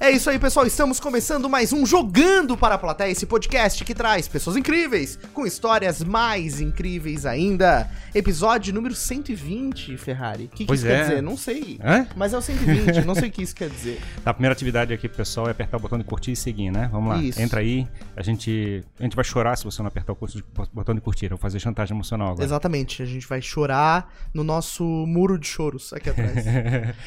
É isso aí, pessoal. Estamos começando mais um Jogando para a Plateia, esse podcast que traz pessoas incríveis, com histórias mais incríveis ainda. Episódio número 120, Ferrari. O que, que Pois isso é. quer dizer? Não sei. Hã? Mas é o 120, não sei o que isso quer dizer. Tá, a primeira atividade aqui pessoal é apertar o botão de curtir e seguir, né? Vamos lá. Isso. Entra aí. A gente, a gente vai chorar se você não apertar o botão de curtir. Eu vou fazer chantagem emocional agora. Exatamente. A gente vai chorar no nosso muro de choros aqui atrás.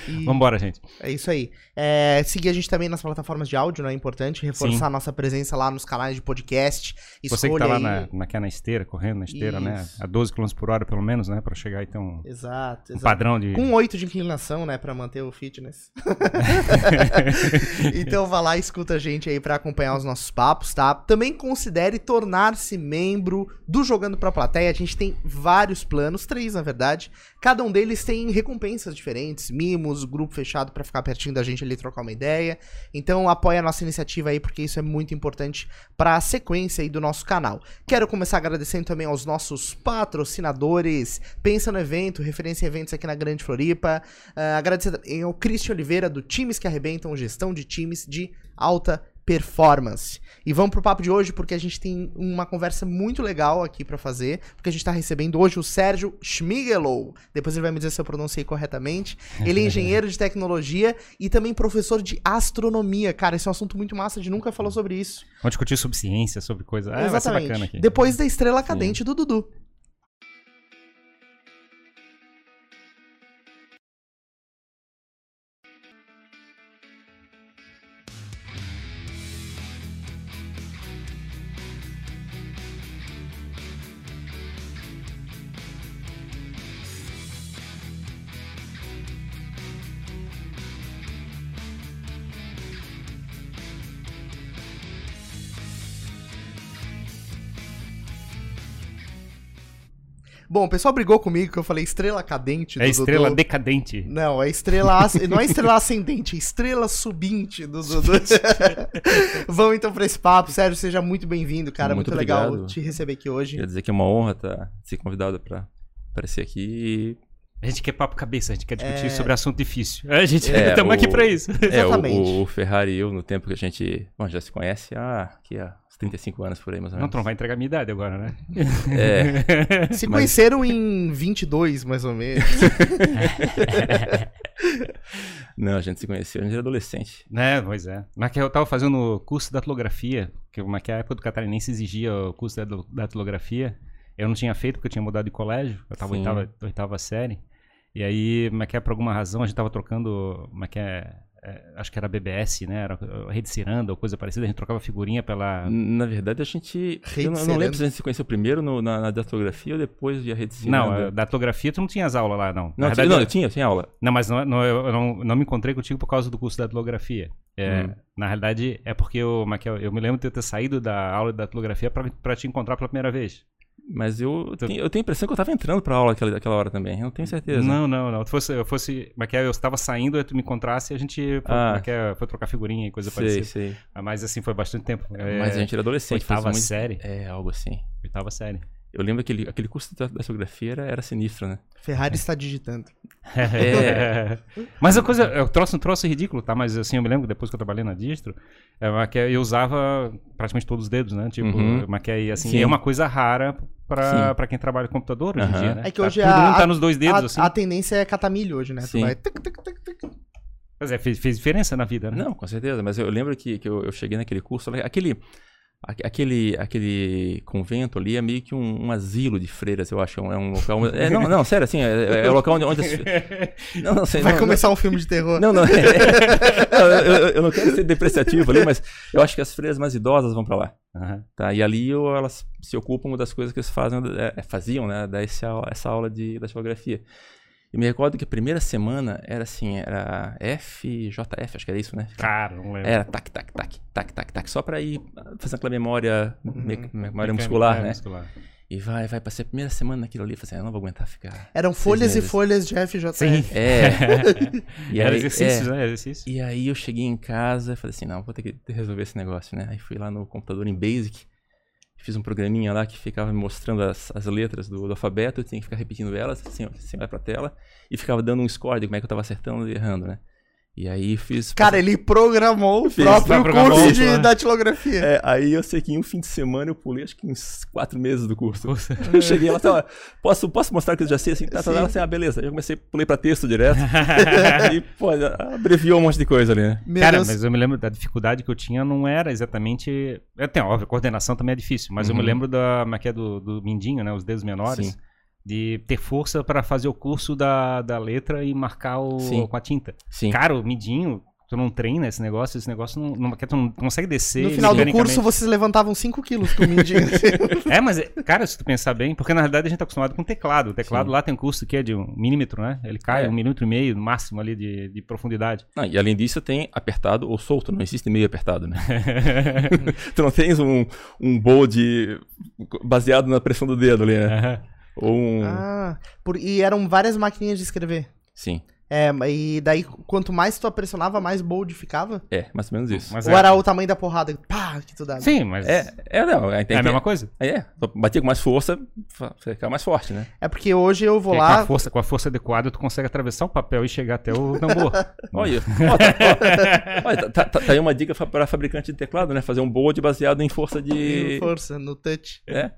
E Vambora, gente. É isso aí. É, seguir a gente também nas plataformas de áudio, né? É importante. Reforçar a nossa presença lá nos canais de podcast. Você que Escolha tá lá aí- na, na, que é na esteira, correndo na esteira, né? Isso. A 12 km por hora, pelo menos, né? Pra chegar e ter um, Exato, um exato. padrão de. Com 8 de inclinação, né, Pra manter o fitness. então vá lá e escuta a gente aí pra acompanhar os nossos papos, tá? Também considere tornar-se membro do Jogando pra Plateia. A gente tem vários planos, três na verdade. Cada um deles tem recompensas diferentes, mimos, grupo fechado pra ficar pertinho da gente ali e trocar uma ideia. Então apoia a nossa iniciativa aí porque isso é muito importante pra sequência aí do nosso canal. Quero começar agradecendo também aos nossos patrocinadores. Pensa no evento, referência em eventos aqui na Grande Floripa. Ah, agradecer também ao Cristian Oliveira, do Times que Arrebentam, gestão de times de alta performance. E vamos pro papo de hoje, porque a gente tem uma conversa muito legal aqui pra fazer, porque a gente tá recebendo hoje o Sérgio Schmigelow. Depois ele vai me dizer se eu pronunciei corretamente. Ele é engenheiro de tecnologia e também professor de astronomia. Cara, esse é um assunto muito massa, a gente nunca falou sobre isso. Vamos discutir sobre ciência, sobre coisa. Ah, vai ser bacana aqui. Depois da estrela cadente do Dudu. Bom, o pessoal brigou comigo que eu falei estrela cadente do É estrela Dudu. decadente. Não, é estrela. Não é estrela ascendente, é estrela subinte do Dudu. Vamos então pra esse papo. Sérgio, seja muito bem-vindo, cara. Muito, Muito legal obrigado. te receber aqui hoje. Queria dizer que é uma honra estar ser convidado para aparecer aqui. A gente quer papo cabeça, a gente quer discutir É. sobre assunto difícil. A gente É, estamos aqui o- pra isso. É, Exatamente. o, o Ferrari e eu, no tempo que a gente bom, já se conhece, há, aqui há uns 35 anos por aí, mais ou Não, menos. tu não vai entregar a minha idade agora, né? É, Se Mas- conheceram em 22, mais ou menos. não, a gente se conheceu, a gente era adolescente. né, pois é. Mas que eu tava fazendo o curso de datilografia, que uma que a época do catarinense exigia o curso dati- datilografia. Eu não tinha feito porque eu tinha mudado de colégio, eu tava oitava, oitava série. E aí, mas que é, por alguma razão, a gente tava trocando, mas que é, é, acho que era BBS, né? Era Rede Ciranda ou coisa parecida, a gente trocava figurinha pela. Na verdade, a gente. Rede Eu não, não lembro se a gente se conheceu primeiro no- na, na datilografia ou depois de a rede Não, Ciranda. a datilografia tu não tinha as aulas lá, não. Não, verdade, não, eu- tinha, eu tinha aula. Não, mas não, não- eu não, não me encontrei contigo por causa do curso da datilografia. É, Hum. Na realidade, é porque eu, mas que eu, me lembro de eu ter saído da aula de datilografia pra te encontrar pela primeira vez. Mas eu, tenho, eu tenho a impressão que eu tava entrando pra aula aquela, aquela hora também. Eu não tenho certeza. Não, não, não. Se fosse, eu fosse, mas que eu estava saindo, aí tu me encontrasse e a gente foi, Ah. é, foi trocar figurinha e coisa sei, parecida. sei. Ah, Mas assim, foi bastante tempo. É, Mas a gente era adolescente. oitava muito- série. É, algo assim. Oitava série. Eu lembro que aquele, aquele curso da datilografia era, era sinistro, né? Ferrari está digitando. É. Mas a coisa, eu trouxe um troço ridículo, tá? Mas assim, eu me lembro que depois que eu trabalhei na distro, é, eu usava praticamente todos os dedos, né? Tipo, Uhum. mas que aí, assim, Sim. é uma coisa rara pra quem trabalha com computador hoje em dia, né? É que Tá- hoje todo a- mundo tá nos dois dedos, a, assim. a tendência é catar milho hoje, né? Tu Sim. vai tuc, tuc, tuc, tuc. Mas é, fez, fez diferença na vida, né? Não, com certeza. Mas eu lembro que, que eu, eu cheguei naquele curso, aquele, aque- aquele, aquele convento ali é meio que um, um asilo de freiras, eu acho. É um local. É, não, não, sério, assim, é, é o local onde. onde as- não, não, sei, Vai não, começar um filme de terror. Não, não. Não, eu, eu- eu não quero ser depreciativo ali, mas eu acho que as freiras mais idosas vão pra lá. Aham. Tá? E ali elas se ocupam das coisas que eles fazem, é, faziam, né? Dar esse aula- essa aula de datilografia. Eu me recordo que a primeira semana era assim, era FJF, acho que era isso, né? Cara, não lembro. Era tac, tac, tac, tac, tac, tac, só pra ir fazendo aquela memória, me- memória muscular, é, né? muscular. E vai, vai, passei a primeira semana naquilo ali, falei assim, eu não vou aguentar ficar. Eram folhas e meses. folhas de FJ. Sim. É. E Era aí- exercícios, é. né? Exercício. E aí eu cheguei em casa e falei assim, não, vou ter que resolver esse negócio, né? Aí fui lá no computador em Basic, fiz um programinha lá que ficava me mostrando as, as letras do, do alfabeto, eu tinha que ficar repetindo elas, ó, assim vai pra tela, e ficava dando um score de como é que eu tava acertando e errando, né? E aí fiz. Cara, ele programou o Fiz, próprio programou, curso de né? datilografia. É, aí eu sei que em um fim de semana eu pulei acho que uns quatro meses do curso. Nossa. Eu cheguei lá, tá, posso, posso mostrar que eu já sei assim? Tá, tá, Sim. tá, assim, ah, beleza. Aí eu comecei, pulei pra texto direto. e, pô, abreviou um monte de coisa ali, né? Meu Cara, Deus. mas eu me lembro da dificuldade que eu tinha, não era exatamente. É, tem, óbvio, coordenação também é difícil, mas eu me Uhum. lembro da como é é do, do mindinho, né? Os dedos menores. Sim. De ter força para fazer o curso da, da letra e marcar o, Sim. com a tinta. Sim. Cara, o midinho, tu não treina esse negócio, esse negócio não, não, tu não consegue descer. No final do curso, vocês levantavam 5 quilos com o mindinho. É, mas, cara, se tu pensar bem, porque na realidade a gente tá acostumado com teclado. O teclado Sim. lá tem um custo que é de um milímetro, né? Ele cai É. um milímetro e meio, no máximo ali de, de profundidade. Não, e além disso, tem apertado ou solto, não existe meio apertado, né? tu não tens um, um bowl de. baseado na pressão do dedo ali, né? Ou um. ah, por- e eram várias maquininhas de escrever. Sim. É, e daí, quanto mais tu pressionava, mais bold ficava? É, mais ou menos isso. Mas Ou é- era o tamanho da porrada? Pá, que tu dava. Sim, mas É, é, não. É, tem é a que- mesma coisa. É, batia com mais força, ficar mais forte, né? É porque hoje eu vou Com lá. a, força, com a força adequada, tu consegue atravessar o papel e chegar até o tambor. Olha, ó, tá, ó, olha, tá, tá- tá aí uma dica para fabricante de teclado, né? Fazer um board baseado em força de. Força, no touch. É,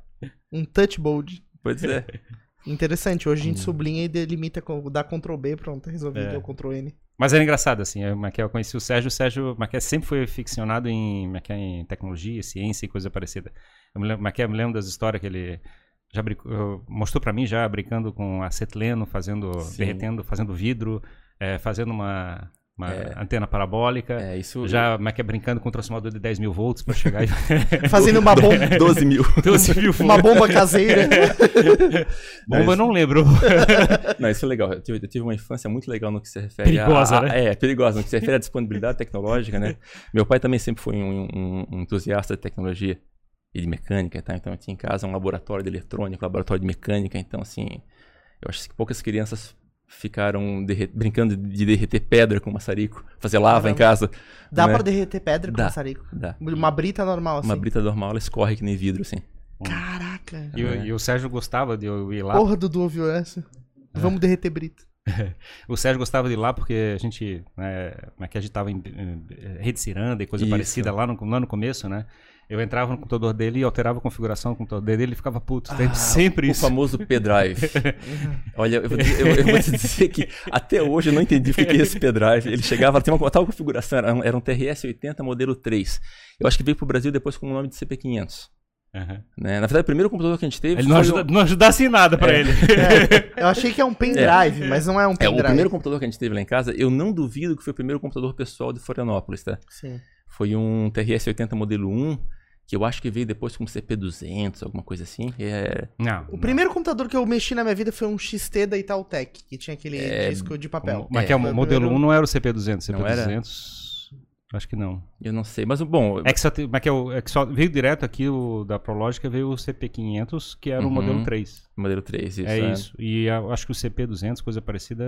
Um touch bold. Pois é. Interessante. Hoje a Hum. gente sublinha e delimita, dá Ctrl B, pronto, resolvido, É. é. o Ctrl N. Mas era engraçado, assim. Eu, Maquia, eu conheci o Sérgio. O Sérgio Maquia sempre foi ficcionado em, Maquia, em tecnologia, ciência e coisa parecida. Eu me lembro, Maquia, me lembro das histórias que ele já brincou- eu- mostrou pra mim já brincando com acetileno, fazendo, Sim. derretendo, fazendo vidro, eh, fazendo uma, uma É. antena parabólica. É, isso. Já Maquia brincando com um transformador de 10 mil volts pra chegar e Fazendo uma bomba, 12 mil. 12 mil volts. uma bomba caseira. Bomba eu não lembro. Não, isso é legal. Eu tive, eu tive uma infância muito legal no que se refere Perigosa, a, a- né? É, perigosa, no que se refere à disponibilidade tecnológica, né? Meu pai também sempre foi um, um- um entusiasta de tecnologia e de mecânica, tá? Então eu tinha em casa um laboratório de eletrônica, um laboratório de mecânica, então assim, eu acho que poucas crianças ficaram derre- brincando de derreter pedra com maçarico, fazer lava em Caramba. casa. Dá não é? pra derreter pedra com Dá. maçarico. Dá. Uma brita normal, assim. Uma brita normal, ela escorre que nem vidro, assim. Caraca. E, o- e o Sérgio gostava de eu ir lá. Porra, Dudu ouviu essa? Vamos derreter brita. O Sérgio gostava de ir lá porque a gente, né, como é que a gente tava em, eh, rede ciranda e coisa Isso. parecida lá no, lá no começo, né? Eu entrava no computador dele e alterava a configuração do computador dele e ele ficava puto. Tem sempre O isso. famoso P-Drive. Olha, eu vou, te- eu- eu vou te dizer que até hoje eu não entendi o que é esse P-Drive. Ele chegava, tinha uma tal configuração, era um, era um TRS-80 modelo 3. Eu acho que veio pro Brasil depois com o nome de CP500. Aham. Né? Na verdade, o primeiro computador que a gente teve Ele não, ajuda, o, não ajudasse em nada pra É. ele. Eu achei que é um pendrive, mas não é um é, o pendrive. primeiro computador que a gente teve lá em casa. Eu não duvido que foi o primeiro computador pessoal de Florianópolis, tá? Sim. Foi um TRS-80 modelo 1, que eu acho que veio depois com CP200, alguma coisa assim. É, Não. O primeiro computador que eu mexi na minha vida foi um XT da Itautec, que tinha aquele É, disco de papel. Mas que é, Foi o modelo primeiro- 1 não era o CP200. Não era? CP200. Acho que não. eu não sei, mas bom. É que só, tem- mas que é o- é que só veio direto aqui o da Prologica, veio o CP500, que era o Uhum. modelo 3. Modelo 3, isso. é isso. E a- acho que o CP200, coisa parecida.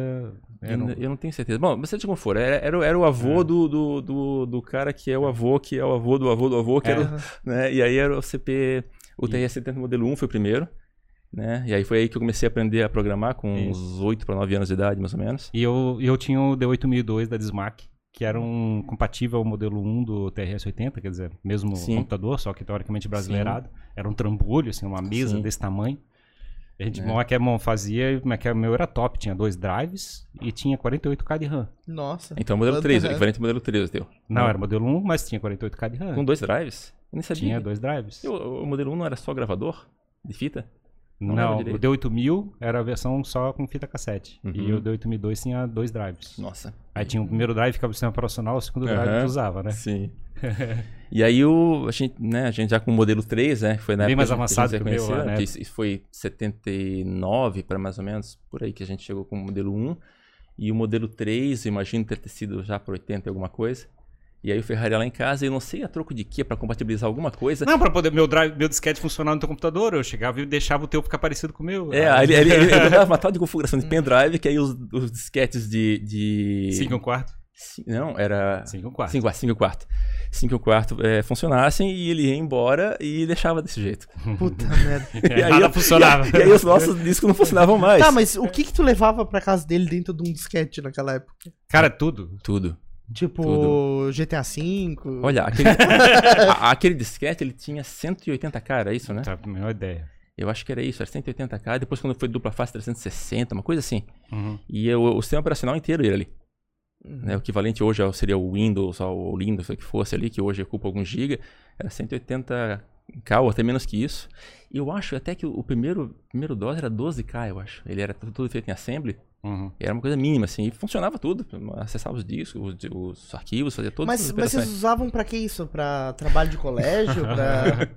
Era Eu, eu não tenho certeza. Bom, mas seja como for, era, era, o- era o avô do, do, do, do cara que é o avô, que é o avô do avô do avô, que É. era o, né? E aí era o CP, o E- TRS-70 modelo 1 foi o primeiro, né? E aí foi aí que eu comecei a aprender a programar com uns 8 para 9 anos de idade, mais ou menos. E eu, eu tinha o D8002 da Dismac, que era um compatível ao modelo 1 do TRS-80, quer dizer, mesmo Sim. computador, só que teoricamente brasileirado. Era um trambolho, assim, uma mesa Sim. desse tamanho. A gente, É. é. que fazia, o meu era top, tinha dois drives e tinha 48k de RAM. Nossa. Então, modelo Quanto 3, o é? equivalente ao modelo 3 teu. Não, era modelo 1, mas tinha 48k de RAM. Com dois drives? Eu nem sabia. Tinha dois drives. E O, o modelo 1 não era só gravador de fita? Não Não, o direito. D8000 era a versão só com fita cassete. E Uhum. o D8002 tinha dois drives. Nossa. Aí tinha o primeiro drive que ficava no sistema operacional, o segundo drive Aham. que usava, né? Sim. e aí o, a, gente, né, a gente já com o modelo 3, né? Foi na Bem mais avançado que que o meu né? Isso, foi 79 para mais ou menos, por aí que a gente chegou com o modelo 1. E o modelo 3, eu imagino ter sido já por 80 e alguma coisa. E aí o Ferrari lá em casa, eu não sei a troco de quê, para compatibilizar alguma coisa. Não, pra poder meu drive, meu disquete funcionar no teu computador, eu chegava e deixava o teu ficar parecido com o meu. É, aí ele, ele, ele, ele dava uma tal de configuração de pendrive, que aí os, os disquetes de, de, 5 e um quarto. Não, era 5 quartos. 5 quartos, 5 quartos. 5 quartos é, funcionassem e ele ia embora e deixava desse jeito. Puta merda. E aí, Nada funcionava. E aí os nossos discos não funcionavam mais. Tá, mas o que que tu levava pra casa dele dentro de um disquete naquela época? Cara, tudo. Tudo. Tipo, Tudo. GTA V? Olha, aquele, a- aquele disquete ele tinha 180k, era isso, né? Tá, a menor ideia. Eu acho que era isso, era 180k. Depois, quando foi dupla face, 360, uma coisa assim. Uhum. E eu- o sistema operacional inteiro era ali. Né, o equivalente hoje seria o Windows, ou o Linux, o que fosse ali, que hoje ocupa alguns GB. Era 180k ou até menos que isso. E eu acho até que o primeiro, primeiro DOS era 12k, eu acho. Ele era tudo feito em assembly. Uhum. E era uma coisa mínima, assim. E funcionava tudo. Acessava os discos, os, os arquivos, fazia todas Mas, as mas vocês usavam pra que isso? Pra trabalho de colégio? Pra.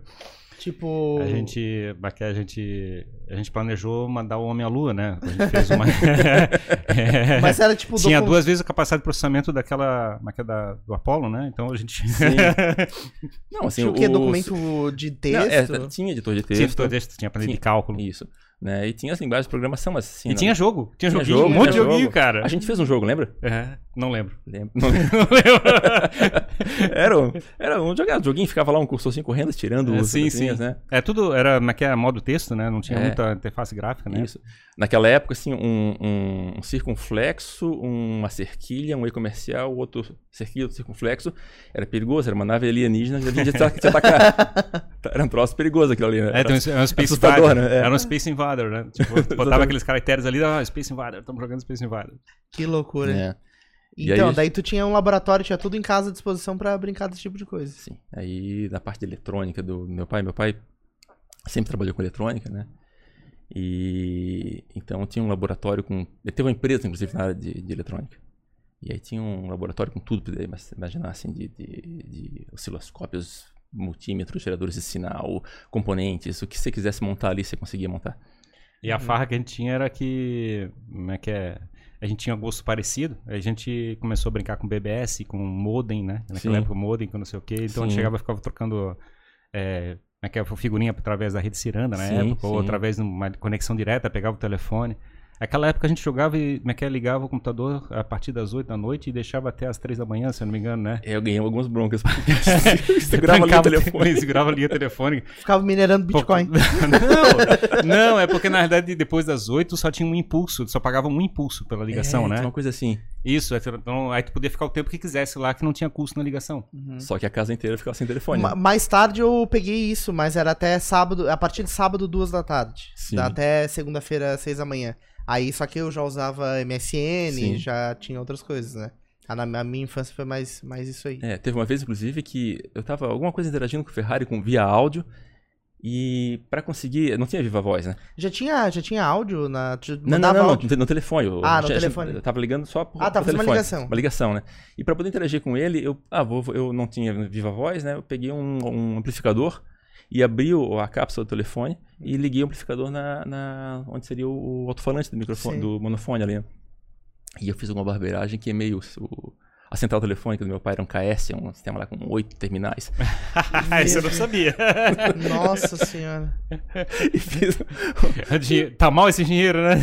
tipo. A gente, a gente, a gente planejou mandar o homem à lua, né? A gente fez uma. É. Mas era tipo. Tinha duas vezes a capacidade de processamento daquela, é é da, do Apollo, né? Então a gente. Não, assim, Tinha o quê? os- Documento de Não, é, texto? tinha editor de tinha texto. editor de texto, tinha planilha de Tinha. cálculo. Isso. Né? E tinha as linguagens de programação, mas assim. E não- tinha jogo. Tinha, Tinha joguinho, jogo, um monte de joguinho, jogo. cara. A gente fez um jogo, lembra? É, não lembro. Lembro. Não lembro. era, um, era um joguinho, joguinho, ficava lá um cursorzinho correndo, tirando É, os sim, sim. né? É tudo, era como é é, modo texto, né? Não tinha É. muita interface gráfica, né? Isso. Naquela época, assim, um, um, um circunflexo, uma cerquilha, um E comercial, outro cerquilha, outro circunflexo. Era perigoso, era uma nave alienígena que a gente ia te atacar. era um troço perigoso aquilo ali, né? É, tem um, um Space assustador, Invader. né? É. Era um Space Invader, né? Tipo, botava aqueles caracteres ali, ah, Space Invader, estamos jogando Space Invader. Que loucura. É, Então, aí- daí tu tinha um laboratório, tinha tudo em casa à disposição pra brincar desse tipo de coisa. sim. Aí, da parte de eletrônica do meu pai, meu pai sempre trabalhou com eletrônica, né? E então tinha um laboratório com. Ele teve uma empresa, inclusive, na área de, de eletrônica. E aí tinha um laboratório com tudo, pra você imaginar assim, de, de, de osciloscópios, multímetros, geradores de sinal, componentes, o que você quisesse montar ali, você conseguia montar. E a farra que a gente tinha era que. Como é que é? A gente tinha gosto parecido. A gente começou a brincar com BBS, com modem, né? Naquela Sim. época, modem, com não sei o quê. Então a gente chegava e ficava trocando. É, como é que é? Figurinha através da rede Ciranda na Sim, época, ou sim. através de uma conexão direta, pegava o telefone. Naquela época a gente jogava e como é que é, ligava o computador a partir das 8 da noite e deixava até as 3 da manhã, se eu não me engano, né? Eu ganhei algumas broncas. Segurava ali o telefone. segurava ali o telefone. Ficava minerando Bitcoin. Não, não, é porque na verdade depois das 8 só tinha um impulso, só pagava um impulso pela ligação, É, né? Uma coisa assim. Isso, é, então aí tu podia ficar o tempo que quisesse lá que não tinha custo na ligação. Só que a casa inteira ficava sem telefone. Ma- Mais tarde eu peguei isso, mas era até sábado, a partir de sábado, duas da tarde. Sim. Até segunda-feira, seis da manhã. Aí, só que eu já usava MSN, Sim. já tinha outras coisas, né? A, na, a minha infância foi mais, mais isso aí. É, teve uma vez, inclusive, que eu tava alguma coisa interagindo com o Ferrari com, via áudio. E pra conseguir. Não tinha viva voz, né? Já tinha, já tinha áudio na. Não, não, não, áudio? no telefone. eu- Ah, no já- telefone. Eu tava ligando só por, Ah, tá, fazendo uma ligação. Uma ligação, né? E pra poder interagir com ele, eu, ah, vou- eu não tinha viva voz, né? Eu peguei um, um amplificador e abri o- a cápsula do telefone e liguei o amplificador na, na- onde seria o, o alto-falante do microfone, Sim. do monofone ali. E eu fiz uma barbeiragem, queimei o, o- a central telefônica do meu pai, era um KS, um sistema lá com oito terminais. Isso eu não sabia. Nossa senhora. e fiz, tá mal esse dinheiro, né?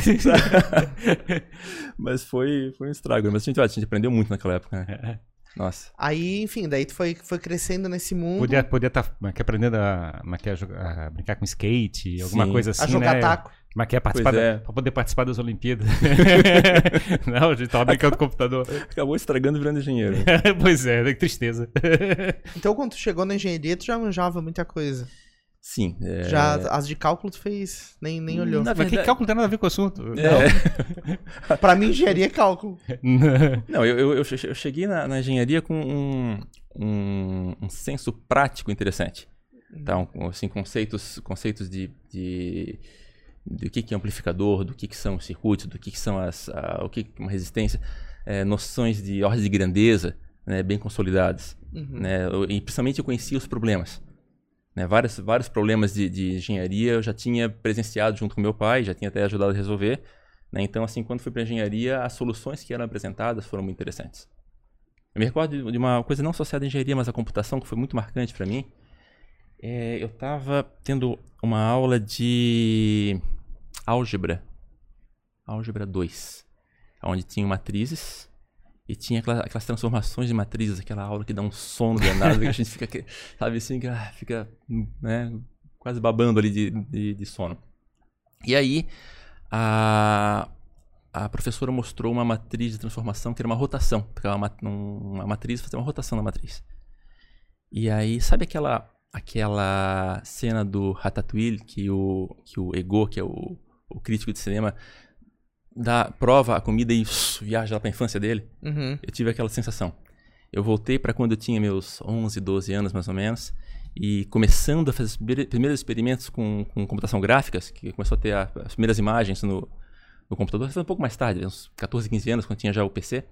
mas foi, foi um estrago. Mas a gente, a gente aprendeu muito naquela época, né? Nossa. Aí, enfim, daí tu foi, foi crescendo nesse mundo Podia estar podia tá, é é, aprendendo a, é que é, jogar- a brincar com skate, alguma Sim. coisa assim, a jogar né? taco. Como é que é participar Pois da- é. pra poder participar das Olimpíadas. não, a gente tava brincando com o computador. Acabou estragando e virando engenheiro. pois é, que tristeza. Então, quando tu chegou na engenharia, tu já manjava muita coisa. Sim. é- Já as de cálculo tu fez, nem, nem olhou. Na Mas que cálculo tem nada a ver com o assunto? É. Pra mim, engenharia é cálculo. Não, eu, eu, eu che- eu cheguei na, na engenharia com um, um, um senso prático interessante. Então, assim, conceitos, conceitos de, de, do que, que é amplificador, do que, que são os circuitos, do que, que são as, a, o que, que é uma resistência, é, noções de ordem de grandeza né, bem consolidadas. Uhum. Né, e principalmente eu conhecia os problemas. Né, vários, vários problemas de, de engenharia eu já tinha presenciado junto com meu pai, já tinha até ajudado a resolver. né, então, assim, quando fui para engenharia, as soluções que eram apresentadas foram muito interessantes. Eu me recordo de- uma coisa não associada à engenharia, mas à computação, que foi muito marcante para mim. É, eu estava tendo uma aula de álgebra, álgebra 2, onde tinham matrizes E tinha aquela- aquelas transformações de matrizes, aquela aula que dá um sono danado, que a gente fica, sabe assim, ah, fica né, quase babando ali de, de, de sono. E aí, a, a professora mostrou uma matriz de transformação que era uma rotação. Pegava uma, um- uma matriz fazia uma rotação na matriz. E aí, sabe aquela aquela cena do Ratatouille que o, que o Ego, que é o, o crítico de cinema, dá, prova a comida e viaja lá pra infância dele? Uhum. Eu tive aquela sensação. Eu voltei para quando eu tinha meus 11, 12 anos mais ou menos, e começando a fazer os primeiro- primeiros experimentos com, com computação gráficas, que começou a ter a- as primeiras imagens no, no computador, foi um pouco mais tarde, uns 14, 15 anos, quando tinha já o PC.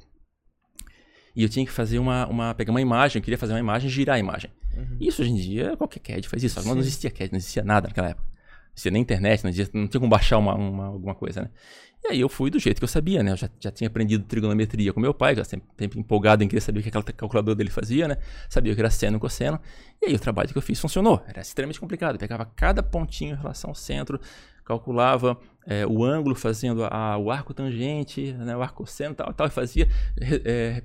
E eu tinha que fazer uma, uma pegar uma imagem, eu queria fazer uma imagem girar a imagem. Isso hoje em dia, qualquer CAD faz isso, que não existia CAD, não existia nada naquela época. Existia nem internet, não, existia, não tinha como baixar uma, uma- alguma coisa, né? E aí eu fui do jeito que eu sabia, né? Eu já, já tinha aprendido trigonometria com meu pai, eu sempre, sempre empolgado em querer saber o que aquela calculadora dele fazia, né? Sabia o que era seno e cosseno. E aí o trabalho que eu fiz funcionou. Era extremamente complicado. Eu pegava cada pontinho em relação ao centro, calculava eh, o ângulo fazendo a- o arco tangente, né? o arco cosseno e tal, tal, e fazia... eh,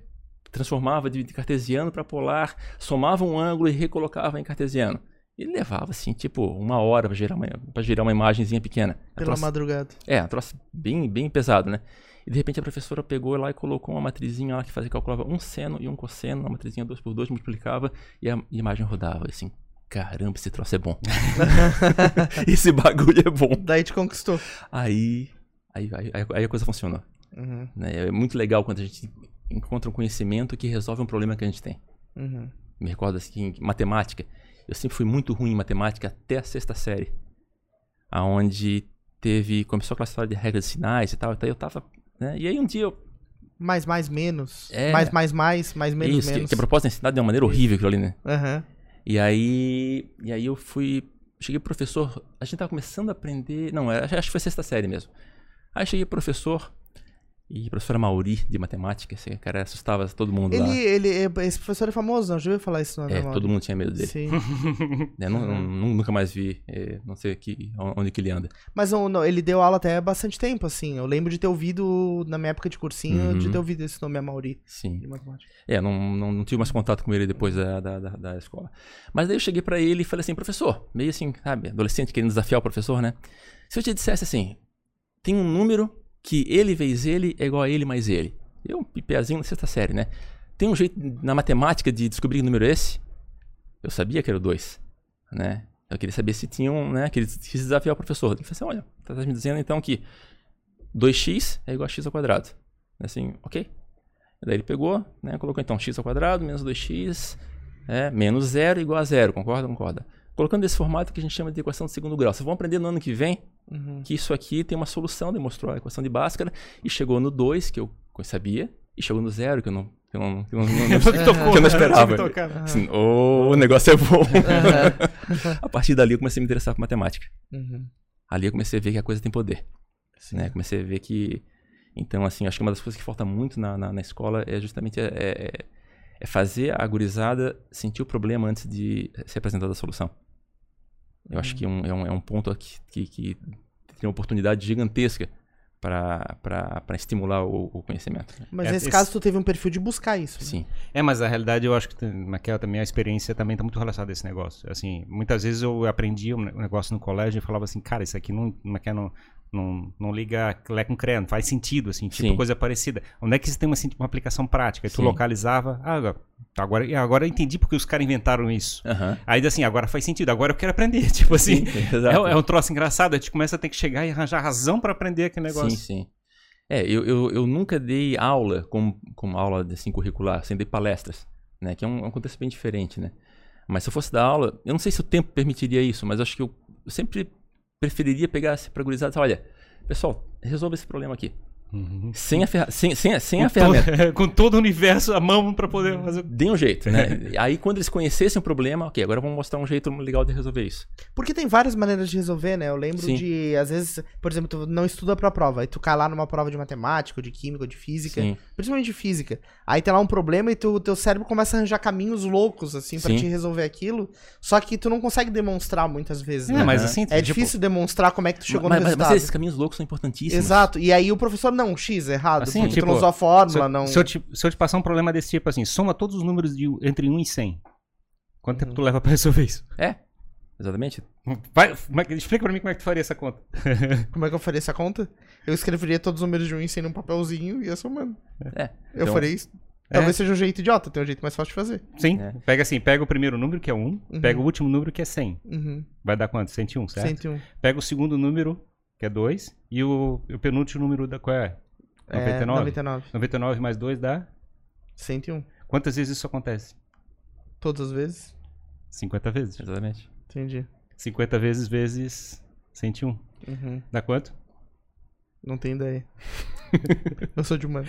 transformava de cartesiano para polar, somava um ângulo e recolocava em cartesiano. E levava, assim, tipo, uma hora para girar uma, pra girar uma imagenzinha pequena. Pela troço- madrugada. é, um troço bem, bem pesado, né? E de repente a professora pegou lá e colocou uma matrizinha lá que fazia, calculava um seno e um cosseno, uma matrizinha 2 por 2 multiplicava e a imagem rodava. Assim, caramba, esse troço é bom. esse bagulho é bom. Daí te conquistou. Aí, aí, aí, aí a coisa funcionou. Uhum. né? É muito legal quando a gente encontra um conhecimento que resolve um problema que a gente tem. Uhum. Me recordo assim, em matemática. Eu sempre fui muito ruim em matemática até a sexta série. Aonde teve. Começou aquela história de regras de sinais e tal. Então eu tava. Né? E aí um dia eu. Mais, mais, menos. É. Mais, mais, mais, mais, menos, isso, que, menos. que a proposta é ensinar de uma maneira horrível aquilo ali, né? Aham. E aí. E aí eu fui. Cheguei pro professor. A gente tava começando a aprender. Não, acho que foi sexta série mesmo. Aí cheguei pro professor. E a professora Mauri, de matemática, esse cara assustava todo mundo lá. Ele, ele, esse professor é famoso, não? Já ouviu falar isso no É, todo mundo tinha medo dele. Sim. né? Não- não- nu- nunca mais vi, é, não sei aqui, onde que ele anda. Mas não, ele deu aula até bastante tempo, assim. Eu lembro de ter ouvido, na minha época de cursinho, Uhum. de ter ouvido esse nome, Amauri, Sim. de matemática. É, não, não, não tive mais contato com ele depois da, da, da, da escola. Mas daí eu cheguei pra ele e falei assim, professor, meio assim, sabe, adolescente querendo desafiar o professor, né? Se eu te dissesse assim, tem um número que ele vezes ele é igual a ele mais ele. Eu, um pipezinho na sexta série, né? Tem um jeito na matemática de descobrir que número é esse? Eu sabia que era o 2, né? Eu queria saber se tinha um, né? Queria desafiar o professor. Ele falou assim, olha, tá me dizendo então que 2x é igual a x ao quadrado. Assim, ok. Daí ele pegou, né, colocou então x ao quadrado menos 2x é, menos 0 igual a 0, concorda? Concorda. Colocando esse formato que a gente chama de equação de segundo grau. Vocês vão aprender no ano que vem Uhum. que isso aqui tem uma solução, demonstrou a equação de Bhaskara e chegou no 2, que eu sabia, e chegou no 0, que eu não, que eu não, que eu não, não- não- tocou, que eu não né? esperava. Tocar. Assim, "Ô, o negócio é bom. A partir dali eu comecei a me interessar por matemática. Uhum. Ali eu comecei a ver que a coisa tem poder. Né? Comecei a ver que. Então, assim, acho que uma das coisas que falta muito na, na, na escola é justamente é, é- é fazer a gurizada sentir o problema antes de ser apresentada a solução. Eu acho que é um, é um, é um ponto aqui que, que tem uma oportunidade gigantesca para estimular o, o conhecimento. Mas É, nesse esse- caso tu teve um perfil de buscar isso. né? Sim. É, mas a realidade eu acho que, naquela também, a experiência também está muito relacionada a esse negócio. Assim, muitas vezes eu aprendia um ne- negócio no colégio e falava assim, cara, isso aqui não, não, é não, não, liga Lé com Cré, não faz sentido, assim, tipo Sim. coisa parecida. Onde é que isso tem uma, assim, uma aplicação prática? E tu Sim. localizava, ah, agora, agora, eu entendi porque os caras inventaram isso. Aham. Aí assim, agora faz sentido, agora eu quero aprender. Tipo assim, Sim, é, é um troço engraçado, a gente começa a ter que chegar e arranjar razão para aprender aquele negócio. Sim, sim. É, eu, eu, eu nunca dei aula como, como aula assim, curricular, sem dei palestras, né? Que é um, é um contexto bem diferente, né? Mas se eu fosse dar aula, eu não sei se o tempo permitiria isso, mas acho que eu sempre preferiria pegar essa gurizada e olha, pessoal, resolva esse problema aqui. Uhum. Sem a, ferra sem, sem, sem a Com todo- ferramenta. com todo o universo à mão para poder fazer. Dê um jeito, né? Aí quando eles conhecessem o problema, ok, agora vamos mostrar um jeito legal de resolver isso. Porque tem várias maneiras de resolver, né? Eu lembro Sim. de, às vezes, por exemplo, tu não estuda pra prova, aí tu cai lá numa prova de matemática, ou de química, ou de física, Sim. principalmente de física. Aí tem lá um problema e tu, teu cérebro começa a arranjar caminhos loucos, assim, pra Sim. te resolver aquilo. Só que tu não consegue demonstrar muitas vezes, É, né? mas assim, É tipo, difícil demonstrar como é que tu chegou mas, no mas- resultado. mas esses caminhos loucos são importantíssimos. Exato. E aí o professor não, X, errado, Assim, porque tipo, tu não usou a fórmula, se, não... se eu te, se eu te passar um problema desse tipo assim, soma todos os números de, entre 1 e 100. Quanto tempo tu leva pra resolver isso? É, exatamente. Vai, é explica pra mim como é que tu faria essa conta. Como é que eu faria essa conta? Eu escreveria todos os números de um em 100 num papelzinho e ia somando. É. Eu Então, faria isso. Talvez seja um jeito idiota, tem um jeito mais fácil de fazer. Sim, É. pega assim, pega o primeiro número, que é 1, pega o último número, que é 100. Uhum. Vai dar quanto? 101, certo? 101. Pega o segundo número, que é 2, e o, o penúltimo número da qual é? É, 99? 99. 99 mais 2 dá? 101. Quantas vezes isso acontece? Todas as vezes? 50 vezes. Exatamente. Entendi. 50 vezes vezes 101. Uhum. Dá quanto? Não tenho ideia. eu sou de humanos.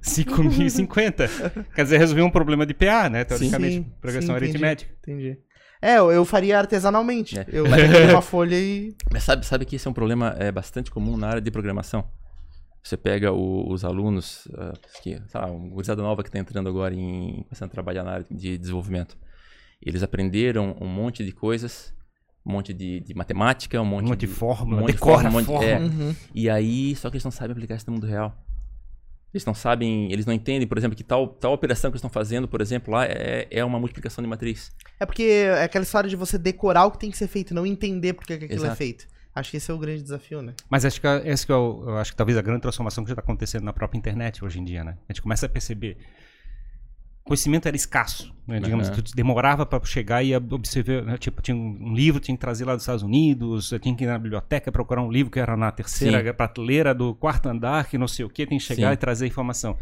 5.050. Quer dizer, resolver um problema de PA, né? Teoricamente, Sim, progressão sim, entendi. aritmética. Entendi. É, eu, eu faria artesanalmente. É. Eu pegaria uma folha e. Mas sabe, sabe que esse é um problema é, bastante comum na área de programação. Você pega o- os alunos, ah, que, sei lá, uma gurizada nova que está entrando agora em começando a trabalhar na área de desenvolvimento. Eles aprenderam um monte de coisas, um monte de, de matemática, um monte, Um monte de fórmula, um monte de decora fórmula, um monte- fórmula. é. Uhum. E aí, só que eles não sabem aplicar isso no mundo real. Eles não sabem, eles não entendem, por exemplo, que tal, tal operação que eles estão fazendo, por exemplo, lá é, é uma multiplicação de matriz. É porque é aquela história de você decorar o que tem que ser feito, não entender por que que aquilo é Exato. feito. Acho que esse é o grande desafio, né? Mas acho que é- esse que é o, eu acho que talvez a grande transformação que já está acontecendo na própria internet hoje em dia, né? A gente começa a perceber. Conhecimento era escasso, né? digamos, Aham. tu demorava para chegar e observar, né? tipo, tinha um livro, tinha que trazer lá dos Estados Unidos, tinha que ir na biblioteca procurar um livro que era na terceira Sim. prateleira do quarto andar, que não sei o que, tem que chegar Sim. e trazer a informação.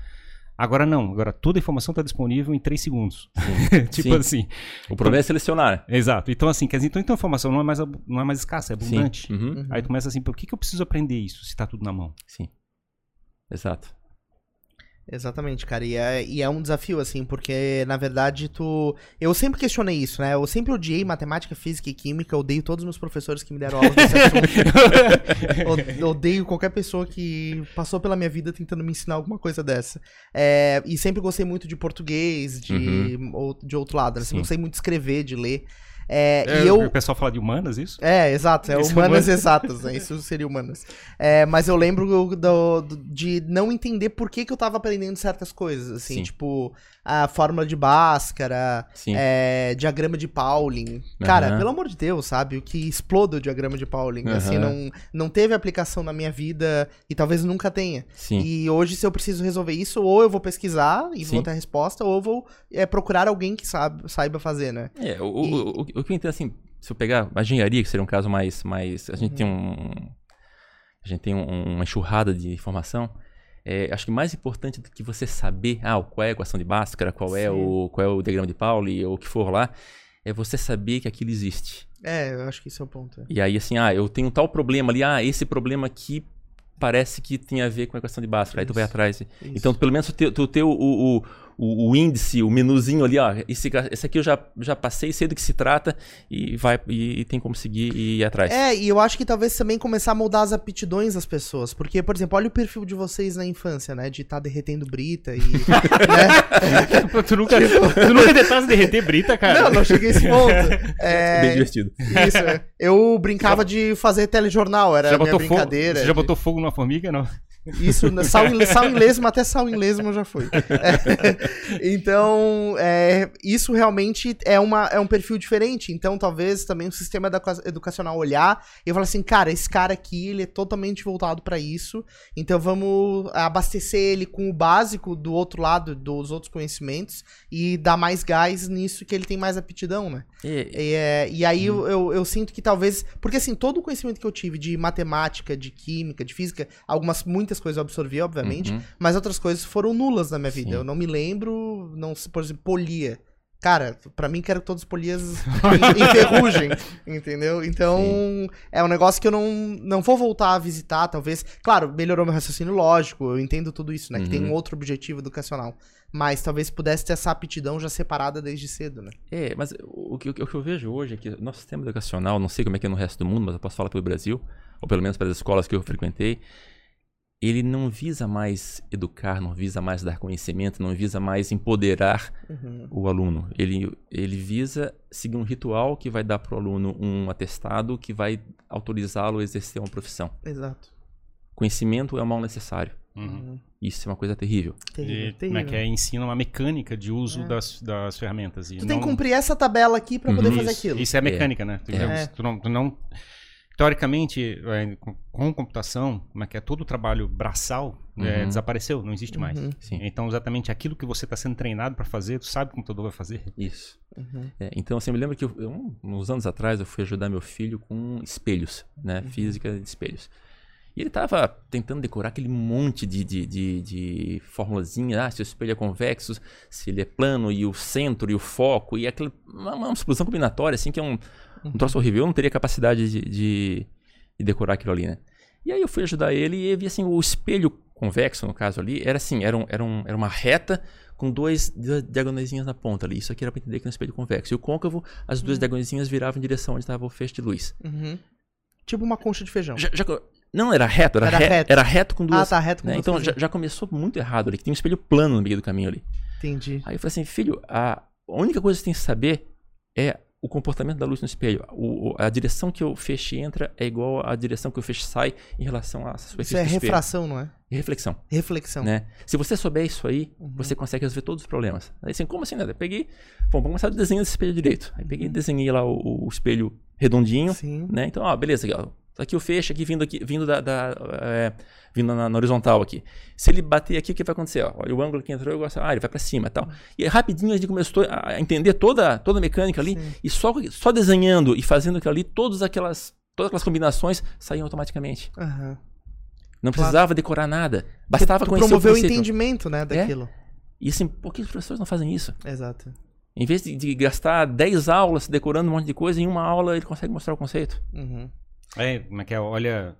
Agora não, agora toda a informação está disponível em três segundos. tipo Sim. assim. O problema é selecionar. Exato. Então, assim, quer dizer, então, então a informação não é mais, não é mais escassa, é abundante. Uhum. Aí tu começa assim, por que, que eu preciso aprender isso se está tudo na mão? Sim. Exato. Exatamente, cara. E é, e é um desafio, assim, porque, na verdade, tu. Eu sempre questionei isso, né? Eu sempre odiei matemática, física e química, odeio todos os meus professores que me deram aula desse assunto. Odeio qualquer pessoa que passou pela minha vida tentando me ensinar alguma coisa dessa. É, e sempre gostei muito de português, de, ou, de outro lado, né? Sempre Sim. gostei muito de escrever, de ler. É, É, e eu. O pessoal fala de humanas, isso? É, exato, é Isso é humanas exatas, né? Isso seria humanas. É, mas eu lembro do- do- de não entender por que, que eu tava aprendendo certas coisas, assim, Sim. tipo, a fórmula de Bhaskara, é, diagrama de Pauling. Cara, Aham. pelo amor de Deus, sabe? O que exploda o diagrama de Pauling. Assim, Aham. não, não teve aplicação na minha vida e talvez nunca tenha. Sim. E hoje, se eu preciso resolver isso, ou eu vou pesquisar e Sim. vou ter a resposta, ou eu vou é, procurar alguém que sabe, saiba fazer, né? É, o, o, o, o que eu entendo assim, se eu pegar a engenharia, que seria um caso mais. mais a gente tem um. A gente tem um- uma enxurrada de informação. É, acho que mais importante do que você saber ah, qual é a equação de Bhaskara, qual é, o, qual é o diagrama de Pauli, ou o que for lá, é você saber que aquilo existe. É, eu acho que esse é o ponto. é. E aí, assim, ah, eu tenho tal problema ali, ah, esse problema aqui parece que tem a ver com a equação de Bhaskara. Aí tu vai atrás. Isso. Então, pelo menos tu ter, tu ter o, o, o, o índice, o menuzinho ali, ó. Esse, esse aqui eu já, já passei, sei do que se trata e vai e, e tem como seguir e ir atrás. É, e eu acho que talvez também começar a moldar as aptidões das pessoas. Porque, por exemplo, olha o perfil de vocês na infância, né? De estar derretendo brita e. né? tu nunca, tu nunca tentasse derreter brita, cara? Não, não cheguei a esse ponto. É bem divertido. isso, é. Eu brincava de fazer telejornal, era já minha botou fogo? brincadeira. Você já botou fogo numa formiga, não? Isso, sal em, sal lesma, até sal em lesma já foi. É, então, é, isso realmente é, uma, é um perfil diferente. Então, talvez também o sistema educa- educacional olhar e falar assim, cara, esse cara aqui, ele é totalmente voltado pra isso. Então, vamos abastecer ele com o básico do outro lado, dos outros conhecimentos, e dar mais gás nisso que ele tem mais aptidão, né? É, E, é, e aí eu, eu, eu sinto que talvez. Porque assim, todo o conhecimento que eu tive de matemática, de química, de física, algumas, muitas coisas eu absorvi, obviamente, Uhum. mas outras coisas foram nulas na minha vida. Sim. Eu não me lembro, não, se- por exemplo, polia. Cara, pra mim quero todos os polias em, em ferrugem, entendeu? Então, é um negócio que eu não, não vou voltar a visitar, talvez. Claro, melhorou meu raciocínio lógico, eu entendo tudo isso, né? Que tem Uhum. um outro objetivo educacional. Mas talvez pudesse ter essa aptidão já separada desde cedo, né? É, mas o que, o que eu vejo hoje é que o nosso sistema educacional, não sei como é que é no resto do mundo, mas eu posso falar pelo Brasil, ou pelo menos pelas escolas que eu frequentei, ele não visa mais educar, não visa mais dar conhecimento, não visa mais empoderar Uhum. o aluno. Ele, ele visa seguir um ritual que vai dar para o aluno um atestado que vai autorizá-lo a exercer uma profissão. Exato. Conhecimento é um mal necessário. Uhum. Isso é uma coisa terrível. Terrível, E, como terrível. é que é? Ensina uma mecânica de uso É. das, das ferramentas. E Tu tem não- que cumprir essa tabela aqui pra poder Uhum. fazer isso, aquilo. Isso é mecânica, né? Tu, É. tu não, tu não- teoricamente, é, com, com computação, como é que é todo o trabalho braçal é, Uhum. desapareceu, não existe mais. Uhum. Sim. Então, exatamente aquilo que você está sendo treinado para fazer, tu sabe que o computador vai fazer. Isso. Uhum. É, então, assim, eu me lembro que eu, eu, uns anos atrás eu fui ajudar meu filho com espelhos, né? Uhum. Física de espelhos. E ele tava tentando decorar aquele monte de, de, de, de formulazinha, ah, se o espelho é convexo, se ele é plano, e o centro, e o foco, e aquela, uma, uma explosão combinatória, assim, que é um, um troço horrível. Eu não teria capacidade de, de, de decorar aquilo ali, né? E aí eu fui ajudar ele e vi, assim, o espelho convexo, no caso ali, era assim, era, um, era, um, era uma reta com dois duas diagonaisinhas na ponta ali. Isso aqui era para entender que era um espelho convexo. E o côncavo, as duas diagonaisinhas viravam em direção onde estava o feixe de luz. Uhum. Tipo uma concha de feijão. Já- já não, era reto, era, Era re- reto. era reto com duas. Ah, tá reto com né? duas Então já, já começou muito errado ali, que tem um espelho plano no meio do caminho ali. Entendi. Aí eu falei assim, filho, a única coisa que você tem que saber é o comportamento da luz no espelho. O- a direção que o feixe entra é igual à direção que o feixe sai em relação à superfície Isso é refração, não é? E reflexão. Reflexão. Né? Se você souber isso aí, Uhum. você consegue resolver todos os problemas. Aí assim, como assim, né? Eu peguei, bom, vamos começar a desenhar esse espelho direito. Aí peguei e desenhei lá o, o espelho redondinho, Uhum. Sim. né? Então, ó, beleza, aqui, ó. Tá aqui o feixe aqui vindo aqui, vindo da, da, é, vindo na, na horizontal aqui. Se ele bater aqui, o que vai acontecer? Ó, olha o ângulo que entrou, eu gosto, ah, ele vai pra cima, e tal. E aí, rapidinho a gente começou a entender toda, toda a mecânica ali Sim. e só só desenhando e fazendo aquilo ali, todas aquelas todas aquelas combinações saíam automaticamente. Aham. Não precisava decorar nada, bastava conhecer promoveu o o entendimento, né, daquilo. E assim, por que os professores não fazem isso? Exato. Em vez de, de gastar 10 aulas decorando um monte de coisa, em uma aula ele consegue mostrar o conceito. Uhum. É, como é que é? Olha,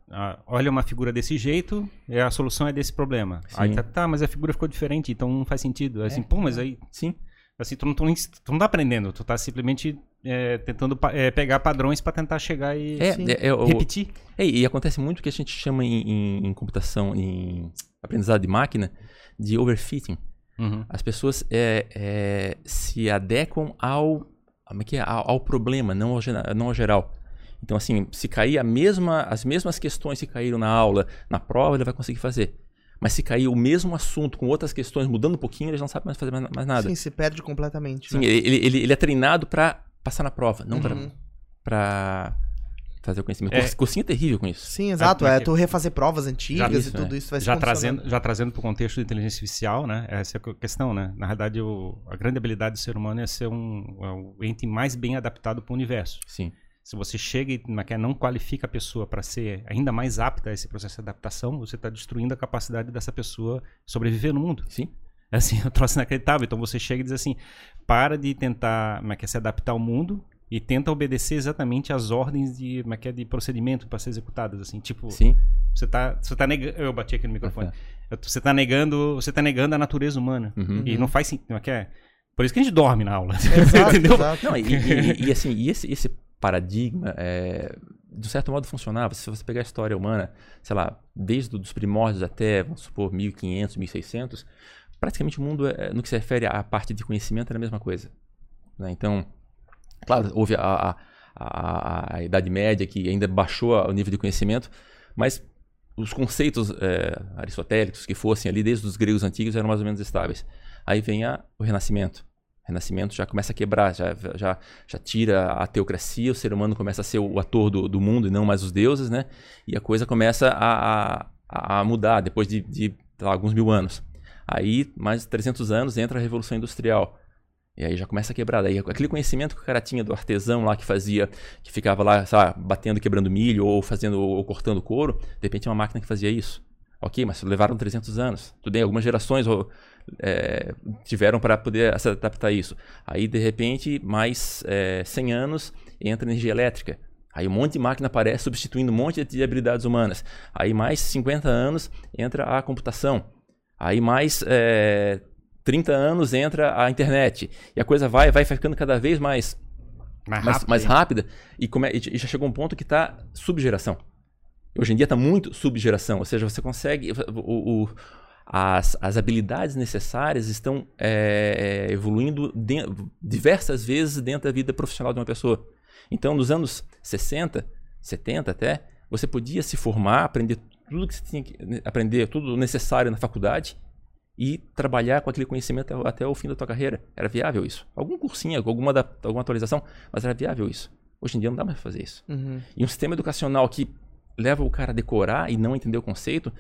olha uma figura desse jeito e a solução é desse problema. Sim. Aí tá, tá, mas a figura ficou diferente, então não faz sentido. Aí Assim, É. pô, mas aí, Sim. assim, tu não, tu, não- tu não tá aprendendo, tu tá simplesmente é, tentando é, pegar padrões para tentar chegar e É, é, é repetir. é, e acontece muito o que a gente chama em, em- em computação, em aprendizado de máquina, de overfitting. Uhum. As pessoas é, é, se adequam ao, como é que é? ao, ao problema, não ao, não ao geral. Então, assim, se cair a mesma, as mesmas questões que caíram na aula, na prova, ele vai conseguir fazer. Mas se cair o mesmo assunto com outras questões, mudando um pouquinho, ele já não sabe mais fazer mais, mais nada. Sim, se perde completamente. Sim, né? ele, ele, ele- é treinado pra passar na prova, não pra Uhum. pra fazer o conhecimento. É. Curs- Cursinho é terrível com isso. Sim, exato. Ah, É porque- tu refazer provas antigas Já- isso, e tudo é. isso vai Já trazendo, já trazendo para o contexto de inteligência artificial, né? Essa é a questão, né? Na verdade, o, a grande habilidade do ser humano é ser um, é o ente mais bem adaptado para o universo. Sim. Se você chega e não qualifica a pessoa para ser ainda mais apta a esse processo de adaptação, você está destruindo a capacidade dessa pessoa sobreviver no mundo. Sim. É assim, é um troço inacreditável. Então você chega e diz assim: para de tentar como é que é, se adaptar ao mundo e tenta obedecer exatamente às ordens de, como é que é, de procedimento para ser executadas. Assim, tipo, Sim. você tá, você tá negando. Eu bati aqui no microfone. Eu- Você tá negando, você tá negando a natureza humana. Uhum. E não faz sentido. Como é que é? Por isso que a gente dorme na aula. Exato, Entendeu? exato. Não, e, e- e, assim, e esse, esse paradigma, é, de certo modo, funcionava. Se você pegar a história humana, sei lá, desde os primórdios até, vamos supor, 1500, 1600, praticamente o mundo, é, no que se refere à parte de conhecimento, era a mesma coisa. né? Então, claro, houve a, a, a, a Idade Média que ainda baixou o nível de conhecimento, mas os conceitos é, aristotélicos que fossem ali, desde os gregos antigos, eram mais ou menos estáveis. Aí vem a, o Renascimento. O Renascimento já começa a quebrar, já, já, já tira a teocracia, o ser humano começa a ser o ator do, do mundo e não mais os deuses, né? E a coisa começa a, a, a mudar depois de, de lá, alguns mil anos. Aí, mais de 300 anos, entra a Revolução Industrial. E aí já começa a quebrar. Daí aquele conhecimento que o cara tinha do artesão lá que fazia, que ficava lá, sabe, batendo, quebrando milho ou fazendo ou cortando couro, de repente é uma máquina que fazia isso. Ok, mas levaram 300 anos. Tudo bem, algumas gerações é, tiveram para poder se adaptar a isso. Aí, de repente, mais é, 100 anos, entra energia elétrica. Aí um monte de máquina aparece substituindo um monte de habilidades humanas. Aí mais 50 anos entra a computação. Aí mais é, 30 anos entra a internet. E a coisa vai, vai ficando cada vez mais, Mais mais, rápido. mais rápida. E, come, e já chegou um ponto que está subgeração. Hoje em dia está muito subgeração. Ou seja, você consegue... O, o, as, as habilidades necessárias estão é, é, evoluindo de, diversas vezes dentro da vida profissional de uma pessoa. Então, nos anos 60, 70 até, você podia se formar, aprender tudo que você tinha que né, aprender, tudo necessário na faculdade e trabalhar com aquele conhecimento até, até o fim da tua carreira. Era viável isso. Algum cursinho, alguma, da- alguma atualização, mas era viável isso. Hoje em dia não dá mais pra fazer isso. Uhum. E um sistema educacional que leva o cara a decorar e não entender o conceito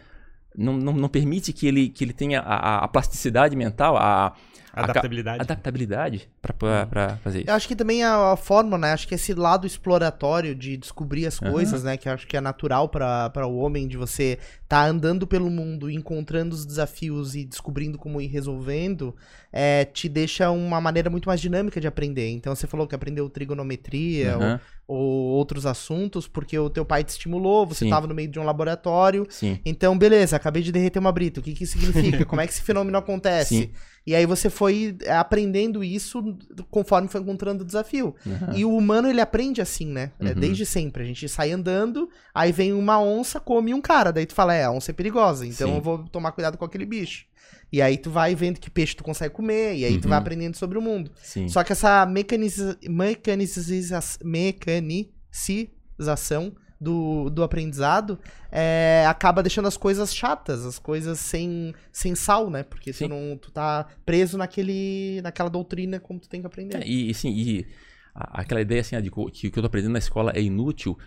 não, não, não permite que ele, que ele tenha a, a- plasticidade mental, a, Adaptabilidade. adaptabilidade para fazer isso. Eu acho que também a, a forma, né? Acho que esse lado exploratório de descobrir as coisas, né? Que eu acho que é natural pra pra o homem, de você tá andando pelo mundo, encontrando os desafios e descobrindo como ir resolvendo, é, te deixa uma maneira muito mais dinâmica de aprender. Então você falou que aprendeu trigonometria Aham, ou, ou outros assuntos, porque o teu pai te estimulou, você Sim. tava no meio de um laboratório. Sim. Então, beleza, acabei de derreter uma brita. O que que isso significa? Como é que esse fenômeno acontece? Sim. E aí você foi é, aprendendo isso conforme foi encontrando o desafio. aham. E o humano, ele aprende assim, né? É, Uhum. desde sempre. A gente sai andando, aí vem uma onça, come um cara. Daí tu fala, é, a onça é perigosa, então Sim. eu vou tomar cuidado com aquele bicho. E aí tu vai vendo que peixe tu consegue comer, e aí tu vai Uhum. aprendendo sobre o mundo. Sim. Só que essa mecaniza mecaniciza mecanicização do, do aprendizado é, acaba deixando as coisas chatas, as coisas sem, sem sal, né? Porque Sim. tu, não, tu tá preso naquele, naquela doutrina como tu tem que aprender. É, e, e, sim, e a- aquela ideia assim, de que o que eu tô aprendendo na escola é inútil,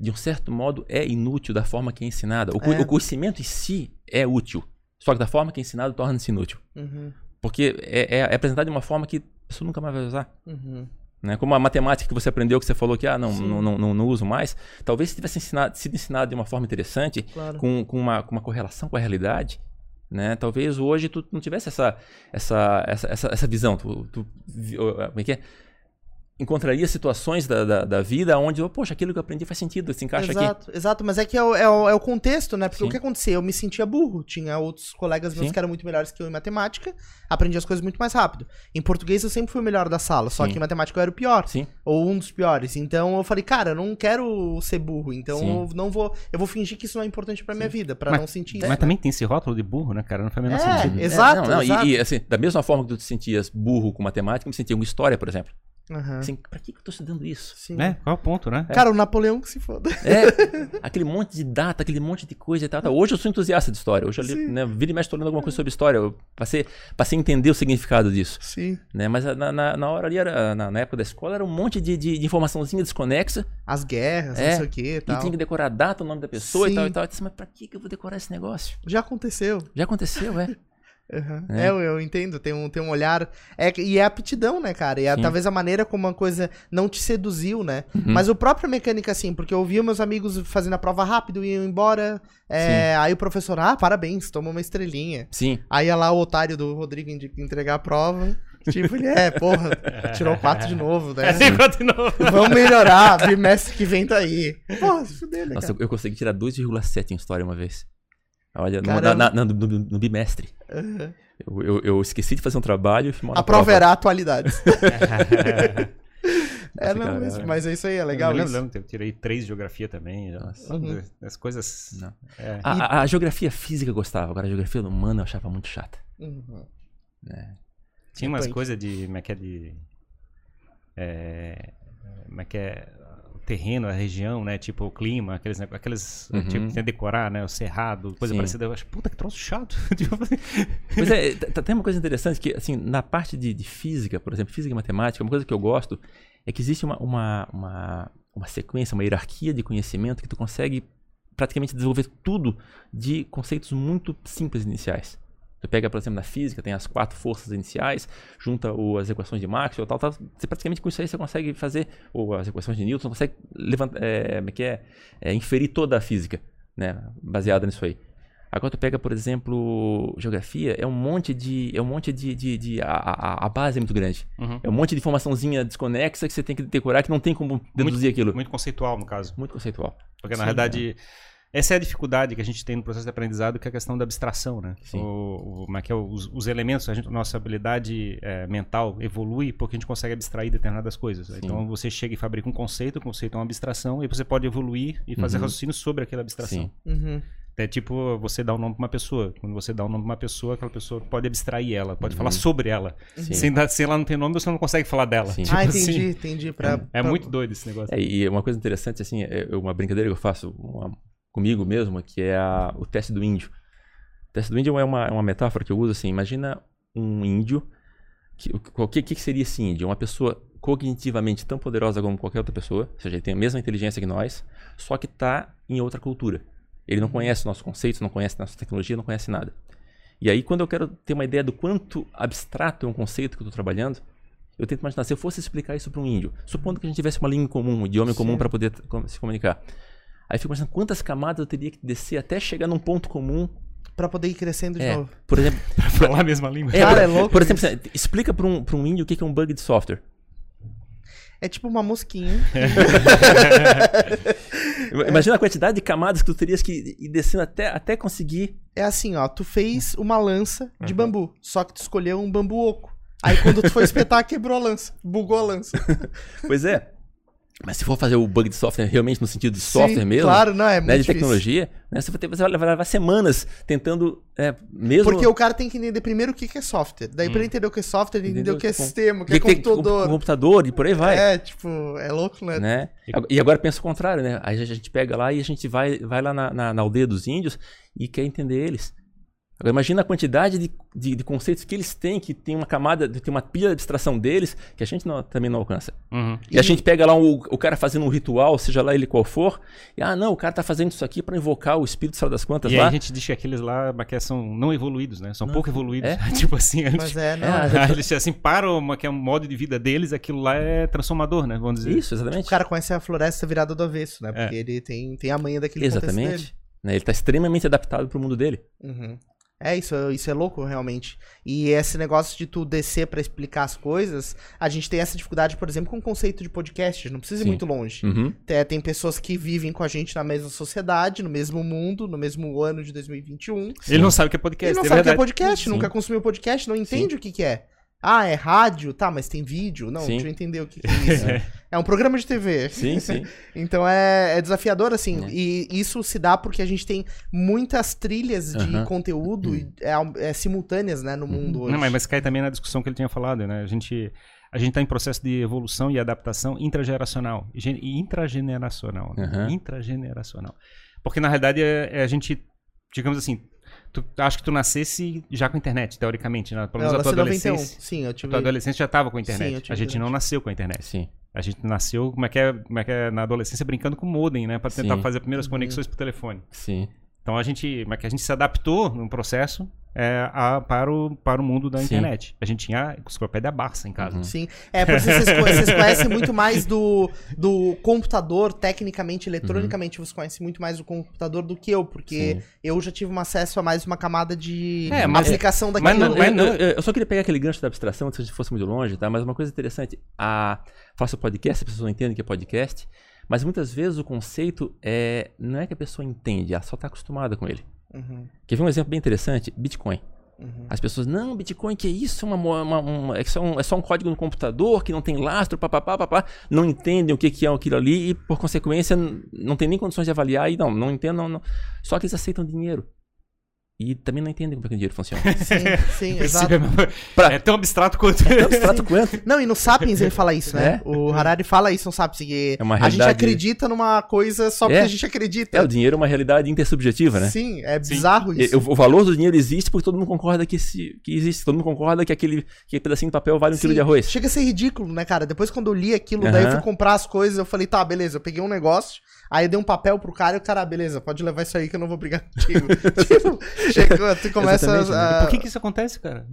de um certo modo é inútil da forma que é ensinada. O, É. o conhecimento em si é útil, só que da forma que é ensinado torna-se inútil. Uhum, Porque é, é- é apresentado de uma forma que a pessoa nunca mais vai usar. uhum. Né? Como a matemática que você aprendeu, que você falou que ah, não, não, não, não, uso mais, talvez se tivesse ensinado, sido ensinado de uma forma interessante, Claro. com, com, uma, com uma correlação com a realidade, né? Talvez hoje tu não tivesse essa, essa, essa, essa, essa visão. Tu, tu, como é que é? Encontraria situações da, da, da vida onde, oh, poxa, aquilo que eu aprendi faz sentido, se encaixa aqui. Exato, exato, mas é que é o, é o, é o contexto, né? Porque Sim. o que acontecia? Eu me sentia burro. Tinha outros colegas meus Sim. que eram muito melhores que eu em matemática, aprendi as coisas muito mais rápido. Em português eu sempre fui o melhor da sala, só Sim. que em matemática eu era o pior. Sim, ou um dos piores. Então eu falei, cara, eu não quero ser burro, então eu não vou, eu vou fingir que isso não é importante pra minha vida, pra Mas- não sentir isso. Mas também tem esse rótulo de burro, né, cara? Não faz o menor É, sentido. Exato, não, não, e- exato. E, assim, da mesma forma que tu te sentias burro com matemática, eu me sentia com história, por exemplo. Aham. Assim, pra que que eu tô estudando isso? Sim. Né? Qual é o ponto, né? Cara, o Napoleão que se foda. É, aquele monte de data, aquele monte de coisa e tal. tal. Hoje eu sou entusiasta de história. Hoje eu li, né, vira e mexe tô lendo alguma coisa sobre história. Eu passei, passei a entender o significado disso. Sim. Né? Mas na, na, na hora ali, era, na, na época da escola, era um monte de, de, de informaçãozinha desconexa. As guerras, É, não sei o que e E tal. tinha que decorar a data, o nome da pessoa e Sim. tal e tal. Eu disse, mas pra que que eu vou decorar esse negócio? Já aconteceu. Já aconteceu, é. Aham. É. É, eu, eu entendo, tem um, tem um olhar. É, e é aptidão, né, cara? E é, talvez a maneira como uma coisa não te seduziu, né? Uhum. Mas o próprio mecânica, assim, porque eu via meus amigos fazendo a prova rápido e iam embora. é, aí o professor, ah, parabéns, toma uma estrelinha. Sim. Aí ia lá o otário do Rodrigo entregar a prova. Tipo, ele é, porra, tirou quatro de novo, né? É, continua. Vamos melhorar, bimestre que vem tá aí. Porra, se fuder, né, Nossa, cara? eu, eu consegui tirar 2,7 em história uma vez. Olha, no, na- na- no, no- no bimestre. Eu, eu, eu esqueci de fazer um trabalho e fui mal na A prova era atualidades. é, Nossa, não, cara, mas, é. mas é isso aí, é legal eu isso. lembro, eu tirei três de geografia também. Nossa. Uhum. As coisas. Não. é. A, a- a geografia física eu gostava, agora a geografia humana eu achava muito chata. Uhum. né? Tinha umas coisas de. Como é que é de. É, como é que é. Terreno, a região, né? Tipo o clima, aqueles. nego- aqueles Uhum. tipo, decorar, né? O cerrado, coisa Sim. parecida. Eu acho, puta que troço chato. Tipo, Mas é, tem uma coisa interessante que, assim, na parte de, de física, por exemplo, física e matemática, uma coisa que eu gosto é que existe uma, uma, uma, uma sequência, uma hierarquia de conhecimento que tu consegue praticamente desenvolver tudo de conceitos muito simples iniciais. Tu pega, por exemplo, na física, tem as quatro forças iniciais, junta o, as equações de Maxwell, tal, tal. Você praticamente com isso aí você consegue fazer, ou as equações de Newton, você consegue levantar, é, é que é, é, inferir toda a física, né, baseada nisso aí. Agora tu pega, por exemplo, geografia, é um monte de. É um monte de. de, de- a, a, a base é muito grande. Uhum. É um monte de informaçãozinha desconexa que você tem que decorar que não tem como deduzir aquilo. Muito, Muito conceitual, no caso. conceitual. Porque, na Sim, verdade, essa é a dificuldade que a gente tem no processo de aprendizado, que é a questão da abstração, né? Sim. O, o, como é que é, os, os elementos, a gente, nossa habilidade eh, mental evolui porque a gente consegue abstrair determinadas coisas. Então, você chega e fabrica um conceito, o conceito é uma abstração, e você pode evoluir e fazer Uhum. raciocínio sobre aquela abstração. Sim. Uhum. É tipo você dar o nome pra uma pessoa. Quando você dá o nome pra uma pessoa, aquela pessoa pode abstrair ela, pode Uhum. falar sobre ela. Sim. Sem, dar- ela não tem nome, você não consegue falar dela. Sim. Tipo ah, entendi, assim, entendi. Pra, é pra- muito doido esse negócio. É, e uma coisa interessante, assim, é uma brincadeira que eu faço, uma, comigo mesmo, que é a- o teste do índio. O teste do índio é uma, é uma metáfora que eu uso assim. Imagina um índio. Que, o que, que seria esse índio? Uma pessoa cognitivamente tão poderosa como qualquer outra pessoa, ou seja, ele tem a mesma inteligência que nós, só que está em outra cultura. Ele não conhece nossos conceitos, não conhece nossa tecnologia, não conhece nada. E aí, quando eu quero ter uma ideia do quanto abstrato é um conceito que eu estou trabalhando, eu tento imaginar, se eu fosse explicar isso para um índio, supondo que a gente tivesse uma língua comum, um idioma em comum Sim. para poder se comunicar. Aí eu fico pensando quantas camadas eu teria que descer até chegar num ponto comum. Pra poder ir crescendo de É, novo. por exemplo, Falar a mesma língua. é, Cara, por, é louco por exemplo, isso. assim, explica para um, pra um índio o que que é um bug de software. É tipo uma mosquinha. Imagina a quantidade de camadas que tu terias que ir descendo até, até conseguir. É assim, ó, tu fez uma lança de Uhum. bambu, só que tu escolheu um bambu oco. Aí quando tu foi espetar, quebrou a lança, bugou a lança. Pois é. Mas se for fazer o bug de software realmente no sentido de software Sim, mesmo, Claro, não, é né, de tecnologia, né, você, vai ter, você vai levar semanas tentando é, mesmo. Porque o cara tem que entender primeiro o que é software. Daí pra ele entender o que é software, ele entender o que é sistema, o que, é computador. com- computador e por aí vai. É, tipo, é louco, né? né? E agora pensa o contrário, né? Aí a gente pega lá e a gente vai, vai lá na, na, na aldeia dos índios e quer entender eles. Agora imagina a quantidade de, de, de conceitos que eles têm, que tem uma camada, tem uma pilha de abstração deles, que a gente não- também não alcança. Uhum. E, a gente pega lá o, o cara fazendo um ritual, seja lá ele qual for, e ah, não, o cara tá fazendo isso aqui pra invocar o espírito lá das quantas E aí lá. a gente diz que aqueles lá Maquia, são não evoluídos, né? São pouco evoluídos. É? tipo assim, eles, Mas é, não. É, eles assim, param uma, que é um modo de vida deles, aquilo lá é transformador, né? Vamos dizer. Isso, exatamente. O cara conhece a floresta virada do avesso, né? Porque É. ele tem, tem a manha daquele. Exatamente. Né, Ele tá extremamente adaptado pro mundo dele. Uhum. É, isso, isso é louco, realmente. E esse negócio de tu descer pra explicar as coisas, a gente tem essa dificuldade, por exemplo, com o conceito de podcast. Não precisa ir Sim. muito longe. Uhum. Tem, tem pessoas que vivem com a gente na mesma sociedade, no mesmo mundo, no mesmo ano de 2021. Ele não sabe o que é podcast. Ele não é sabe o que é podcast, Sim. nunca consumiu podcast, não entende o que, que é. Ah, é rádio? Tá, mas tem vídeo? Não, Sim. deixa eu entender o que, que é isso. é um programa de TV. Sim, sim. Então é, é desafiador, assim. É. E isso se dá porque a gente tem muitas trilhas de Aham. Uhum. conteúdo é, é simultâneas, né, no mundo hoje. Não, mas, mas cai também na discussão que ele tinha falado, né? A gente a gente está em processo de evolução e adaptação intrageracional e intrageneracional, né? Intrageneracional. Porque na realidade é, é a gente, digamos assim, tu acho que tu nascesse já com internet, teoricamente, né? Pelo Eu menos a tua em 91. adolescência. Sim, eu A tive. tua adolescência já estava com a internet. Sim, eu tive a gente não internet. nasceu com a internet. Sim. A gente nasceu, como é que é, como é, que é na adolescência brincando com modem, né, para tentar Sim. fazer as primeiras Uhum. conexões pro telefone. Sim. Então a gente, como é que a gente se adaptou num processo é, a- para, o, para o mundo da Sim. internet. A gente tinha enciclopédia Barça em casa. Uhum. Sim. É, porque vocês, vocês conhecem muito mais do, do computador, tecnicamente, eletronicamente, você conhece muito mais do computador do que eu, porque Sim. eu já tive um acesso a mais uma camada de É, mas- aplicação mas daquilo. não- mas não- eu- eu só queria pegar aquele gancho da abstração, se a gente fosse muito longe, tá? Mas uma coisa interessante, a faço podcast, as pessoas não entendem o que é podcast, mas muitas vezes o conceito é não é que a pessoa entende, ela só está acostumada com ele. Uhum, Quer ver um exemplo bem interessante? Bitcoin. uhum. As pessoas, não, Bitcoin, que isso? Uma, uma- uma- é, só um, é só um código no computador que não tem lastro, papapá, papá. Não entendem o que, que é aquilo ali e, por consequência, não tem nem condições de avaliar e não, não entendem, não, não. Só que eles aceitam dinheiro. E também não entendem como é que o dinheiro funciona. Sim, sim, exato. é, Pra- é tão abstrato quanto. É abstrato quanto? Não, e no Sapiens ele fala isso, né? É? O Harari fala isso no Sapiens, que É uma a gente realidade- acredita numa coisa só porque É. a gente acredita. É, o dinheiro é uma realidade intersubjetiva, né? Sim, é Sim. bizarro E- isso. O, valor do dinheiro existe porque todo mundo concorda que, esse, que existe. Todo mundo concorda que aquele, que aquele pedacinho de papel vale um quilo Sim, de arroz. Chega a ser ridículo, né, cara? Depois quando eu li aquilo, daí eu fui comprar as coisas, eu falei, tá, beleza, eu peguei um negócio, aí eu dei um papel pro cara e o cara, "Ah, beleza, pode levar isso aí que eu não vou brigar contigo. tipo, chegou, tu começa Exatamente, né? a... Por que, que isso acontece, cara?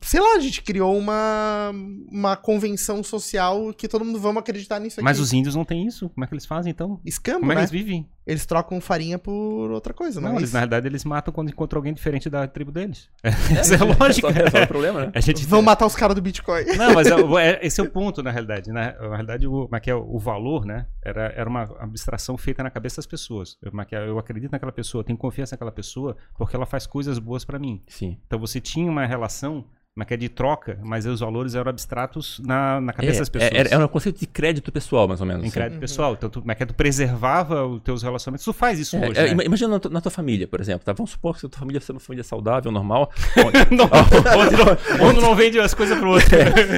Sei lá, a gente criou uma, uma convenção social que todo mundo vamos acreditar nisso aqui. Mas os índios não têm isso. Como é que eles fazem então? Escambo, Como é que né? eles vivem? Eles trocam farinha por outra coisa, não, Não, é eles isso? na realidade eles matam quando encontram alguém diferente da tribo deles. Essa é a lógica. É só o problema, né? A gente Vão matar os caras do Bitcoin. Não, mas é, é- esse é o ponto, na realidade. Na, na realidade, o, é que é, o valor, né? Era, era uma abstração feita na cabeça das pessoas. Eu, é é, eu acredito naquela pessoa, tenho confiança naquela pessoa, porque ela faz coisas boas pra mim. Sim. Então você tinha uma relação, é que é, de troca, mas os valores eram abstratos na, na cabeça É, das pessoas. é, era- era um conceito de crédito pessoal, mais ou menos. Em assim. crédito pessoal. Então, tu, como é que é, tu preservava os teus relacionamentos. Tu faz isso É, hoje, é, né? ima- Imagina na tua, na tua família, por exemplo. Tá? Vamos supor que a tua família é uma família saudável, normal. não, onde, não, onde não vende as coisas pro outro.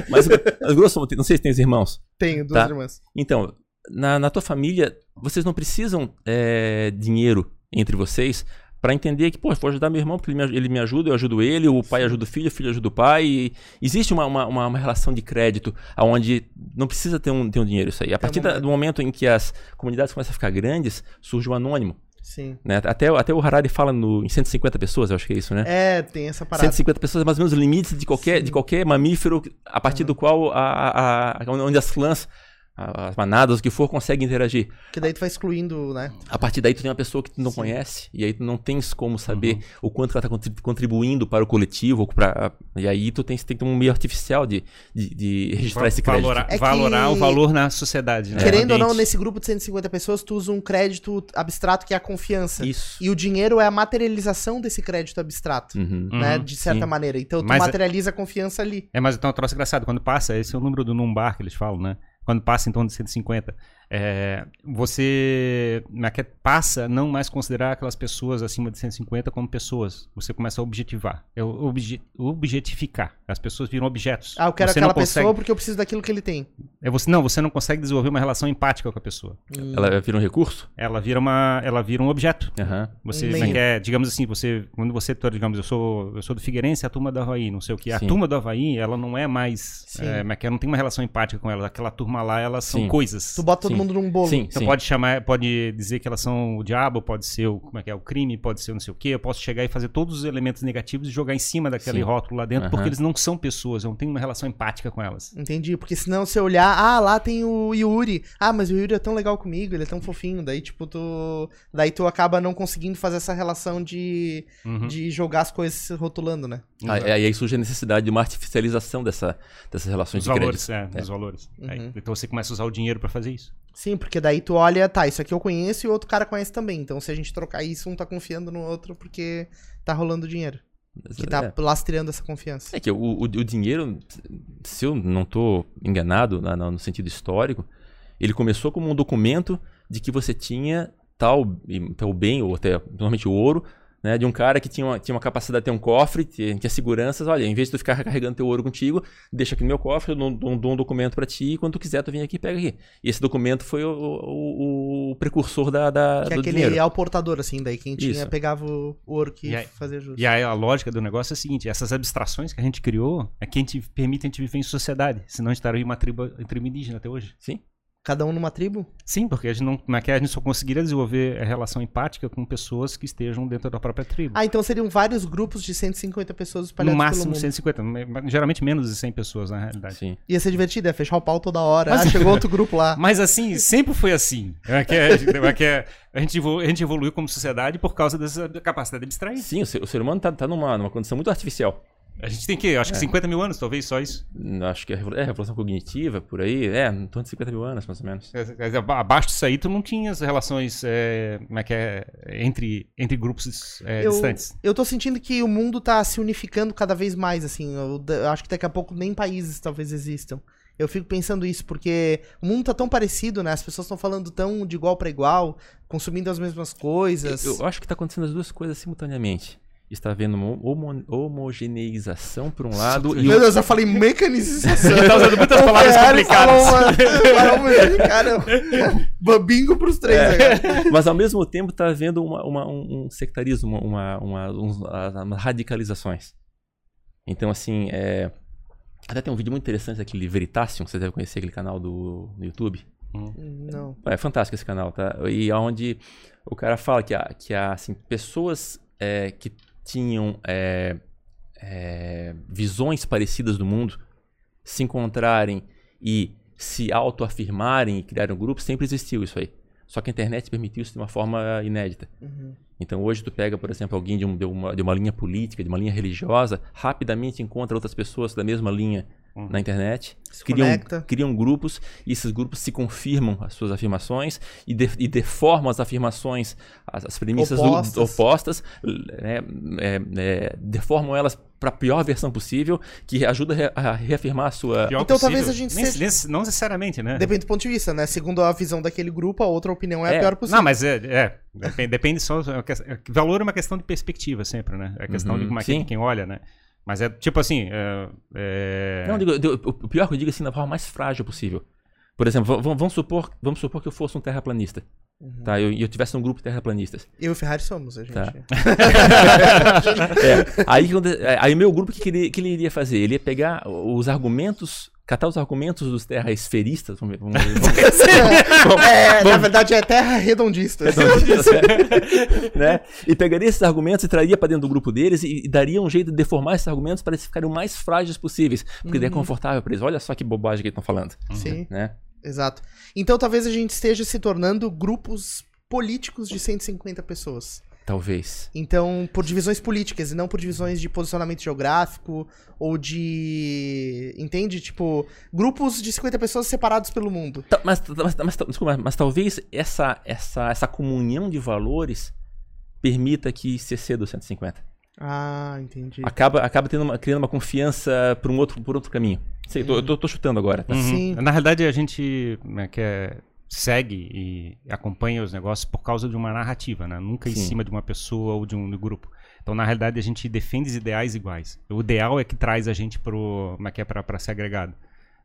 mas, mas grosso modo, não sei se tem os irmãos. Tenho duas Tá. irmãs. Então, na, na tua família, vocês não precisam é, dinheiro entre vocês para entender que, pô, vou ajudar meu irmão porque ele me, ele me ajuda, eu ajudo ele, o pai ajuda o filho, o filho ajuda o pai. Existe uma, uma, uma, relação de crédito onde não precisa ter um, ter um dinheiro isso aí. A partir do momento em que as comunidades começam a ficar grandes, surge o anônimo. Sim. Né? Até, até o Harari fala no, em 150 pessoas, eu acho que é isso, né? É, tem essa parada. 150 pessoas é mais ou menos o limite de qualquer, de qualquer mamífero a partir do qual a, a, a- onde as clãs, a- as manadas, o que for, conseguem interagir. Porque daí tu vai excluindo, né? A partir daí tu tem uma pessoa que tu não conhece e aí tu não tens como saber o quanto ela está contribuindo para o coletivo. Pra, e aí tu tens, tem que ter um meio artificial de, de, de registrar esse crédito. valorar, É que- valorar o valor na sociedade. Né? Querendo ou não, nesse grupo de 150 pessoas, tu usa um crédito abstrato que é a confiança. Isso. E o dinheiro é a materialização desse crédito abstrato, Uhum. né? Uhum, De certa sim. maneira. Então tu Mas é- materializa a confiança ali. É, mas então é um troço engraçado. Quando passa, esse é o número do numbar que eles falam, né? Quando passa em torno de 150, é, você é é? passa a não mais considerar aquelas pessoas acima de 150 como pessoas. Você começa a objetivar, é obje- objetificar. As pessoas viram objetos. Ah, eu quero você aquela consegue, pessoa porque eu preciso daquilo que ele tem. é você, não, você não consegue desenvolver uma relação empática com a pessoa. Ela vira um recurso? Ela vira uma, ela vira um objeto. Aham. Você como é meio. que é, digamos assim, você quando você digamos, eu sou eu sou do Figueirense, a turma do Havaí, não sei o que. A Sim. turma do Havaí, ela não é mais, é, é é, não tem uma relação empática com ela. Aquela turma lá, elas são Sim. coisas. Tu bota todo. Mundo num bolo. Sim, Então sim. pode chamar, pode dizer que elas são o diabo, pode ser o, como é que é, o crime, pode ser não sei o quê. Eu posso chegar e fazer todos os elementos negativos e jogar em cima daquele Sim. rótulo lá dentro, Aham. porque eles não são pessoas, eu não tenho uma relação empática com elas. Entendi, porque senão você olhar, ah, lá tem o Yuri. Ah, mas o Yuri é tão legal comigo, ele é tão fofinho. Daí, tipo, tu. Daí tu acaba não conseguindo fazer essa relação de, Uhum. de jogar as coisas rotulando, né? Aí, aí surge a necessidade de uma artificialização dessa, dessas relações Os de valores, crédito. é, os valores. Uhum. Aí, então você começa a usar o dinheiro pra fazer isso. Sim, porque daí tu olha, tá, isso aqui eu conheço e o outro cara conhece também. Então se a gente trocar isso, um tá confiando no outro porque tá rolando dinheiro. Que tá É. lastreando essa confiança. É que o, o, o dinheiro, se eu não estou enganado na- na- no sentido histórico, ele começou como um documento de que você tinha tal, tal bem, ou até normalmente o ouro, né, de um cara que tinha uma, tinha uma capacidade de ter um cofre, tinha, tinha seguranças, olha, em vez de tu ficar carregando teu ouro contigo, deixa aqui no meu cofre, eu dou, dou- dou um documento para ti, e quando tu quiser tu vem aqui e pega aqui. E esse documento foi o, o- o precursor da, da- Que é do aquele dinheiro. é o portador, assim, daí quem tinha Isso. pegava o ouro que E aí- fazia justo. E aí a lógica do negócio é a seguinte: essas abstrações que a gente criou é que a gente permite a gente viver em sociedade. Senão a gente estaria em uma tribo, em tribo indígena até hoje. Sim. Cada um numa tribo? Sim, porque a gente não, como é que é? a gente só conseguiria desenvolver a relação empática com pessoas que estejam dentro da própria tribo. Ah, então seriam vários grupos de 150 pessoas espalhadas no máximo pelo mundo. 150, me- geralmente menos de 100 pessoas na realidade. Sim. Ia ser divertido, ia fechar o pau toda hora. Ah, chegou outro grupo lá. Mas assim, sempre foi assim. É que, é, é que é- a, gente evolu- a gente evoluiu como sociedade por causa dessa capacidade de abstrair. Sim, o ser, o ser humano tá, tá numa, numa condição muito artificial. A gente tem que, acho que 50 mil anos, talvez, só isso. Acho que é, é revolução cognitiva, por aí. É, em torno de 50 mil anos, mais ou menos. É, é, Abaixo disso aí, tu não tinha as relações é, como é que é, entre, entre grupos é, eu, distantes. eu tô sentindo que o mundo tá se unificando cada vez mais, assim. Eu, eu acho que daqui a pouco nem países talvez existam. Eu fico pensando isso, porque o mundo tá tão parecido, né? As pessoas estão falando tão de igual pra igual, consumindo as mesmas coisas. Eu, eu acho que está acontecendo as duas coisas simultaneamente. Está havendo uma homo- homogeneização por um lado e Meu o- Deus, eu falei mecanização. Tá usando muitas palavras Ferrari complicadas. falou uma- falou uma- Cara, bingo pros três É. agora. mas ao mesmo tempo está havendo uma, uma- um, um sectarismo, uma, uma, ah, umas radicalizações. Então, assim, é... até tem um vídeo muito interessante aquele Veritasium, você deve conhecer aquele canal do no YouTube. Não. É fantástico esse canal, tá? E onde o cara fala que há, que há assim, pessoas é, que tinham é, é, visões parecidas do mundo se encontrarem e se autoafirmarem e criarem um grupo, sempre existiu isso aí. Só que a internet permitiu isso de uma forma inédita. Uhum. Então hoje tu pega, por exemplo, alguém de, um- de uma, de uma linha política, de uma linha religiosa, rapidamente encontra outras pessoas da mesma linha Uhum. na internet, Se criam, conecta. criam grupos e esses grupos se confirmam as suas afirmações e, de- e deformam as afirmações, as, as premissas do- Opostas. opostas, né, é, é, deformam elas para a pior versão possível, que ajuda a reafirmar a sua. Pior Então, possível. talvez a gente Nem- seja- nem- Não necessariamente, né? Depende do ponto de vista, né? Segundo a visão daquele grupo, a outra opinião é, É. a pior possível. Não, mas é, é depende, depende só. É que Valor é uma questão de perspectiva sempre, né? É questão de Uhum, como é que quem olha, né? Mas é tipo assim. é, é- Não, digo- digo- o pior que eu digo assim, da forma mais frágil possível. Por exemplo, vamos supor, vamos supor que eu fosse um terraplanista. Tá? E eu, eu tivesse um grupo de terraplanistas. Eu e o Ferrari somos, a gente. Tá. É, aí, é, aí o meu grupo, o que, que, ele, que ele iria fazer? Ele ia pegar os argumentos, catar os argumentos dos terra esferistas, vamos, ver, vamos, vamos, é, na verdade é terra redondista. né? E pegaria esses argumentos e traria para dentro do grupo deles e, e daria um jeito de deformar esses argumentos para eles ficarem o mais frágeis possíveis, porque daí é confortável para eles. Olha só que bobagem que eles estão falando, Sim, né? exato. Então talvez a gente esteja se tornando grupos políticos de 150 pessoas. Talvez. Então, por divisões políticas e não por divisões de posicionamento geográfico ou de. Entende? Tipo, grupos de 50 pessoas separados pelo mundo. Tá, mas, mas, mas, desculpa, mas talvez essa, essa, essa comunhão de valores permita que se exceda os 150. Ah, entendi. Acaba, acaba tendo uma, criando uma confiança por um outro, por outro caminho. Sei, tô, eu tô, tô chutando agora, tá? Uhum. Sim. Na realidade, a gente né, que é- segue e acompanha os negócios por causa de uma narrativa, né? Nunca em Sim. cima de uma pessoa ou de um grupo. Então, na realidade, a gente defende os ideais iguais. O ideal é que traz a gente como é é, para ser agregado.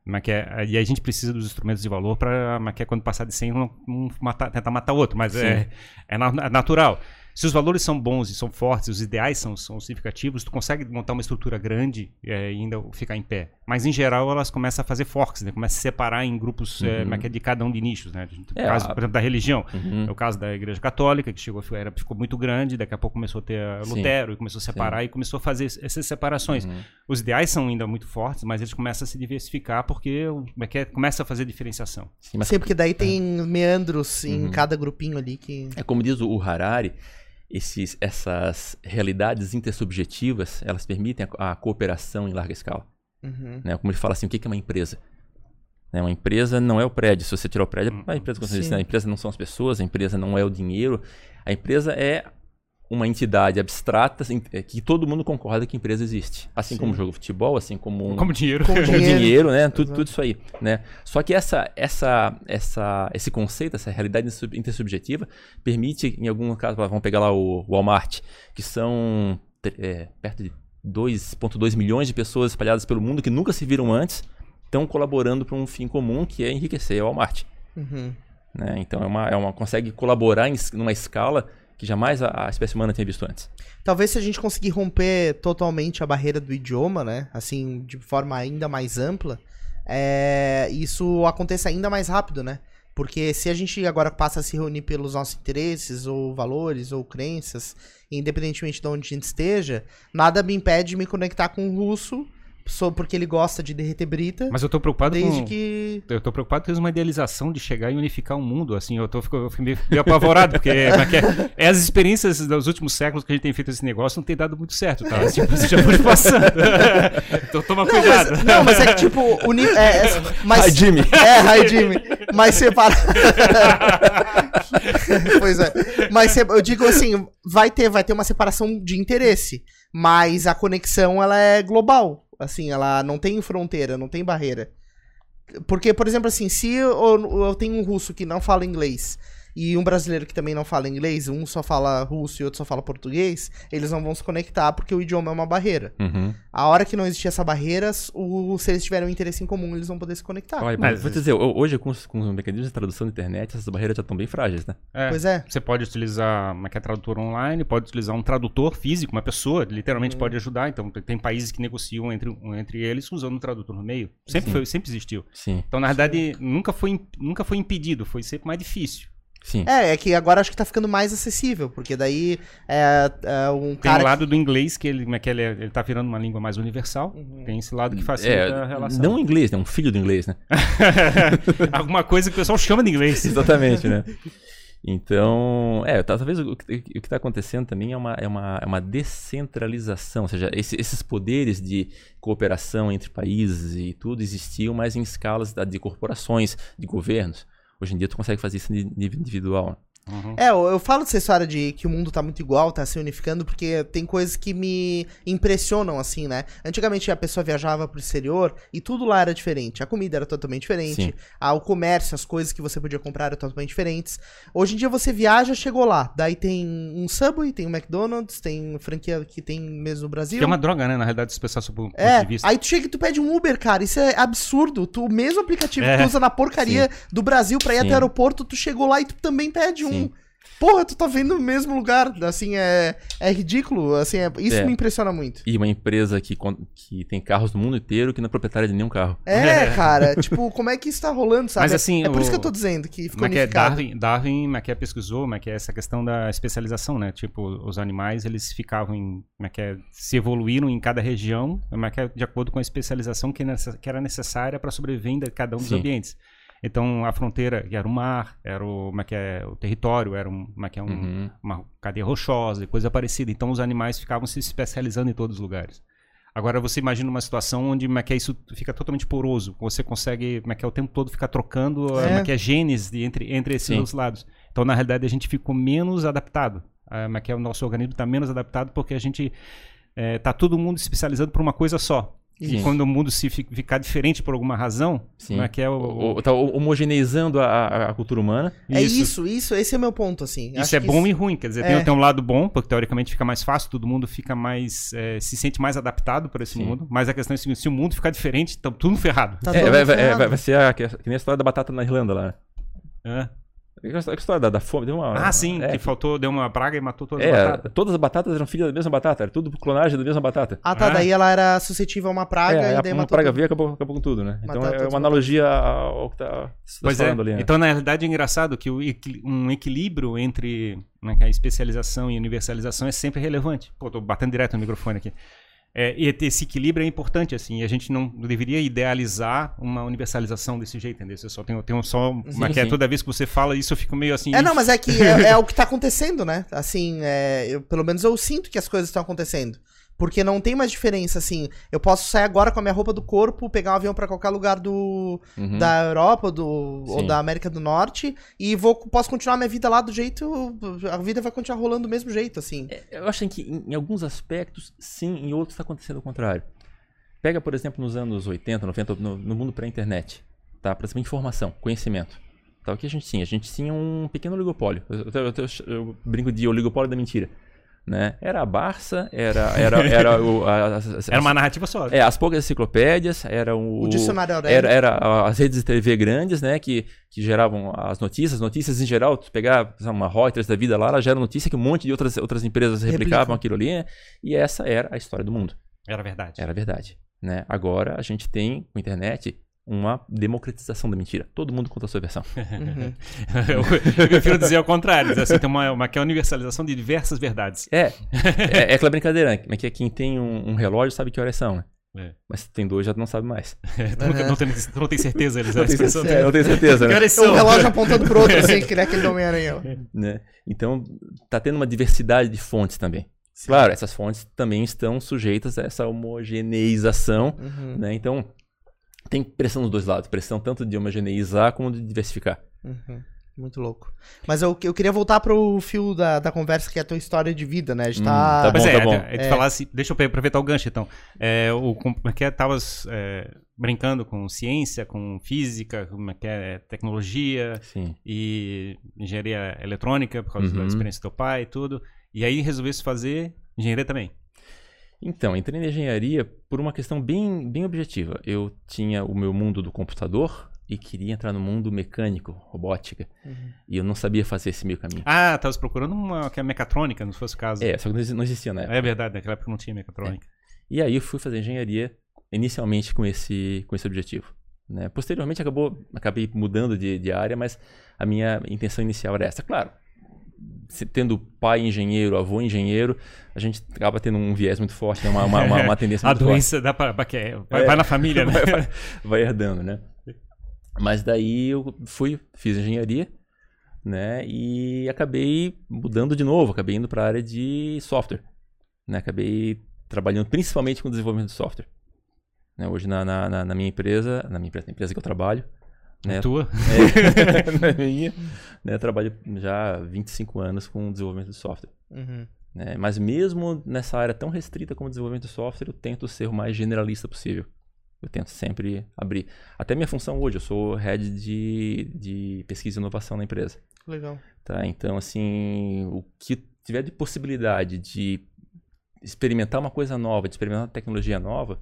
É que e a gente precisa dos instrumentos de valor para é quando passar de 100 não, não matar, tentar matar o outro, mas é, é é natural. Se os valores são bons e são fortes, os ideais são, são significativos, tu consegue montar uma estrutura grande é, e ainda ficar em pé. Mas em geral elas começam a fazer forks, né? Começam a se separar em grupos é, como é que é, de cada um de nichos, né? No É, caso, a- por exemplo, da religião. Uhum. É o caso da Igreja Católica, que chegou, era, ficou muito grande, daqui a pouco começou a ter Sim. Lutero e começou a separar e começou a fazer es- essas separações. Uhum. Os ideais são ainda muito fortes, mas eles começam a se diversificar porque o- é que é, começa a fazer diferenciação. Sim, mas Sim, porque daí tem meandros em Uhum. cada grupinho ali que. É como diz o Harari, esses, essas realidades intersubjetivas, elas permitem a, a cooperação em larga escala. Uhum. Né? Como ele fala assim, o que é uma empresa? Né, Uma empresa não é o prédio. Se você tirar o prédio, a empresa, a empresa não são as pessoas, a empresa não é o dinheiro. A empresa é uma entidade abstrata assim, é, que todo mundo concorda que a empresa existe. Assim Sim. como o jogo de futebol, assim como um, Como dinheiro. Como com dinheiro. dinheiro, né? Tudo, tudo isso aí, né? Só que essa, essa, essa, esse conceito, essa realidade intersub- intersubjetiva, permite, em algum caso, vamos pegar lá o Walmart, que são é, perto de 2,2 milhões de pessoas espalhadas pelo mundo que nunca se viram antes, estão colaborando para um fim comum que é enriquecer o Walmart. Uhum. Né? Então é uma, é uma consegue colaborar em numa escala que jamais a, a espécie humana tinha visto antes. Talvez se a gente conseguir romper totalmente a barreira do idioma, né? Assim, de forma ainda mais ampla, é, isso aconteça ainda mais rápido, né? Porque se a gente agora passa a se reunir pelos nossos interesses, ou valores, ou crenças, independentemente de onde a gente esteja, nada me impede de me conectar com o russo, só porque ele gosta de derreter brita, Mas eu tô preocupado desde com... que... Eu tô preocupado com uma idealização de chegar e unificar o mundo, assim, eu tô fico, eu fico meio, meio apavorado, porque é é, é as experiências dos últimos séculos que a gente tem feito esse negócio não tem dado muito certo, tá? Tipo, você já foi passando. então toma Não cuidado. mas, não, mas é que tipo, o ni- é, é, mas, Hi, Jimmy. É, hi Jimmy. Mas separa. pois é. Mas se- eu digo assim, vai ter, vai ter uma separação de interesse, mas a conexão ela é global. Assim, ela não tem fronteira, não tem barreira. Porque, por exemplo, assim, se eu, eu tenho um russo que não fala inglês e um brasileiro que também não fala inglês, um só fala russo e outro só fala português, eles não vão se conectar porque o idioma é uma barreira. Uhum. A hora que não existir essa barreira, o, se eles tiverem um interesse em comum, eles vão poder se conectar. Olha, Mas- vou te dizer, ho- hoje com os, com os mecanismos de tradução da internet, essas barreiras já estão bem frágeis, né? É, Pois é. Você pode utilizar uma que é tradutor online, pode utilizar um tradutor físico, uma pessoa, literalmente pode ajudar. Então, tem- países que negociam entre, entre eles usando um tradutor no meio. Sempre, foi, sempre existiu. Sim, Então, na verdade, nunca foi, nunca foi impedido, foi sempre mais difícil. Sim. É, é que agora acho que tá ficando mais acessível, porque daí é, é um Tem cara. o lado do inglês, que ele, como é que ele, é- ele tá virando uma língua mais universal. Uhum. Tem esse lado que facilita a relação. não inglês, né? Um filho do inglês, né? Alguma coisa que o pessoal chama de inglês. Exatamente, né? Então, é, tá- talvez o, que- que está acontecendo também é uma, é uma, é uma descentralização, ou seja, esse- esses poderes de cooperação entre países e tudo existiam, mas em escalas da- de corporações, de governos. Hoje em dia tu consegue fazer isso de nível individual. Uhum. É, eu, eu falo dessa história de que o mundo tá muito igual, tá se unificando, porque tem coisas que me impressionam, assim, né? Antigamente a pessoa viajava pro exterior e tudo lá era diferente. A comida era totalmente diferente, Sim. a, o comércio, as coisas que você podia comprar eram totalmente diferentes. Hoje em dia você viaja, chegou lá. Daí tem um Subway, tem um McDonald's, tem franquia que tem mesmo no Brasil. Que é uma droga, né? Na realidade, pensar sob o ponto É, de vista. aí tu chega e tu pede um Uber, cara, isso é absurdo. Tu, o mesmo aplicativo que É. tu usa na porcaria do Brasil pra ir Sim. até o aeroporto, tu chegou lá e tu também pede um. Porra, tu tá vendo no mesmo lugar, assim, é, é ridículo, assim, é- isso É. me impressiona muito. E uma empresa que, que tem carros no mundo inteiro que não é proprietária de nenhum carro. É, cara, tipo, como é que isso tá rolando, sabe? Mas, assim, é por isso o- que eu tô dizendo que ficou Como é que é. Darwin, Darwin como é que é, pesquisou, é essa questão da especialização, né? Tipo, os animais, eles ficavam em, como é que é, se evoluíram em cada região, é, de acordo com a especialização que, nessa- que era necessária para sobreviver em cada um dos Sim. ambientes. Então, a fronteira que era o mar, era o, como é que é, o território, era um, como é que é, um- Uhum. uma cadeia rochosa e coisa parecida. Então, os animais ficavam se especializando em todos os lugares. Agora, você imagina uma situação onde como é que é, isso fica totalmente poroso. Você consegue, como é que é, o tempo todo ficar trocando É. como é que é, genes de- entre, entre esses Sim. dois lados. Então, na realidade, a gente ficou menos adaptado. Ah, Como é que é, o nosso organismo está menos adaptado porque a gente está todo mundo especializando por uma coisa só. E Sim. quando o mundo se fi- ficar diferente por alguma razão, Sim. como é que é o... O- o- tá homogeneizando a, a- cultura humana. É isso, isso, esse é meu ponto, assim. Isso Acho é que bom e ruim, quer dizer, É. tem, tem um lado bom, porque teoricamente fica mais fácil, todo mundo fica mais. eh, se sente mais adaptado por esse Sim. mundo. Mas a questão é a seguinte: se o mundo ficar diferente, estão tudo ferrado. Tá É, todo vai, vai- ferrado. vai- vai ser a, que, que nem a história da batata na Irlanda lá. É. A história- a história da, da fome. Deu uma, Ah, sim, é, que faltou, deu uma praga e matou toda a É, batata. todas as batatas eram filhas da mesma batata, era tudo clonagem da mesma batata. Ah, tá, Ah. daí ela era suscetível a uma praga é, e a- daí uma matou praga tudo. veio e acabou, acabou com tudo, né? Então é uma analogia ao que tá se Pois é. falando ali. né? Então, na realidade, é engraçado que o um equilíbrio entre né, a especialização e universalização é sempre relevante. Pô, tô batendo direto no microfone aqui. É, e esse equilíbrio é importante, assim, e a gente não deveria idealizar uma universalização desse jeito, entendeu? Você só tem, tem um só. É sim. toda vez que você fala isso, eu fico meio assim. É, não, mas é que é, é o que tá acontecendo, né? Assim, é, eu- pelo menos eu sinto que as coisas estão acontecendo. Porque não tem mais diferença, assim. Eu posso sair agora com a minha roupa do corpo, pegar um avião pra qualquer lugar do, Uhum. da Europa do, ou da América do Norte e vou, posso continuar minha vida lá do jeito. A vida vai continuar rolando do mesmo jeito, assim. É, Eu acho que em, em alguns aspectos, sim, em outros está acontecendo o contrário. Pega, por exemplo, nos anos 80, 90, no, no mundo pré-internet, tá? Para saber informação, conhecimento. Tá, o que a gente tinha? A gente tinha um pequeno oligopólio. Eu, eu- eu- eu brinco de oligopólio da mentira. Né? Era a Barça, era, era, era, o, a- Era uma narrativa só. é, as poucas enciclopédias, era o, O dicionário Aurélio. era, era as redes de TV grandes, né, que, que geravam as notícias. As notícias em geral, tu pegar sabe, uma Reuters da vida lá, ela gera notícia que um monte de outras, outras empresas replicavam Replicam. aquilo ali. né? E essa era a história do mundo. Era verdade. Era verdade. Né? Agora a gente tem, com a internet, uma democratização da mentira. Todo mundo conta a sua versão. Uhum. eu, eu prefiro dizer ao contrário. dizer Assim, tem uma, uma que é a universalização de diversas verdades. É, é, é aquela brincadeira, né? Mas que quem tem um, um relógio sabe que horas são, né? É. Mas se tem dois já não sabe mais. Tu nunca- não, tem, não tem certeza, eles Não tem certeza, é, não tem certeza, Que né? são? relógio apontando pro outro, assim, que nem aquele do Homem-Aranha. né? Então, tá tendo uma diversidade de fontes também. Claro, essas fontes também estão sujeitas a essa homogeneização, Uhum, né? Então, tem pressão dos dois lados, pressão tanto de homogeneizar como de diversificar. uhum. Muito louco. Mas eu, eu queria voltar pro fio da, da conversa, que é a tua história de vida, né? A gente Hum, tá. tá Pois bom, é, bom. é, é, falar assim, deixa eu aproveitar o gancho então. É, o, como é que é, tavas é, brincando com ciência, com física, como é que é, tecnologia Sim. e engenharia eletrônica, por causa da Uhum. experiência do teu pai e tudo. E aí resolvesse fazer engenharia também. Então, entrei na engenharia por uma questão bem, bem objetiva. Eu tinha o meu mundo do computador e queria entrar no mundo mecânico, robótica. Uhum. E eu não sabia fazer esse meio caminho. Ah, estavas procurando uma que é mecatrônica, não fosse o caso. É, só que não exi- não existia na época. É verdade, naquela época não tinha mecatrônica. E aí eu fui fazer engenharia inicialmente com esse, com esse objetivo. Né? Posteriormente acabou, acabei mudando de, de área, mas a minha intenção inicial era essa. Claro, tendo pai engenheiro, avô engenheiro, a gente acaba tendo um viés muito forte, né? uma, uma, uma, uma tendência A muito forte. doença dá pra, pra que é, vai, É. vai na família, né? vai, vai- herdando, né? Mas daí eu fui, fiz engenharia, né? E acabei mudando de novo, acabei indo para a área de software, né? Acabei trabalhando principalmente com desenvolvimento de software. Né? Hoje na, na, na- na minha empresa, na minha empresa, na empresa que eu trabalho, Né? Tua? É, não é minha. Né? Trabalho já há 25 anos com desenvolvimento de software. Uhum. Né? Mas mesmo nessa área tão restrita como desenvolvimento de software, eu tento ser o mais generalista possível. Eu tento sempre abrir. Até minha função hoje, eu sou head de, de pesquisa e inovação na empresa. Legal. Tá? Então, assim, o que tiver de possibilidade de experimentar uma coisa nova, de experimentar uma tecnologia nova,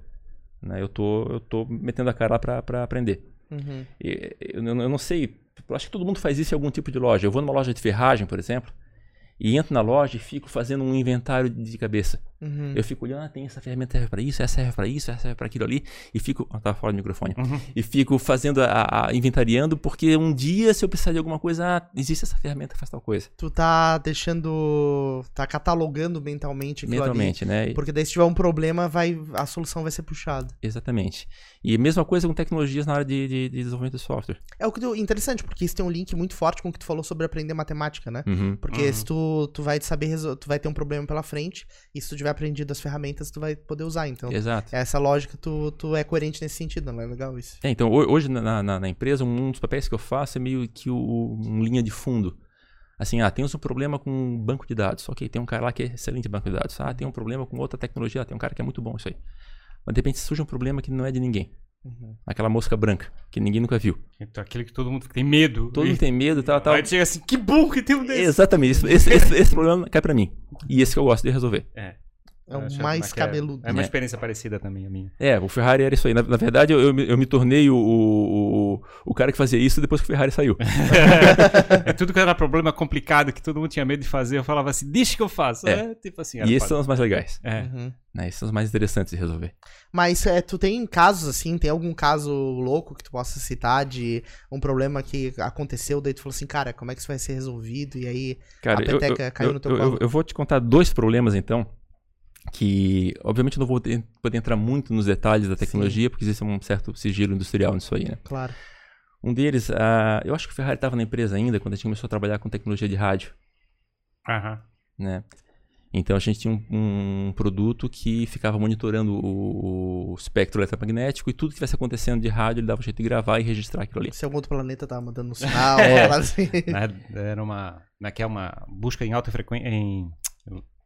né, eu, tô, eu tô metendo a cara lá para aprender. Uhum. Eu, eu não sei, eu acho que todo mundo faz isso em algum tipo de loja. Eu vou numa loja de ferragem, por exemplo, e entro na loja e fico fazendo um inventário de cabeça. Uhum. Eu fico olhando, ah, tem essa ferramenta serve para isso, essa serve para isso, essa serve para aquilo ali, e fico, ah, tá fora do microfone, Uhum. e fico fazendo, a, a- inventariando, porque um dia, se eu precisar de alguma coisa, ah, existe essa ferramenta que faz tal coisa. Tu tá deixando. tá catalogando mentalmente aquilo Mentalmente, né? ali. E- Porque daí se tiver um problema, vai, a solução vai ser puxada. Exatamente. E a mesma coisa com tecnologias na área de, de- de desenvolvimento de software. É o que tu, interessante, porque isso tem um link muito forte com o que tu falou sobre aprender matemática, né? Uhum. Porque Uhum. se tu, tu vai saber tu vai ter um problema pela frente, e se tu tiver aprendido as ferramentas, tu vai poder usar. Então, Exato. essa lógica, tu, tu é coerente nesse sentido, não é legal isso? É, então, ho- hoje na, na- na empresa, um dos papéis que eu faço é meio que o, um linha de fundo. Assim, ah, temos um problema com um banco de dados. Ok, tem um cara lá que é excelente em banco de dados. Ah, tem um problema com outra tecnologia. Ah, tem um cara que é muito bom isso aí. Mas de repente surge um problema que não é de ninguém. Uhum. Aquela mosca branca, que ninguém nunca viu. Então, aquele que todo mundo tem medo. Todo mundo tem medo e tal, tal. Aí chega assim, que bom que tem um desse. Exatamente. Esse, esse, esse- esse problema cai pra mim. E esse que eu gosto de resolver. É. É o Acho mais que é- cabeludo. É uma É. experiência parecida também, a minha. É, o Ferrari era isso aí. Na, na verdade, eu, eu, me- eu me tornei o, o, o, cara que fazia isso depois que o Ferrari saiu. é tudo que era problema complicado, que todo mundo tinha medo de fazer, eu falava assim, deixa que eu faço. É. É, tipo assim. E esses são os mais legais. É. Uhum. Né? Esses são os mais interessantes de resolver. Mas é, tu tem casos assim, tem algum caso louco que tu possa citar de um problema que aconteceu, daí tu falou assim, cara, como é que isso vai ser resolvido? E aí, Cara, A eu, peteca eu, caiu eu, no teu eu- colo. eu vou te contar dois problemas, então, que obviamente eu não vou ter- poder entrar muito nos detalhes da tecnologia, porque existe um certo sigilo industrial nisso aí, né? claro. Um deles, ah, eu acho que o Ferrari estava na empresa ainda quando a gente começou a trabalhar com tecnologia de rádio, Aham. né? Então a gente tinha um, um produto que ficava monitorando o, o espectro eletromagnético e tudo que estivesse acontecendo de rádio ele dava um jeito de gravar e registrar aquilo ali. Se algum outro planeta tava mandando um sinal, É. assim. Né, Era uma. Como é uma busca em alta frequência. Em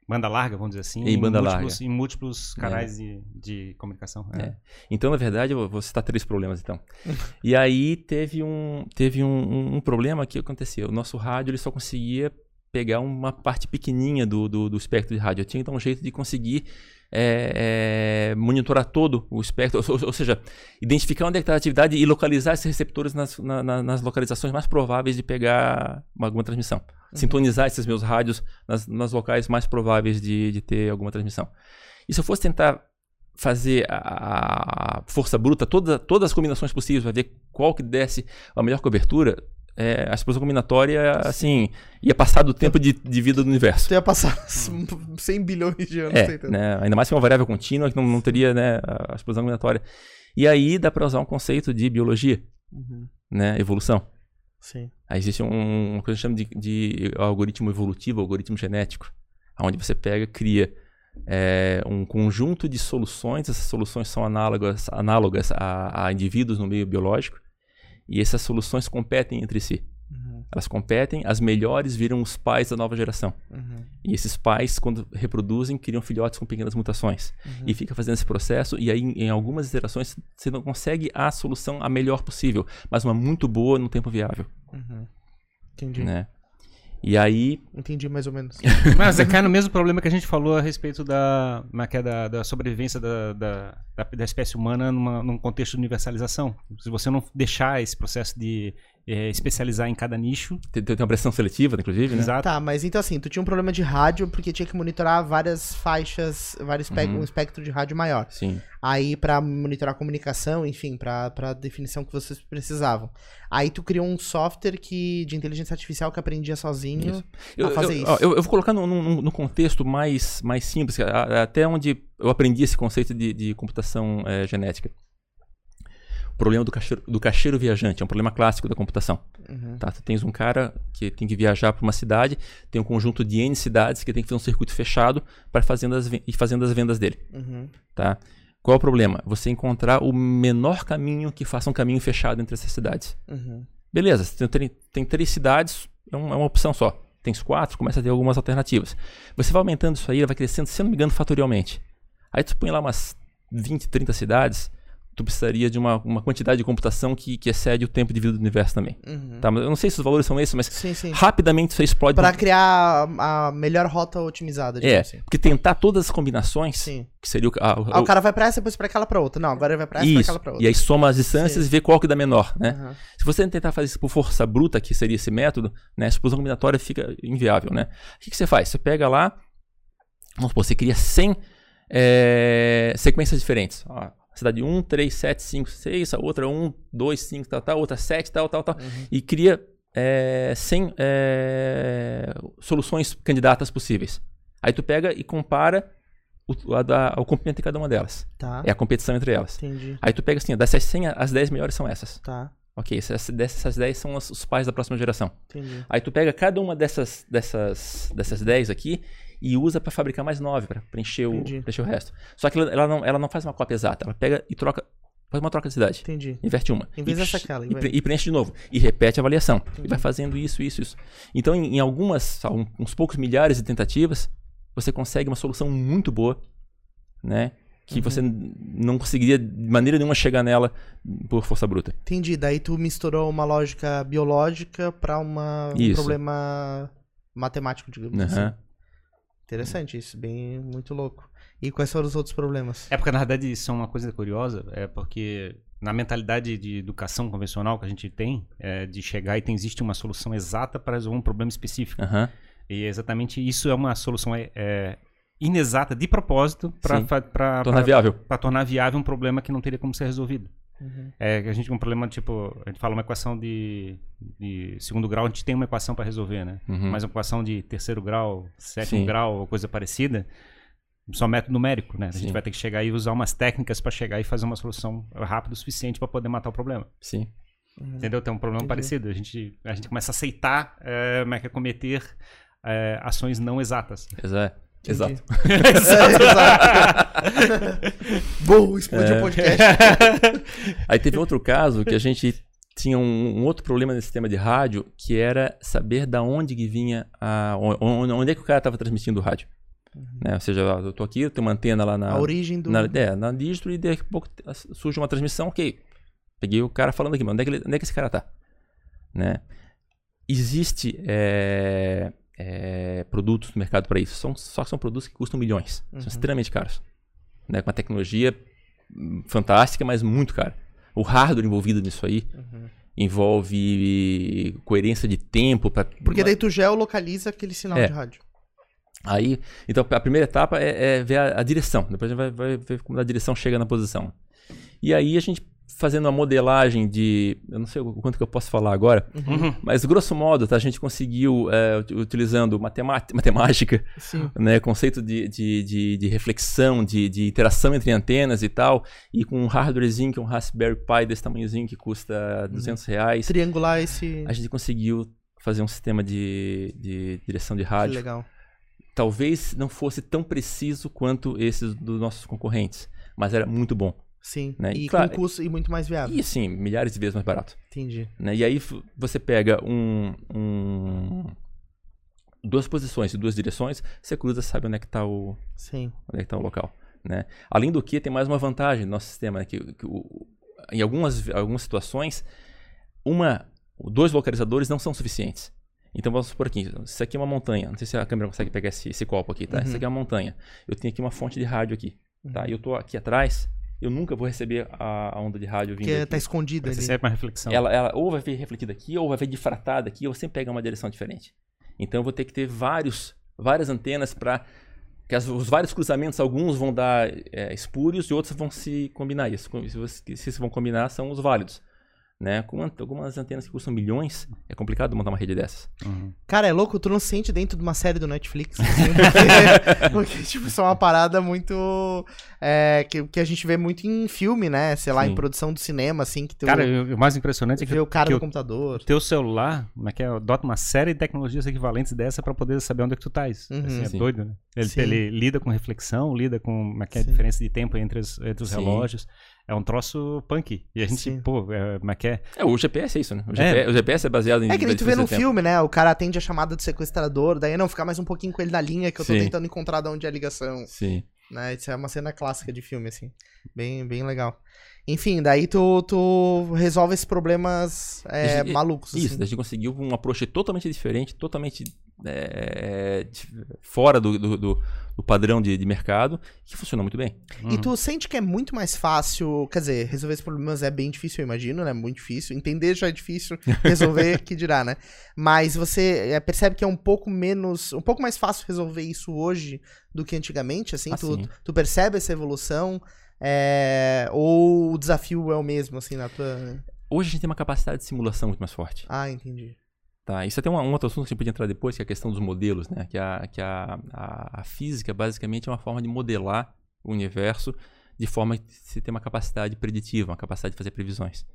banda larga, vamos dizer assim. Em banda múltiplos, larga. Em múltiplos canais de, de comunicação. É. É. Então, na verdade, eu vou citar três problemas, então. e aí teve um, teve um, um- problema que aconteceu. O nosso rádio ele só conseguia pegar uma parte pequenininha do, do, do espectro de rádio. Eu tinha então um jeito de conseguir é, é, monitorar todo o espectro, ou, ou seja, identificar onde é está a atividade e localizar esses receptores nas, na- na- nas localizações mais prováveis de pegar uma- alguma transmissão. Sintonizar esses meus rádios nas, nas locais mais prováveis de, de ter alguma transmissão. E se eu fosse tentar fazer a, a força bruta, toda, todas as combinações possíveis, para ver qual que desse a melhor cobertura, é, a explosão combinatória, assim, ia passar do tempo de, de vida do universo. Ia passar 100 bilhões de anos É, né, ainda mais que é uma variável contínua, que não, não teria né, a explosão combinatória. E aí dá para usar um conceito de biologia, Uhum. né, evolução. Sim. Aí existe um, uma coisa que chama de, de algoritmo evolutivo, algoritmo genético, onde você pega, cria é, um conjunto de soluções, essas soluções são análogas, análogas a, a indivíduos no meio biológico, e essas soluções competem entre si. Uhum. Elas competem, as melhores viram os pais da nova geração. Uhum. E esses pais, quando reproduzem, criam filhotes com pequenas mutações. Uhum. E fica fazendo esse processo, e aí em, algumas iterações você não consegue a solução a melhor possível, mas uma muito boa no tempo viável. Uhum. Entendi. Né? E aí, Entendi mais ou menos. Mas é cai no mesmo problema que a gente falou a respeito da, é é, da, da sobrevivência da, da, da, da espécie humana numa, num contexto de universalização. Se você não deixar esse processo de eh, especializar em cada nicho, tem, tem uma pressão seletiva, inclusive, né? exato. Tá, mas então assim, tu tinha um problema de rádio porque tinha que monitorar várias faixas, vários Uhum. um espectro de rádio maior. Sim. Aí pra monitorar a comunicação, enfim, pra pra definição que vocês precisavam. Aí tu criou um software que de inteligência artificial que aprendia sozinho. Isso. a fazer eu, isso. ó, Eu, eu vou colocar no, no, no contexto mais, mais simples, a- até onde eu aprendi esse conceito de, de computação eh, genética. Problema do caixeiro, do caixeiro viajante é um problema clássico da computação. Uhum. Tá? Tu tens um cara que tem que viajar para uma cidade, tem um conjunto de N cidades que tem que fazer um circuito fechado para fazendo as, ir fazendo as vendas dele. Uhum. Tá? Qual é o problema? Você encontrar o menor caminho que faça um caminho fechado entre essas cidades. Uhum. Beleza, você tem, tem três cidades, é, um- é uma opção só. Tem quatro, começa a ter algumas alternativas. Você vai aumentando isso aí, vai crescendo, se eu não me engano, fatorialmente. Aí tu põe lá umas 20, 30 cidades, tu precisaria de uma, uma quantidade de computação que, que excede o tempo de vida do universo também. Uhum. Tá, mas eu não sei se os valores são esses, mas Sim, sim. rapidamente isso aí explode. Pra criar a melhor rota otimizada, É, assim. porque tentar todas as combinações, Sim. que seria o, a, o- Ah, o cara vai pra essa, depois pra aquela pra outra. Não, agora ele vai pra essa, isso, aquela pra outra. e aí soma as distâncias Sim. e vê qual que dá menor, né? Aham. Se você tentar fazer isso por força bruta, que seria esse método, né, a explosão combinatória fica inviável, né? O que, que você faz? Você pega lá, vamos supor, você cria 100 é, sequências diferentes. Ó, cidade 1, 3, 7, 5, 6, a outra 1, 2, 5, tal, tal, outra 7, tal, tal, tal. Uhum. E cria é, 100 é, soluções candidatas possíveis. Aí tu pega e compara o, a da- o comprimento de cada uma delas. Tá. É a competição entre elas. Entendi. Aí tu pega assim, dessas 100, as 10 melhores são essas. Tá. Ok, essas, dessas 10 são os, os pais da próxima geração. Entendi. Aí tu pega cada uma dessas, dessas, dessas 10 aqui e usa para fabricar mais 9, para preencher o, preencher o resto. Só que ela, não, ela não faz uma cópia exata, ela pega e troca, faz uma troca de cidade. Entendi. Inverte uma. Em vez e, dessa aquela, E, pre- e preenche de novo. E repete a avaliação. Entendi. E vai fazendo isso, isso, isso. Então, em, em algumas, um- uns poucos milhares de tentativas, você consegue uma solução muito boa, né? Que Uhum. você não conseguiria de maneira nenhuma chegar nela por força bruta. Entendi. Daí tu misturou uma lógica biológica pra uma, um problema matemático, digamos assim. Interessante isso, bem muito louco. E quais foram os outros problemas? É porque, na verdade, isso é uma coisa curiosa, é porque na mentalidade de educação convencional que a gente tem, é de chegar e tem, existe uma solução exata para resolver um problema específico. Aham. E exatamente isso é uma solução é, é, inexata de propósito para Tornar viável. tornar viável um problema que não teria como ser resolvido. Uhum. É a gente tem um problema, tipo, a gente fala uma equação de, de segundo grau, a gente tem uma equação para resolver, né? Uhum. Mas uma equação de terceiro grau, sétimo Sim. grau ou coisa parecida, só método numérico, né? A gente Sim. vai ter que chegar e usar umas técnicas para chegar e fazer uma solução rápida o suficiente para poder matar o problema. Sim. Entendeu? Tem um problema Entendi. parecido. A gente, a gente começa a aceitar é, como é que é cometer é, ações não exatas. Exa- Entendi. Exato. É, exato. Bom, explodiu É. o podcast. Aí teve outro caso que a gente tinha um, um outro problema nesse sistema de rádio, que era saber da onde que vinha a. Onde, onde é que o cara estava transmitindo o rádio. Né? Ou seja, eu tô aqui, eu tenho uma antena lá na. A origem do. na, é, na distro e daqui a pouco surge uma transmissão, ok. Peguei o cara falando aqui, mas onde é que, ele- onde é que esse cara tá? Né? Existe é, é, produtos no mercado para isso, são, só que são produtos que custam milhões, Uhum. são extremamente caros. Né? Com uma tecnologia hum, fantástica, mas muito cara. O hardware envolvido nisso aí Uhum. envolve coerência de tempo. Pra, Porque daí tu geolocaliza aquele sinal É. de rádio. Aí, então a primeira etapa é, é ver a, a direção. Depois a gente vai, vai ver como a direção chega na posição. E aí a gente fazendo uma modelagem de, eu não sei o quanto que eu posso falar agora, Uhum. mas grosso modo, tá, a gente conseguiu é, ut- utilizando matemática, Sim. né, conceito de, de, de, de reflexão, de, de interação entre antenas e tal, e com um hardwarezinho que é um Raspberry Pi desse tamanhozinho que custa 200 reais, Triangular esse. a gente conseguiu fazer um sistema de, de direção de Que rádio legal. talvez não fosse tão preciso quanto esses dos nossos concorrentes, mas era muito bom. Sim. Né? E E claro- com custo e muito mais viável. E assim, milhares de vezes mais barato. Entendi. Né? E aí você pega um, um- duas posições e duas direções, você cruza, sabe onde é que está o, Sim. onde é que tá o local. Né? Além do que, tem mais uma vantagem no nosso sistema, né? que, que o- em algumas, algumas situações, uma, dois localizadores não são suficientes. Então vamos supor aqui, isso aqui é uma montanha, não sei se a câmera consegue pegar esse, esse copo aqui, tá? Uhum. Isso aqui é uma montanha. Eu tenho aqui uma fonte de rádio aqui, tá? E eu tô aqui atrás, eu nunca vou receber a, a onda de rádio vindo Que aqui. tá escondido Essa ali. é uma reflexão. Ela, ela ou vai vir refletida aqui, ou vai vir difratada aqui, ou sempre pega uma direção diferente. Então eu vou ter que ter vários, várias antenas para que as- os vários cruzamentos, alguns vão dar é, espúrios e outros vão se combinar. Co- se, você- se vão combinar são os válidos. Né? Com algumas antenas que custam milhões, é complicado montar uma rede dessas. Uhum. Cara, é louco, tu não se sente dentro de uma série do Netflix. assim, porque, porque, tipo, isso é uma parada muito. é, que, que a gente vê muito em filme, né? Sei lá, Sim. em produção do cinema, assim, que tu Cara, o mais impressionante é que, vê o cara que no o computador. teu celular, como é que é, adota uma série de tecnologias equivalentes dessa pra poder saber onde é que tu tá. Isso, Uhum. assim, é Sim. doido, né? Ele, ele lida com reflexão, lida com como é que é a diferença de tempo entre os, entre os Sim. relógios. É um troço punk. E a gente, Sim. pô, é, como é que é? É, o GPS é isso, né? O, É. GPS, o GPS é baseado em. É que nem tu vê no filme, né? O cara atende a chamada do sequestrador, daí não, ficar mais um pouquinho com ele na linha que eu tô Sim. tentando encontrar de onde é a ligação. Sim. Né? Isso é uma cena clássica de filme, assim. Bem, bem legal. Enfim, daí tu, tu resolve esses problemas é, Isso, malucos. Isso, assim. daí a gente conseguiu um approach totalmente diferente, totalmente é, fora do, do, do- do padrão de, de mercado, que funcionou muito bem. Uhum. E tu sente que é muito mais fácil, quer dizer, resolver esses problemas é bem difícil, eu imagino, né? Muito difícil. Entender já é difícil, resolver que dirá, né? Mas você é, percebe que é um pouco menos, um pouco mais fácil resolver isso hoje do que antigamente, assim? Ah, tu, tu percebe essa evolução? é, ou o desafio é o mesmo, assim, na tua... Hoje a gente tem uma capacidade de simulação muito mais forte. Ah, entendi. Tá? Isso até um, um outro assunto que a gente podia entrar depois, que é a questão dos modelos, né? Que, a, que a, a, a física basicamente é uma forma de modelar o universo de forma que você tem uma capacidade preditiva, uma capacidade de fazer previsões.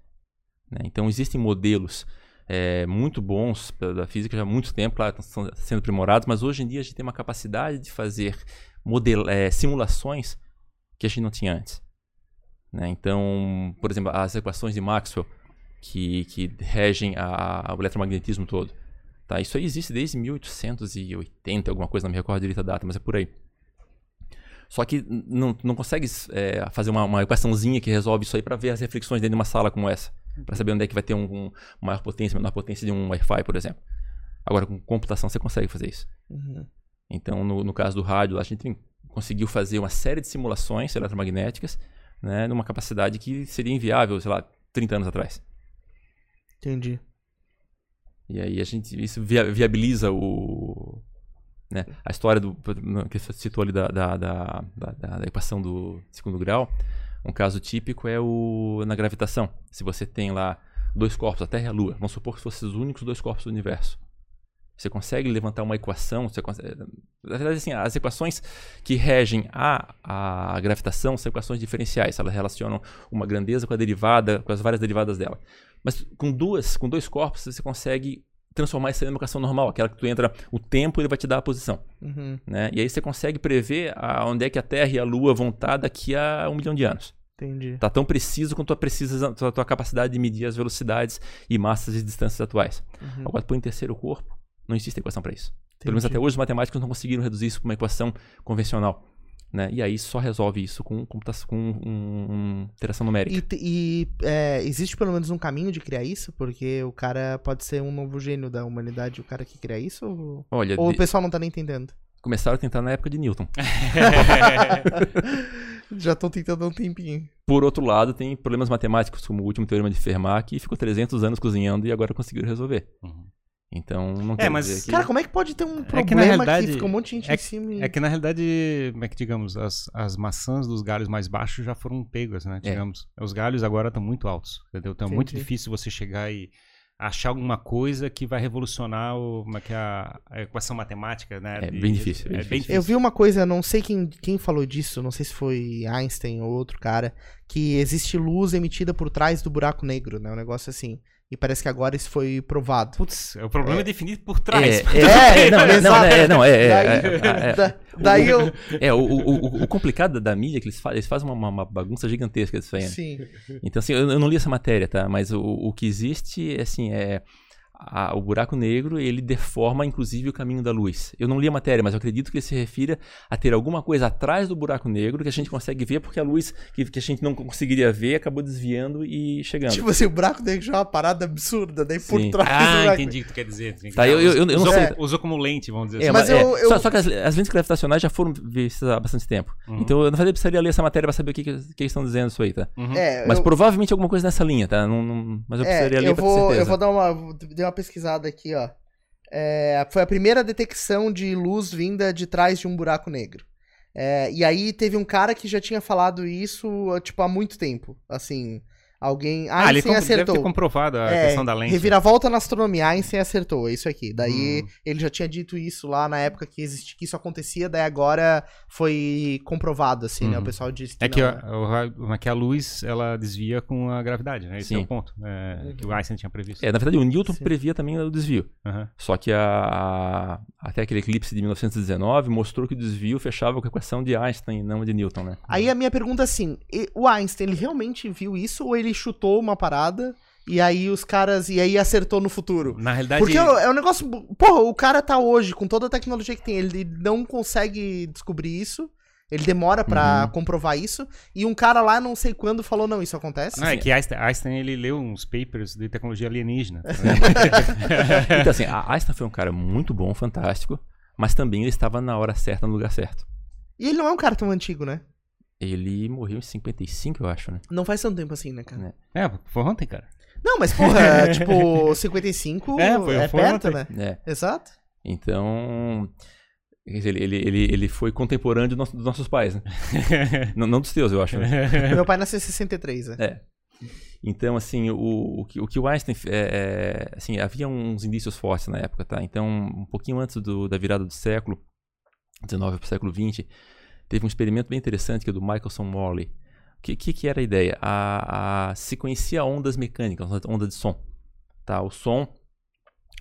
né? Então existem modelos é, muito bons da física já há muito tempo, claro, estão sendo aprimorados, mas hoje em dia a gente tem uma capacidade de fazer é, simulações que a gente não tinha antes. né? Então, por exemplo, as equações de Maxwell que, que regem a, o eletromagnetismo todo. Tá? Isso aí existe desde 1880, alguma coisa, não me recordo direito a data, mas é por aí. Só que não, não consegue é, fazer uma, uma equaçãozinha que resolve isso aí para ver as reflexões dentro de uma sala como essa. Para saber onde é que vai ter um, um maior potência, menor potência de um Wi-Fi, por exemplo. Agora, com computação, você consegue fazer isso. Uhum. Então, no, no caso do rádio, a gente conseguiu fazer uma série de simulações eletromagnéticas né, numa capacidade que seria inviável, sei lá, 30 anos atrás. Entendi. E aí a gente isso via- viabiliza o né, a história do que você citou ali da, da, da, da- da equação do segundo grau. Um caso típico é o na gravitação. Se você tem lá dois corpos, a Terra e a Lua, vamos supor que fossem os únicos dois corpos do universo. Você consegue levantar uma equação, você consegue, na verdade assim, as equações que regem a, a gravitação são equações diferenciais, elas relacionam uma grandeza com a derivada, com as várias derivadas dela. Mas com duas, com dois corpos, você consegue transformar isso em uma equação normal, aquela que tu entra o tempo e ele vai te dar a posição, Uhum. né? E aí você consegue prever a, onde é que a Terra e a Lua vão estar daqui a um milhão de anos. Entendi. Tá tão preciso quanto a, precisa, a tua capacidade de medir as velocidades e massas e distâncias atuais. Uhum. Agora, põe em terceiro corpo, não existe equação para isso. Pelo menos Entendi. até hoje os matemáticos não conseguiram reduzir isso para uma equação convencional. Né? E aí só resolve isso com, computação, com um, um, interação numérica. E, e, é, existe pelo menos um caminho de criar isso? Porque o cara pode ser um novo gênio da humanidade, o cara que cria isso? Ou, Olha, ou o de- pessoal não tá nem entendendo? começaram a tentar na época de Newton. Já estão tentando há um tempinho. Por outro lado, tem problemas matemáticos, como o último teorema de Fermat, que ficou 300 anos cozinhando e agora conseguiram resolver. Uhum. Então, não É, quer mas- dizer que... Cara, como é que pode ter um que, problema na que, realidade, fica um monte de gente é em cima e... É que na realidade, como é que digamos, as, as maçãs dos galhos mais baixos já foram pegas, né? É. Digamos. Os galhos agora estão muito altos, entendeu? Então é muito difícil você chegar e achar alguma coisa que vai revolucionar o, como é que é a, a equação matemática, né? É de- bem difícil, bem É bem difícil. Eu vi uma coisa, não sei quem, quem falou disso, não sei se foi Einstein ou outro cara, que existe luz emitida por trás do buraco negro, né? Um negócio assim. E parece que agora isso foi provado. Putz, o problema é, definir por trás. É, é, não, não, não, exato. é, não, é, é, daí, é, é, da- daí eu. é, o, o, o- o complicado da mídia é que eles fazem, eles fazem uma, uma bagunça gigantesca disso aí. né? Sim. Então, assim, eu, eu não li essa matéria, tá? Mas o, o que existe, assim, é... a- o buraco negro, ele deforma, inclusive, o caminho da luz. Eu não li a matéria, mas eu acredito que ele se refira a ter alguma coisa atrás do buraco negro que a gente consegue ver porque a luz que, que a gente não conseguiria ver acabou desviando e chegando. Tipo assim, o buraco negro já é uma parada absurda, daí por trás Ah, entendi o que tu quer dizer. Tá, eu- eu- eu não usou, sei- como- usou como lente, vamos dizer É, assim. mas é, eu- eu- Só, só que as, as lentes gravitacionais já foram vistas há bastante tempo. Uhum. Então eu não precisaria ler essa matéria pra saber o que, que, que eles estão dizendo isso aí, tá? Uhum. É, Mas eu, provavelmente alguma coisa nessa linha, tá? Não, não- mas eu é, precisaria ler eu pra ter vou, certeza. eu vou dar uma, vou- dei uma pesquisada aqui, ó. É, foi a primeira detecção de luz vinda de trás de um buraco negro. É, e aí teve um cara que já tinha falado isso, tipo, há muito tempo. Assim, Alguém. Ah, ele Einstein com- deve acertou. ter comprovado a É, questão da lente. Reviravolta na astronomia, Einstein acertou, é isso aqui. Daí Hum. ele já tinha dito isso lá na época que, existi, que isso acontecia, daí agora foi comprovado, assim, né? O Uhum. pessoal disse que É que, não, a, o ra- é que a luz, ela desvia com a gravidade, né? Esse Sim. é o ponto é, que o Einstein tinha previsto. É, na verdade, o Newton Sim. previa também o desvio. Aham. Só que a, a- até aquele eclipse de 1919 mostrou que o desvio fechava com a equação de Einstein e não de Newton, né? Aí a minha pergunta é assim: o Einstein, ele realmente viu isso ou ele chutou uma parada e aí os caras. E aí acertou no futuro? Na realidade, Porque é um negócio. Porra, o cara tá hoje, com toda a tecnologia que tem, ele não consegue descobrir isso. Ele demora pra Uhum. comprovar isso. E um cara lá, não sei quando, falou: não, isso acontece. não, é que Einstein, Einstein, ele leu uns papers de tecnologia alienígena. tá Então, assim, a Einstein foi um cara muito bom, fantástico, mas também ele estava na hora certa, no lugar certo. E ele não é um cara tão antigo, né? Ele morreu em 55, eu acho, né? Não faz tanto tempo assim, né, cara? É. é, foi ontem, cara. Não, mas porra, tipo, 55 É, é, foi- foi perto, ontem. né? É. Exato. Então. quer dizer, Ele, ele, ele, ele foi contemporâneo dos nossos, dos nossos pais, né? não, não dos teus, eu acho. Né? Meu pai nasceu em 63, né? É. Então, assim, o, o, que, o que o Einstein. É, é, assim, havia uns indícios fortes na época, tá? Então, um pouquinho antes do, da virada do século XIX para o século XX, teve um experimento bem interessante que é do Michelson Morley. O que, que, que era a ideia? A, a, ondas mecânicas, onda de som. Tá? O som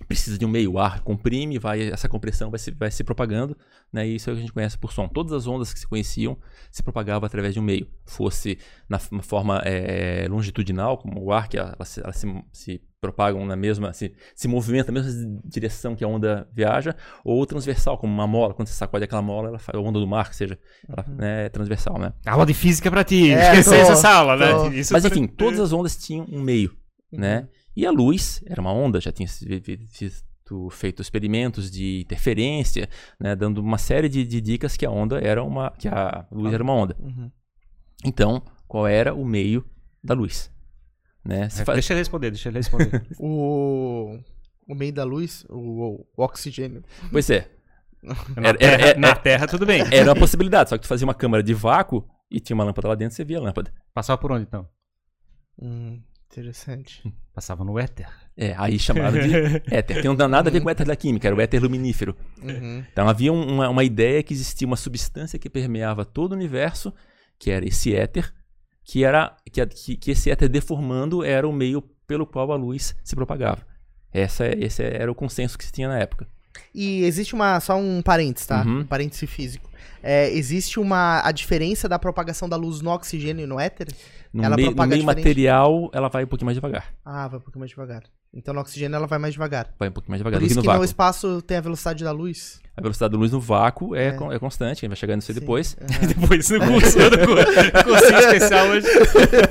precisa de um meio, o ar comprime, vai, essa compressão vai se, vai se propagando, né? E isso é o que a gente conhece por som. Todas as ondas que se conheciam se propagavam através de um meio, fosse na forma eh, longitudinal, como o ar, que elas, se- elas se, se propagam na mesma, se, se movimenta na mesma direção que a onda viaja, ou transversal, como uma mola, quando você sacode aquela mola, ela faz a onda do mar, que seja, ela né, é transversal, né? Aula de física pra ti. É, essa aula, tô. né? Isso Mas pra- enfim, todas as ondas tinham um meio, né? E a luz era uma onda, já tinha feito experimentos de interferência, né, dando uma série de, de dicas que a onda era uma, que a luz era uma onda. Uhum. Então, qual era o meio da luz? Né? É, fa- Deixa ele responder, deixa ele responder. O, o meio da luz, o, o oxigênio. Pois é, Na, Era- terra, era- na era- Terra, tudo bem. era uma possibilidade, só que tu fazia uma câmara de vácuo e tinha uma lâmpada lá dentro, você via a lâmpada. Passava por onde, então? Hum, interessante. Passava no éter. É, aí chamado de éter. Tem não nada a ver com o éter da química, era o éter luminífero. Uhum. Então havia um- uma, uma ideia que existia uma substância que permeava todo o universo, que era esse éter, que era que, que esse éter deformando era o meio pelo qual a luz se propagava. Essa, esse era o consenso que se tinha na época. E existe uma. Só um parênteses, tá? Uhum. Um parêntese físico. É, existe uma. A diferença da propagação da luz no oxigênio e no éter? No, Ela meio- no meio material, ela vai um pouquinho mais devagar. Ah, vai um pouquinho mais devagar. Então no oxigênio ela vai mais devagar. Vai um pouquinho mais devagar Por do que isso no que vácuo. no espaço tem a velocidade da luz. A velocidade da luz no vácuo é, É. con- é constante, a gente vai chegar nisso aí depois. Aham. Depois no curso, no curso, cursinho especial hoje.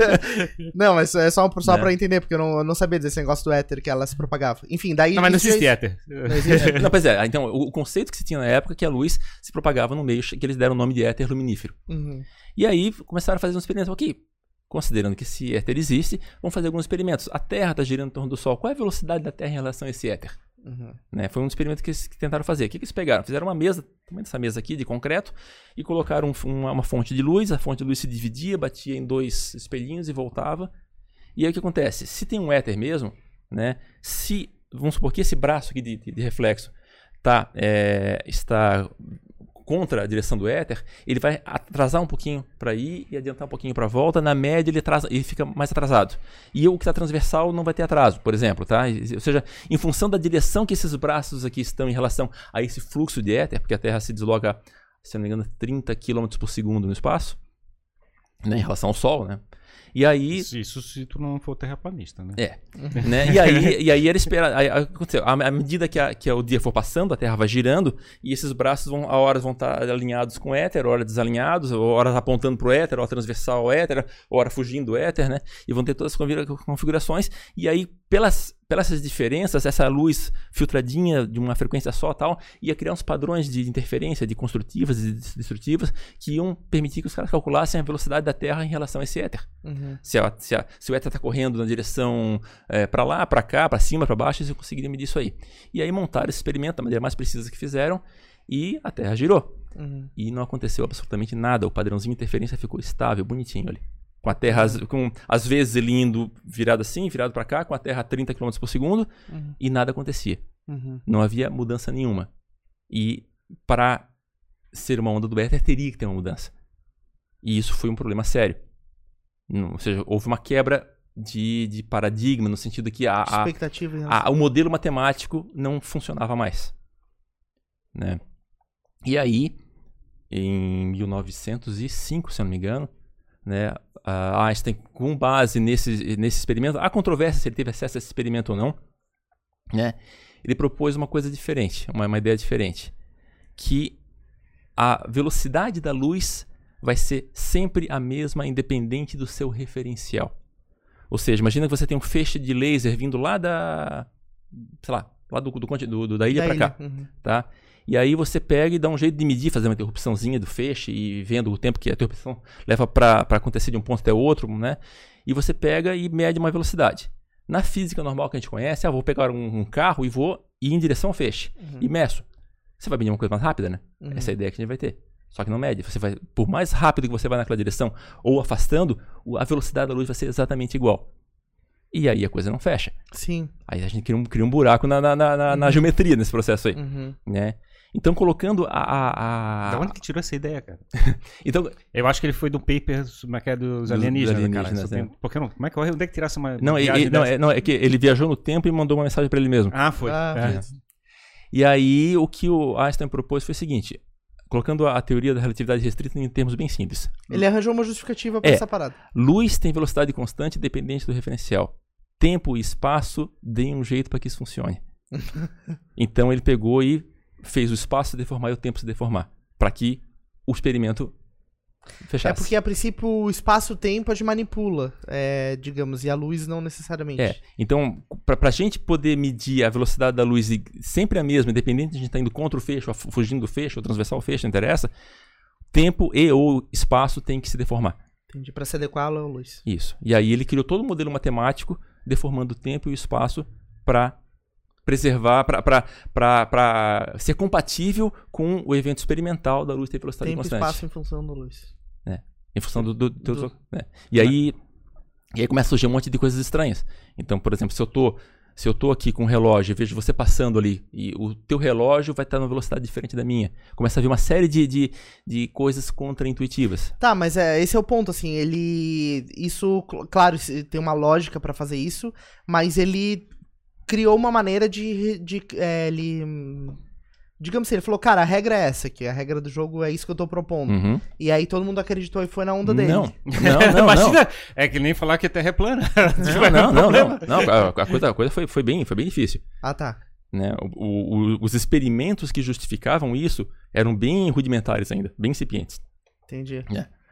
Não, mas é só, só Né? pra eu entender, porque eu não, eu não sabia desse negócio do éter que ela se propagava. Enfim, daí. Não, mas não existe éter. Não existe. Não, pois é, então o, o conceito que se tinha na época é que a luz se propagava no meio, que eles deram o nome de éter luminífero. Uhum. E aí começaram a fazer um experimento. Ok, considerando que esse éter existe, vamos fazer alguns experimentos. A Terra está girando em torno do Sol. Qual é a velocidade da Terra em relação a esse éter? Uhum. Né? Foi um experimento que eles tentaram fazer. O que, que eles pegaram? Fizeram uma mesa, tamanho dessa mesa aqui, de concreto, e colocaram um- uma, uma fonte de luz. A fonte de luz se dividia, batia em dois espelhinhos e voltava. E aí o que acontece? Se tem um éter mesmo, né? Se, vamos supor que esse braço aqui de, de- de reflexo tá, é, está contra a direção do éter, ele vai atrasar um pouquinho para ir e adiantar um pouquinho para volta. Na média, ele, atrasa, ele fica mais atrasado. E o que está transversal não vai ter atraso, por exemplo. Tá? Ou seja, em função da direção que esses braços aqui estão em relação a esse fluxo de éter, porque a Terra se desloca, se não me engano, 30 km por segundo no espaço, né, em relação ao Sol, né? E aí, Isso, isso se tu não for terraplanista, né? é. né? E aí, e aí era esperar. Aí, aconteceu. À medida que, a- que o dia for passando, a Terra vai girando, e esses braços vão, a horas vão estar alinhados com o éter, hora desalinhados, horas apontando para o éter, hora transversal ao éter, hora fugindo do éter, né? E vão ter todas as configura- configurações. E aí, pelas, pelas essas diferenças, essa luz filtradinha de uma frequência só tal, ia criar uns padrões de interferência, de construtivas e de destrutivas, que iam permitir que os caras calculassem a velocidade da Terra em relação a esse éter. Uhum. Se, a- se, a- se o éter está correndo na direção é, para lá, para cá, para cima, para baixo, eles conseguiriam medir isso aí. E aí montaram esse experimento da maneira mais precisa que fizeram e a Terra girou. Uhum. E não aconteceu absolutamente nada. O padrãozinho de interferência ficou estável, bonitinho ali. Com a Terra, às- com, às vezes ele indo virado assim, virado para cá, com a Terra a 30 km por segundo, Uhum. e nada acontecia. Uhum. Não havia mudança nenhuma. E para ser uma onda do éter, teria que ter uma mudança. E isso foi um problema sério. Não- Ou seja, houve uma quebra de, de paradigma, no sentido que a, a, relação- a- o modelo matemático não funcionava mais. Né? E aí, em 1905, se eu não me engano, né, a Einstein, com base nesse, nesse experimento, há controvérsia se ele teve acesso a esse experimento ou não, né, ele propôs uma coisa diferente, uma, uma ideia diferente, que a velocidade da luz vai ser sempre a mesma, independente do seu referencial. Ou seja, imagina que você tem um feixe de laser vindo lá da, sei lá, lá do, do, do- da ilha para cá. Uhum. tá? E aí você pega e dá um jeito de medir, fazer uma interrupçãozinha do feixe e vendo o tempo que a interrupção leva para acontecer de um ponto até outro, né? E você pega e mede uma velocidade. Na física normal que a gente conhece, ah, vou pegar um, um carro e vou ir em direção ao feixe e meço. Você vai medir uma coisa mais rápida, né? Uhum. Essa é a ideia que a gente vai ter. Só que não mede. Você vai, por mais rápido que você vai naquela direção ou afastando, a velocidade da luz vai ser exatamente igual. E aí a coisa não fecha. Sim. Aí a gente cria um, cria um buraco na, na, na, na- na geometria nesse processo aí Uhum. né? Então colocando a, a, a- Da onde que tirou essa ideia, cara? então Eu acho que ele foi do paper como é que é, dos alienígenas, cara. alienígenas, tem- né? Porque não, como é que onde é que tirasse uma não, ele, não, é, não, é que ele viajou no tempo e mandou uma mensagem para ele mesmo. Ah, foi. Ah, É. E aí o que o Einstein propôs foi o seguinte, colocando a, a teoria da relatividade restrita em termos bem simples. Ele arranjou uma justificativa pra É. essa parada. Luz tem velocidade constante dependente do referencial. Tempo e espaço deem um jeito para que isso funcione. então ele pegou e fez o espaço se deformar e o tempo se deformar, para que o experimento fechasse. É porque a princípio o espaço-tempo a gente manipula, é, digamos, e a luz não necessariamente. É, então, para a gente poder medir a velocidade da luz e sempre a mesma, independente de a gente estar indo contra o fecho, fugindo do fecho, ou transversal ao fecho, não interessa, tempo e ou espaço tem que se deformar. Entendi. Pra se adequar à luz. Isso. E aí ele criou todo um modelo matemático deformando o tempo e o espaço para preservar, para ser compatível com o evento experimental da luz ter velocidade Tempo constante. espaço em função da luz. Em função do. do- do- Do- né? E aí. E aí começa a surgir um monte de coisas estranhas. Então, por exemplo, se eu tô. Se eu tô aqui com um relógio e vejo você passando ali, e o teu relógio vai estar numa velocidade diferente da minha. Começa a vir uma série de, de, de coisas contraintuitivas. Tá, mas é, esse é o ponto, assim, ele. Isso, cl- claro, tem uma lógica pra fazer isso, mas ele criou uma maneira de. de é, ele. Digamos assim, ele falou, cara, a regra é essa aqui, a regra do jogo é isso que eu tô propondo. Uhum. E aí todo mundo acreditou e foi na onda dele. Não, não, não. não. Imagina, é que nem falar que a Terra é plana. Não, não, não, não, não. A, a coisa, a coisa foi, foi, bem, foi bem difícil. Ah, tá. Né? O- o- o- os experimentos que justificavam isso eram bem rudimentares ainda, bem incipientes. Entendi.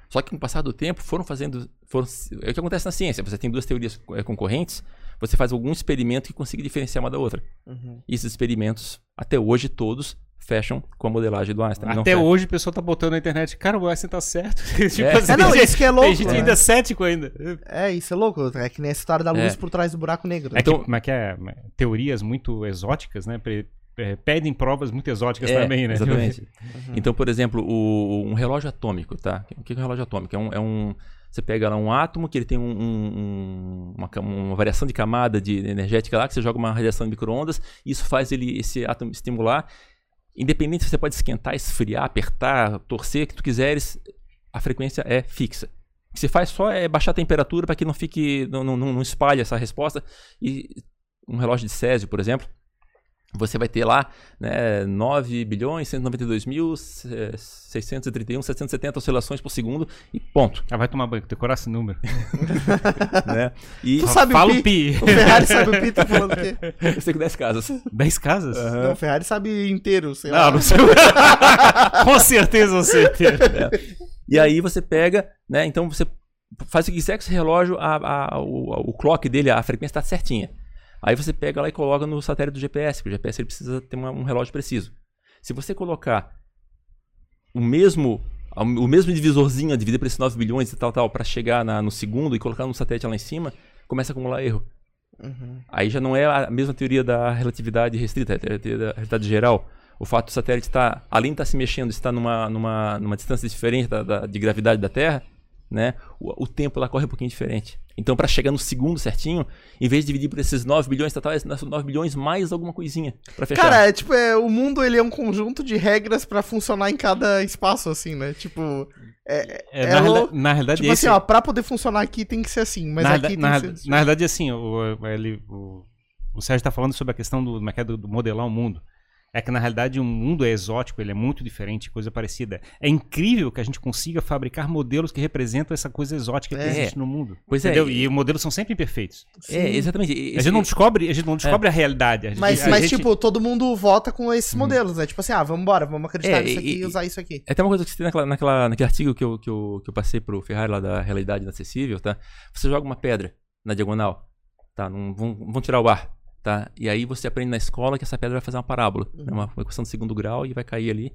Só que com o passar do tempo foram fazendo. Foram, é o que acontece na ciência. Você tem duas teorias eh, concorrentes, você faz algum experimento que consiga diferenciar uma da outra. Uhum. E esses experimentos, até hoje, todos fecham com a modelagem do Einstein. Até hoje o pessoal tá botando na internet, cara, o Einstein tá certo. tipo É. assim, É, não, isso que é louco, Tem gente né? ainda cético ainda. É, isso é louco. É que nem a história da luz É. por trás do buraco negro. É Então- que, como é que é? Teorias muito exóticas, né? É, pedem provas muito exóticas É, também, né? Exatamente. Uhum. Então, por exemplo, o- um relógio atômico, tá? O que é um relógio atômico? É um, é um- você pega lá um átomo que ele tem um- um- um- uma, uma variação de camada de energética lá, que você joga uma radiação de micro-ondas, isso faz ele, esse átomo estimular. Independente se você pode esquentar, esfriar, apertar, torcer, o que tu quiseres, a frequência é fixa. O que você faz só é baixar a temperatura para que não fique, não, não, não espalhe essa resposta. E um relógio de Césio, por exemplo, você vai ter lá né, 9 bilhões 192 mil eh, 631 770 oscilações por segundo e ponto. Ah, vai tomar banho, decorar esse número. né? E Tu sabe Fala o o pi? pi. O Ferrari sabe o pi, tá falando o quê? eu sei que 10 casas. 10 casas? Não, o Ferrari sabe inteiro, sei Não, lá. não sei. Com certeza eu sei. E aí você pega, né? Então você faz o que quiser com esse relógio, a, a- o, o clock dele, a frequência está certinha. Aí você pega lá e coloca no satélite do GPS, porque o GPS ele precisa ter uma- um relógio preciso. Se você colocar o mesmo o mesmo divisorzinho, dividir por esses 9 bilhões e tal, tal, para chegar na- no segundo e colocar no satélite lá em cima, começa a acumular erro. Uhum. Aí já não é a mesma teoria da relatividade restrita, é a teoria da relatividade geral. O fato do satélite estar, além de estar se mexendo, estar numa, numa, numa distância diferente da, da- de gravidade da Terra, né? O, o tempo lá corre um pouquinho diferente. Então, para chegar no segundo certinho, em vez de dividir por esses 9 bilhões total, é 9 bilhões mais alguma coisinha pra fechar. Cara, é tipo, é, o mundo ele é um conjunto de regras pra funcionar em cada espaço, assim, né? Tipo. É, É, é na, o- realidade- na realidade, tipo esse, assim, ó, pra poder funcionar aqui tem que ser assim, mas na, aqui realidade- tem na, que ser. na verdade, assim, o, ele, o, o Sérgio está falando sobre a questão do, como é que é, do, do modelar o mundo. É que, na realidade, o mundo é exótico, ele é muito diferente, coisa parecida. É incrível que a gente consiga fabricar modelos que representam essa coisa exótica que É. existe no mundo. Pois é, entendeu? e- E os modelos são sempre imperfeitos. É, exatamente. A gente não descobre, a gente não descobre a realidade. A gente- Mas, a mas gente- tipo, todo mundo vota com esses modelos, né? Tipo assim, ah, vamos embora, vamos acreditar É, nisso aqui e e- usar isso aqui. É até uma coisa que você tem naquela, naquela, naquele artigo que eu, que, eu, que eu passei pro Ferrari lá da realidade inacessível, tá? Você joga uma pedra na diagonal, tá? Não vão, vão tirar o ar, tá? E aí você aprende na escola que essa pedra vai fazer uma parábola. É uma, uma equação de segundo grau e vai cair ali.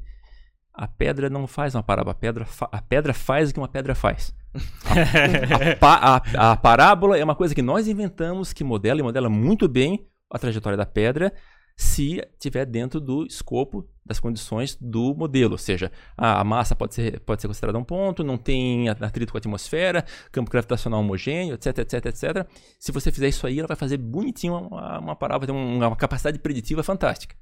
A pedra não faz uma parábola, a pedra, a pedra faz o que uma pedra faz. A, pa- a- a parábola é uma coisa que nós inventamos, que modela e modela muito bem a trajetória da pedra, se estiver dentro do escopo das condições do modelo. Ou seja, a, massa pode ser, pode ser considerada um ponto, não tem atrito com a atmosfera, campo gravitacional homogêneo, etc, etc, etc. Se você fizer isso aí, ela vai fazer bonitinho uma, uma parábola, tem uma, uma capacidade preditiva fantástica.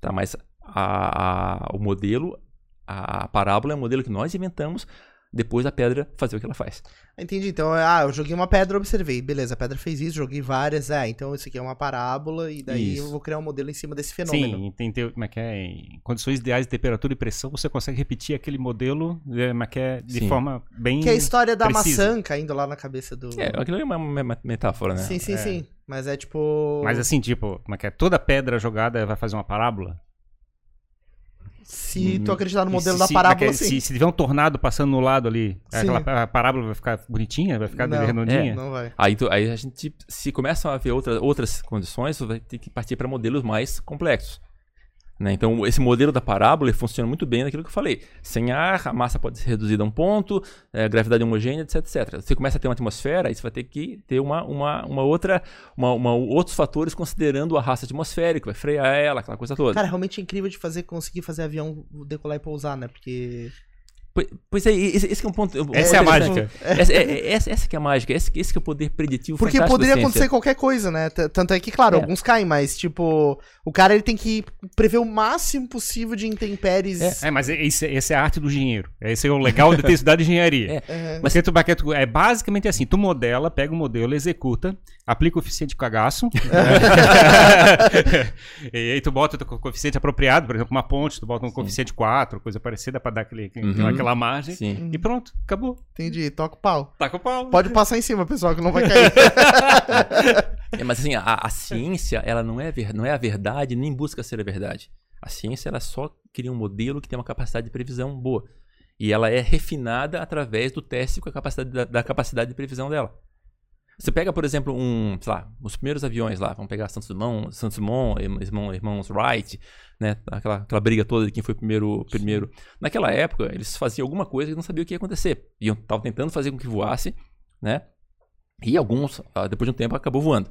Tá? Mas a- a- o modelo, a parábola é um modelo que nós inventamos depois da pedra fazer o que ela faz. Entendi. Então, ah, eu joguei uma pedra, observei. Beleza, a pedra fez isso, joguei várias. Ah, então isso aqui é uma parábola e daí Isso. eu vou criar um modelo em cima desse fenômeno. Sim, tem, teo- como é que é, em condições ideais de temperatura e pressão, você consegue repetir aquele modelo é, como é que é, de Sim. forma bem. Que é a história da precisa. maçã caindo lá na cabeça do. É, aquilo é uma, uma metáfora, né? Sim, sim, sim. Mas é tipo. Mas assim, tipo, como é que é? Toda pedra jogada vai fazer uma parábola? Se tu acreditar no modelo da se- é que parábola, é? sim. Se, se tiver um tornado passando no lado ali, Sim. aquela a parábola vai ficar bonitinha? Vai ficar Não, redondinha? Não vai. Aí, tu- aí a gente, se começam a ver outra, outras condições, tu vai ter que partir para modelos mais complexos. Né? Então, esse modelo da parábola funciona muito bem naquilo que eu falei. Sem ar, a massa pode ser reduzida a um ponto, é, gravidade homogênea, etc, etc. Você começa a ter uma atmosfera, aí você vai ter que ter uma, uma, uma outra, uma, uma- outros fatores considerando a raça atmosférica, vai frear ela, aquela coisa toda. Cara, realmente é incrível de fazer, conseguir fazer avião decolar e pousar, né? Porque. Pois, é, esse, esse que é um ponto. um Essa é a mágica. Essa, é- é- essa, essa que é a mágica, esse, esse que é o poder preditivo Porque poderia acontecer qualquer coisa, né? Tanto é que, claro, É. alguns caem, mas, tipo, o cara ele tem que prever o máximo possível de intempéries. É, mas esse, esse é a arte do engenheiro. Esse é o legal de ter estudado engenharia. É. É. Mas tu- é basicamente assim, tu modela, pega o modelo, executa, aplica o coeficiente de cagaço, e aí tu bota o coeficiente apropriado, por exemplo, uma ponte, tu bota um coeficiente 4, coisa parecida pra dar aquele, Uhum. aquela margem, Sim. e pronto, acabou. Entendi, toca o pau. Com o pau. Pode passar em cima, pessoal, que não vai cair. É, mas assim, a, a ciência, ela não é, ver- não é a verdade, nem busca ser a verdade. A ciência, ela só cria um modelo que tem uma capacidade de previsão boa. E ela é refinada através do teste com a capacidade da, da capacidade de previsão dela. Você pega, por exemplo, um, sei lá, os primeiros aviões lá, vamos pegar Santos Dumont, Santos Dumont, irmão- irmãos Wright, né, aquela, aquela briga toda de quem foi primeiro, primeiro. Naquela época, eles faziam alguma coisa e não sabiam o que ia acontecer. Iam, estavam tentando fazer com que voasse, né, e alguns, ah, depois de um tempo, acabou voando.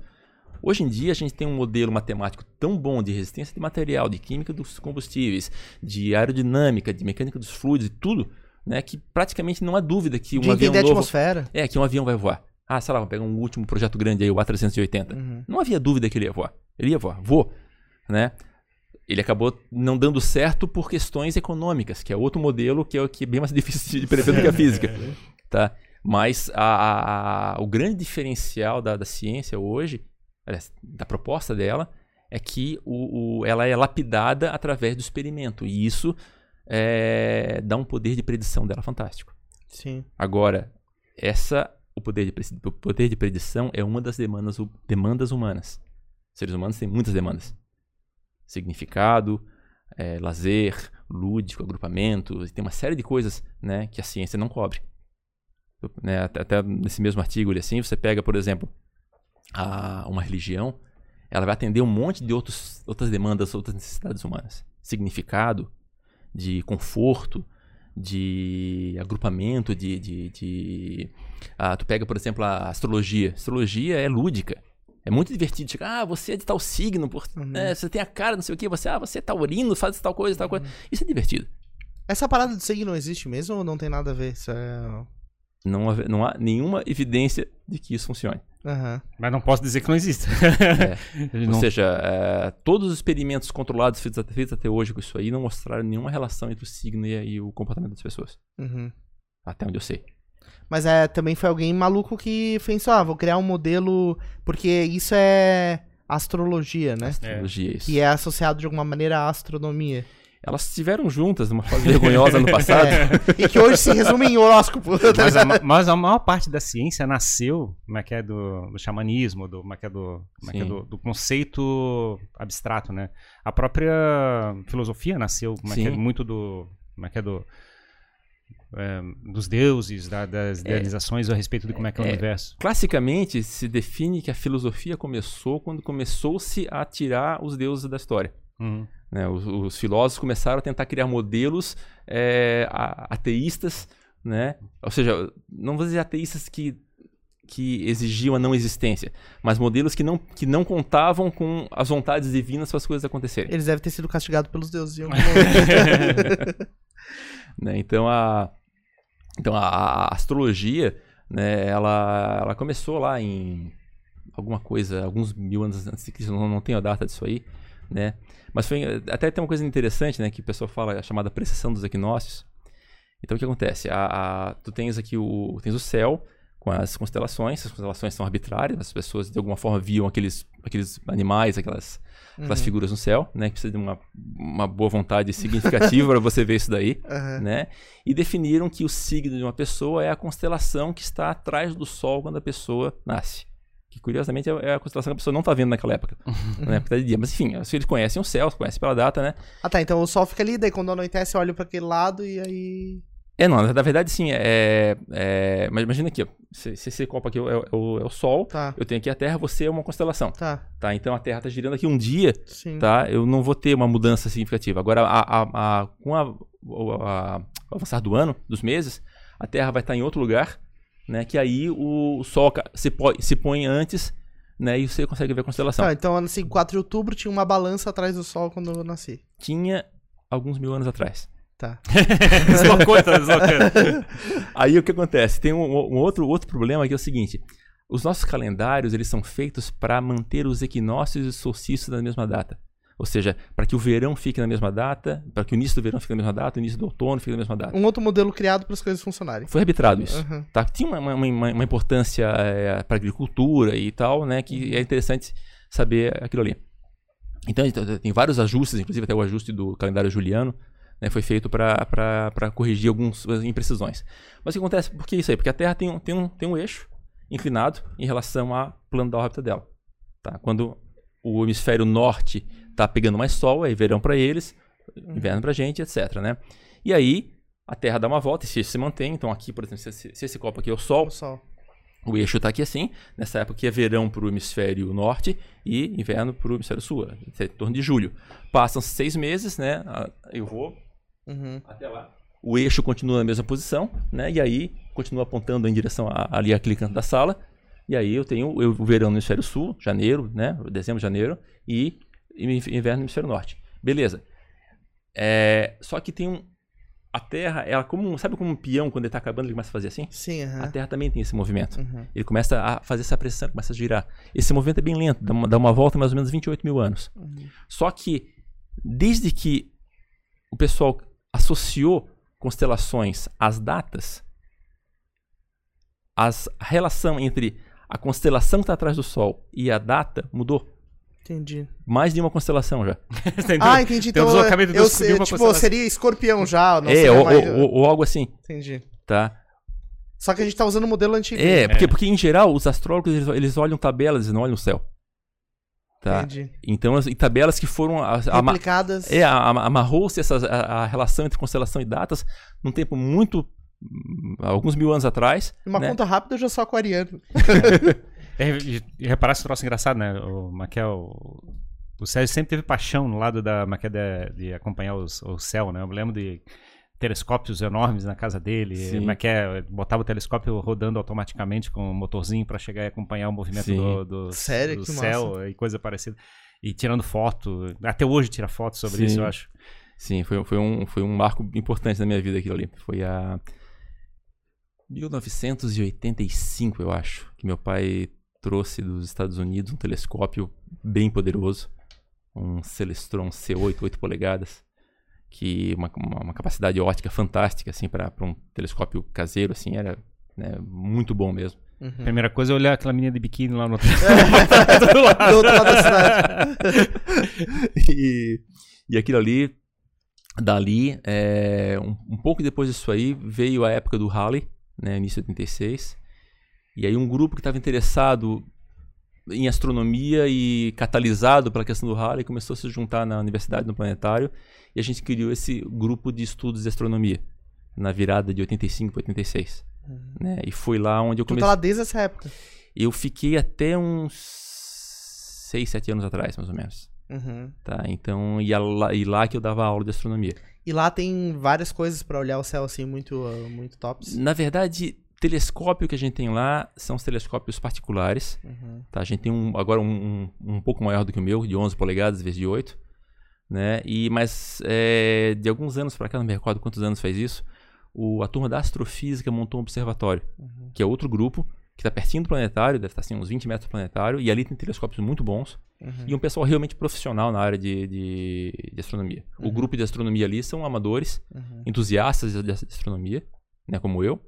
Hoje em dia a gente tem um modelo matemático tão bom de resistência de material, de química dos combustíveis, de aerodinâmica, de mecânica dos fluidos e tudo, né, que praticamente não há dúvida que um de avião novo atmosfera. é que um avião vai voar. Ah, sei lá, vamos pegar um último projeto grande aí, o A380. Uhum. Não havia dúvida que ele ia voar. Ele ia voar, voou, né? Ele acabou não dando certo por questões econômicas, que é outro modelo que é o que é bem mais difícil de prever do que a física, tá? Mas a- a- a- o grande diferencial da, da ciência hoje, aliás, da proposta dela, é que o, o- ela é lapidada através do experimento. E isso é, dá um poder de predição dela fantástico. Sim. Agora, essa o poder de, o poder de predição é uma das demandas, demandas humanas. Seres humanos têm muitas demandas. Significado, eh, lazer, lúdico, agrupamento, tem uma série de coisas né, que a ciência não cobre. Né, até, até nesse mesmo artigo ali, assim, você pega, por exemplo, a, uma religião, ela vai atender um monte de outros, outras demandas, outras necessidades humanas. Significado, de conforto, de agrupamento, de. de, de- ah, tu pega, por exemplo, a astrologia. Astrologia é lúdica. É muito divertido. Chega, ah, você é de tal signo, por, né, você tem a cara, não sei o que, você, ah, você é taurino, faz tal coisa, tal coisa. Isso é divertido. Essa parada de signo existe mesmo ou não tem nada a ver? Isso é... Não, há- não há nenhuma evidência de que isso funcione. Aham. Mas não posso dizer que não existe. Ele Ou não- seja, é, todos os experimentos controlados feitos, até- feitos até hoje com isso aí não mostraram nenhuma relação entre o signo e, e o comportamento das pessoas. Uhum. Até onde eu sei. Mas é, também foi alguém maluco que pensou, ah, vou criar um modelo, porque isso é astrologia, né? Astrologia, isso. Que é associado de alguma maneira à astronomia. Elas estiveram juntas numa fase vergonhosa no passado. É. E que hoje se resume em horóscopo. Mas a, mas a maior parte da ciência nasceu, como é que é, do, do xamanismo, do, como é que é, do, como é que é, do, do conceito abstrato, né? A própria filosofia nasceu, como é que é, muito do, como é que é, do, é, dos deuses, da- das idealizações a respeito de como é que é o É. universo. Classicamente, se define que a filosofia começou quando começou-se a tirar os deuses da história. Uhum. Né? Os, os filósofos começaram a tentar criar modelos é, ateístas, né? ou seja, não vou dizer ateístas que, que exigiam a não existência, mas modelos que não, que não contavam com as vontades divinas para as coisas acontecerem. Eles devem ter sido castigados pelos deuses. em algum momento. né? Então a então a, a astrologia, né, ela, ela começou lá em alguma coisa, alguns mil anos antes de Cristo, não, não tenho a data disso aí, né? Mas foi até tem uma coisa interessante, né, que o pessoal fala, a chamada precessão dos equinócios. Então o que acontece? A, a- tu tens aqui o tens o céu com as constelações, as constelações são arbitrárias, as pessoas de alguma forma viam aqueles aqueles animais, aquelas aquelas Uhum. figuras no céu, né, que precisa de uma, uma boa vontade significativa para você ver isso daí Aham. né? E definiram que o signo de uma pessoa é a constelação que está atrás do Sol quando a pessoa nasce. Que curiosamente é é a constelação que a pessoa não está vendo naquela época? Porque tá de dia. Mas enfim, se eles conhecem o céu, conhecem pela data, né? Ah tá, então o sol fica ali, daí quando anoitece eu olho pra aquele lado e aí... É, não, na verdade sim, é. é mas imagina aqui, ó. Se, se esse copo aqui é o, é o- é o Sol, Tá, eu tenho aqui a Terra, você é uma constelação, tá, tá? Então a Terra está girando aqui um dia, sim. tá? Eu não vou ter uma mudança significativa. Agora, a, a- a- com a, o- a- o avançar do ano, dos meses, a Terra vai estar em outro lugar, né? Que aí o, o Sol se, po- se põe antes, né? E você consegue ver a constelação. Tá, então assim, 4 de outubro tinha uma balança atrás do sol quando eu nasci. Tinha alguns mil anos atrás. Tá. deslocou, tá deslocando. Aí o que acontece? Tem um, um outro, outro problema que é o seguinte. Os nossos calendários, eles são feitos para manter os equinócios e os solstícios na mesma data. Ou seja, para que o verão fique na mesma data, para que o início do verão fique na mesma data, o início do outono fique na mesma data. Um outro modelo criado para as coisas funcionarem. Foi arbitrado isso. Aham. Tá? Tinha uma, uma, uma- uma importância para a agricultura e tal, né? Que é interessante saber aquilo ali. Então, então, tem vários ajustes, inclusive até o ajuste do calendário juliano, né, foi feito para corrigir algumas imprecisões. Mas o que acontece? Por que isso aí? Porque a Terra tem um, tem um, tem um eixo inclinado em relação ao plano da órbita dela. Tá? Quando o hemisfério norte está pegando mais sol, aí verão para eles, inverno para a gente, etc. Né? E aí a Terra dá uma volta e se se mantém. Então aqui, por exemplo, se esse, se esse copo aqui é o Sol, O sol. o eixo está aqui assim. Nessa época aqui é verão para o hemisfério norte e inverno para o hemisfério sul, é em torno de julho. Passam seis meses, né? Eu vou Uhum. até lá. O eixo continua na mesma posição, né? E aí continua apontando em direção a, ali aquele canto da sala. E aí eu tenho eu- o verão no hemisfério sul, janeiro, né? Dezembro, janeiro e inverno no hemisfério norte. Beleza. É, só que tem um a Terra, ela como sabe como um peão quando ele está acabando ele começa a fazer assim? Sim, A aham. Terra também tem esse movimento. Uhum. Ele começa a fazer essa pressão, começa a girar. Esse movimento é bem lento, dá uma, dá uma volta mais ou menos 28 mil anos. Uhum. Só que, desde que o pessoal associou constelações às datas, as- a relação entre a constelação que está atrás do Sol e a data mudou. Entendi. Mais de uma constelação já. Ah, entendi. Um Então, deslocamento eu, de uma tipo, constelação. seria escorpião já, não é, seria ou, mais... ou- ou- ou algo assim, Entendi. tá? Só que a gente tá usando o modelo antigo. É, porque, porque em geral os astrólogos eles, eles olham tabelas e não olham o céu. Tá? Entendi. Então, as, e tabelas que foram a- ama- Replicadas. É, amarrou-se a, a relação entre constelação e datas num tempo muito. hum, alguns mil anos atrás. Uma né? conta rápida, eu já sou aquariano. É, e, e reparar esse troço engraçado, né? O Maquel. O Sérgio sempre teve paixão no lado da Maquel de, de acompanhar os- o céu, né? Eu me lembro de telescópios enormes na casa dele. Maquel botava o telescópio rodando automaticamente com um motorzinho para chegar e acompanhar o movimento Sim. do, do, Sério? do céu e coisa parecida. E tirando foto. Até hoje tira foto sobre Sim. isso, eu acho. Sim, foi, foi, um, foi um marco importante na minha vida aquilo ali. Foi a. 1985, eu acho, que meu pai trouxe dos Estados Unidos um telescópio bem poderoso, um Celestron C8, 8 polegadas, que uma, uma, uma capacidade ótica fantástica, assim, para um telescópio caseiro, assim, era né, muito bom mesmo. Uhum. Primeira coisa é olhar aquela menina de biquíni lá no outro, do, lado. do outro lado da cidade. e, e aquilo ali, dali, é, um, um, pouco depois disso aí, veio a época do Halley, né, início de 86. E aí um grupo que estava interessado em astronomia e catalisado pela questão do Halley começou a se juntar na universidade, no planetário, e a gente criou esse grupo de estudos de astronomia na virada de 85 para 86. Uhum. Né? E foi lá onde eu comecei. Tu tá lá desde essa época? Eu fiquei até uns 6, 7 anos atrás, mais ou menos. Uhum. Tá, então, e lá, e lá que eu dava aula de astronomia. E lá tem várias coisas para olhar o céu assim muito, uh, muito tops. Na verdade, telescópio que a gente tem lá são os telescópios particulares. Uhum. Tá? A gente tem um, agora um, um, um, pouco maior do que o meu, de 11 polegadas vezes de 8. Né? E, mas é, de alguns anos para cá, não me recordo quantos anos faz isso, o, a turma da astrofísica montou um observatório, uhum. que é outro grupo, que está pertinho do planetário, deve estar assim, uns 20 metros do planetário, e ali tem telescópios muito bons, uhum. e um pessoal realmente profissional na área de, de, de astronomia. Uhum. O grupo de astronomia ali são amadores, uhum. entusiastas de, de astronomia, né, como eu,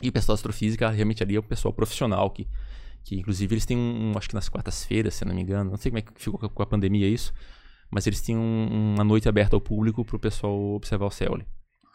e o pessoal da astrofísica realmente ali é um pessoal profissional, que, que inclusive eles têm um, acho que nas quartas-feiras, se não me engano, não sei como é que ficou com a pandemia isso, mas eles tinham uma noite aberta ao público para o pessoal observar o céu ali.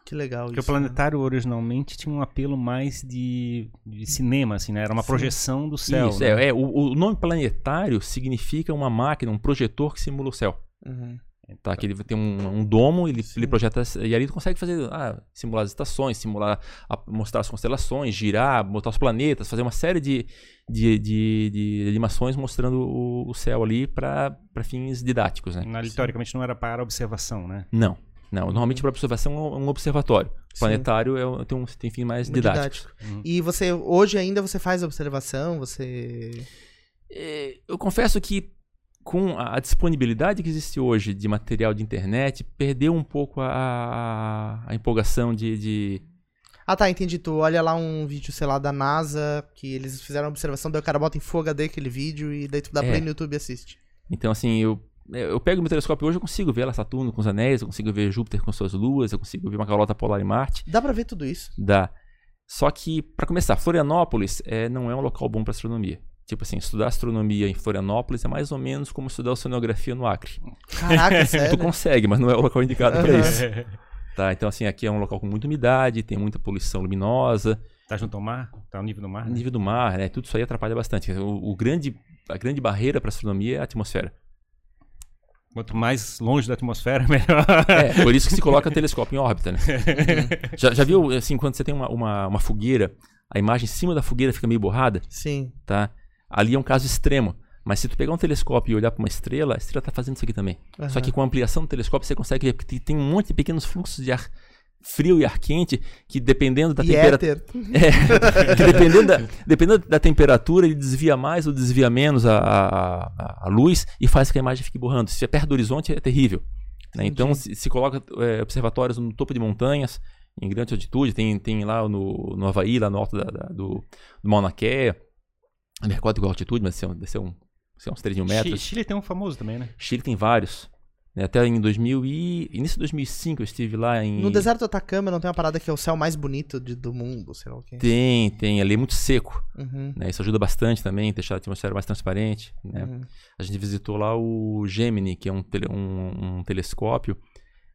Que legal Porque isso. Porque o planetário né? originalmente tinha um apelo mais de, de cinema, assim, né? Era uma Sim. projeção do céu. Isso, né? é, é o, o, nome planetário significa uma máquina, um projetor que simula o céu. Uhum. Tá, que ele tem um, um domo, ele, ele projeta. E ali ele consegue fazer. Ah, simular as estações, simular. A, mostrar as constelações, girar, botar os planetas, fazer uma série de, de, de, de animações mostrando o, o céu ali para fins didáticos. Né? Na, teoricamente não era para observação, né? Não. Não, normalmente para observação é um observatório. O planetário é, tem, um, tem fim mais didático. Uhum. E você, hoje ainda você faz observação? Você. É, eu confesso que com a disponibilidade que existe hoje de material de internet, perdeu um pouco a, a, empolgação de, de, Ah tá, entendi. Tu olha lá um vídeo, sei lá, da NASA, que eles fizeram uma observação, daí o cara bota em Full HD aquele vídeo e daí tu dá é. play no YouTube e assiste. Então, assim, eu eu pego meu telescópio hoje, eu consigo ver lá Saturno com os anéis, eu consigo ver Júpiter com suas luas, eu consigo ver uma calota polar em Marte. Dá para ver tudo isso? Dá. Só que, para começar, Florianópolis é, não é um local bom para astronomia. Tipo assim, estudar astronomia em Florianópolis é mais ou menos como estudar oceanografia no Acre. Caraca, sério? tu consegue, mas não é o local indicado para isso. tá, então assim, aqui é um local com muita umidade, tem muita poluição luminosa. Tá junto ao mar? Tá ao nível do mar? Né? Nível do mar, né? Tudo isso aí atrapalha bastante. O, o grande, a grande barreira para astronomia é a atmosfera. Quanto mais longe da atmosfera, melhor. É, por isso que se coloca telescópio em órbita, né? já, já viu, assim, quando você tem uma, uma, uma, fogueira, a imagem em cima da fogueira fica meio borrada? Sim. Tá? Ali é um caso extremo. Mas se tu pegar um telescópio e olhar para uma estrela, a estrela está fazendo isso aqui também. Uhum. Só que com a ampliação do telescópio você consegue ver que tem um monte de pequenos fluxos de ar frio e ar quente, que dependendo da temperatura. É, que dependendo da, dependendo da temperatura, ele desvia mais ou desvia menos a, a, a, luz e faz que a imagem fique borrando. Se é perto do horizonte, é terrível. Né? Então, se, se coloca é, observatórios no topo de montanhas, em grande altitude, tem, tem lá no, no Havaí, lá no alto da, da, do, do Mauna Kea, não me recordo qual altitude, mas deve ser, um, deve ser uns 3 mil metros. Chile tem um famoso também, né? Chile tem vários. Né, até em 2000 e... Início de 2005 eu estive lá em... No deserto do Atacama não tem uma parada que é o céu mais bonito de, do mundo, sei lá o quê. Tem, tem. Ali é muito seco. Uhum. Né? Isso ajuda bastante também, deixar a atmosfera mais transparente. Né? Uhum. A gente visitou lá o Gemini, que é um, tele, um, um telescópio.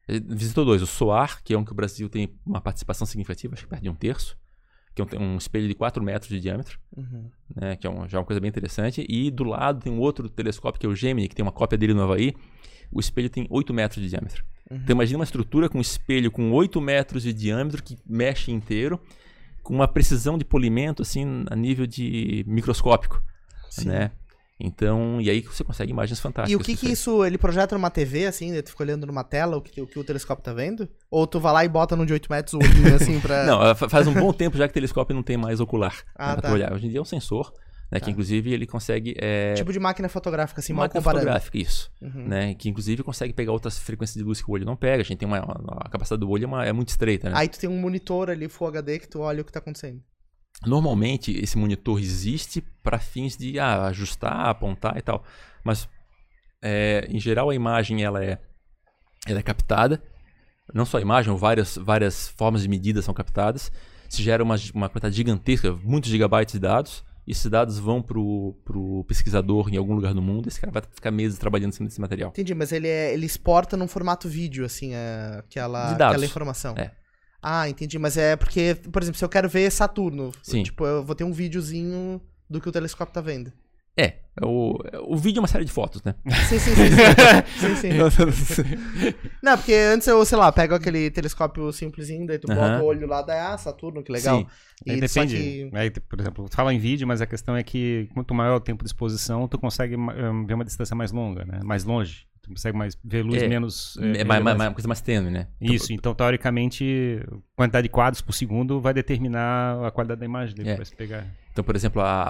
Visitou dois. O SOAR, que é um que o Brasil tem uma participação significativa, acho que perto de um terço. Que é um, um espelho de 4 metros de diâmetro. Uhum. Né? Que é um, já uma coisa bem interessante. E do lado tem um outro telescópio, que é o Gemini, que tem uma cópia dele no Havaí o espelho tem 8 metros de diâmetro. Uhum. Então imagina uma estrutura com um espelho com 8 metros de diâmetro que mexe inteiro, com uma precisão de polimento assim a nível de microscópico, Sim. né? Então, e aí você consegue imagens fantásticas. E o que que isso, ele projeta numa TV, assim, né? tu fica olhando numa tela o que, o que o telescópio tá vendo? Ou tu vai lá e bota num de 8 metros o olhinho, assim, pra... não, faz um bom tempo já que o telescópio não tem mais ocular ah, né, tá. olhar. Hoje em dia é um sensor, né? Tá. Que inclusive ele consegue. É, Tipo de máquina fotográfica, assim, mal máquina comparando. fotográfica, isso. Uhum. Né? Que inclusive consegue pegar outras frequências de luz que o olho não pega. A gente tem uma. A capacidade do olho é, uma- é muito estreita, né? Aí tu tem um monitor ali, Full HD, que tu olha o que tá acontecendo. Normalmente esse monitor existe para fins de ah, ajustar, apontar e tal. Mas é, em geral a imagem ela é, ela é captada. Não só a imagem, várias, várias formas de medida são captadas. Se gera uma, uma quantidade gigantesca, muitos gigabytes de dados. E esses dados vão pro, pro pesquisador em algum lugar do mundo. Esse cara vai ficar meses trabalhando em cima desse material. Entendi, mas ele, é, ele exporta num formato vídeo, assim, é, aquela, aquela informação. É. Ah, entendi. Mas é porque, por exemplo, se eu quero ver Saturno, Sim. tipo, eu vou ter um videozinho do que o telescópio tá vendo. É, é o, o vídeo é uma série de fotos, né? Sim, sim, sim. sim, sim, sim. Não, porque antes eu, sei lá, pego aquele telescópio simplesinho, daí tu bota o olho lá, daí, ah, Saturno, que legal. Sim. Aí E só depende. que- Aí, por exemplo, fala em vídeo, mas a questão é que quanto maior o tempo de exposição, tu consegue hum, ver uma distância mais longa, né? Mais longe. Tu consegue mais ver luz É, menos. É, eh, mais, mais- uma coisa mais tênue, né? Isso, então teoricamente, a quantidade de quadros por segundo vai determinar a qualidade da imagem dele É. pra se pegar. Então, por exemplo, a.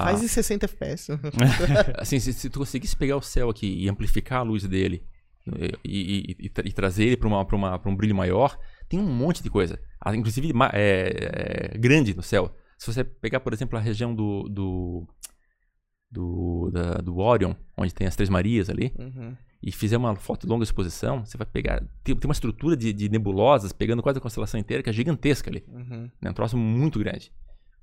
a- Faz em 60 FPS. assim, se, se tu conseguisse pegar o céu aqui e amplificar a luz dele e, e- e- e e trazer ele para uma, pra uma, pra um brilho maior, tem um monte de coisa. Ah, Inclusive é, é, grande no céu. Se você pegar, por exemplo, a região do. do do, da- do Orion, onde tem as Três Marias ali, Uhum. E fizer uma foto de longa exposição, você vai pegar. Tem, tem uma estrutura de, de nebulosas pegando quase a constelação inteira, que é gigantesca ali. Uhum. né? Um troço muito grande.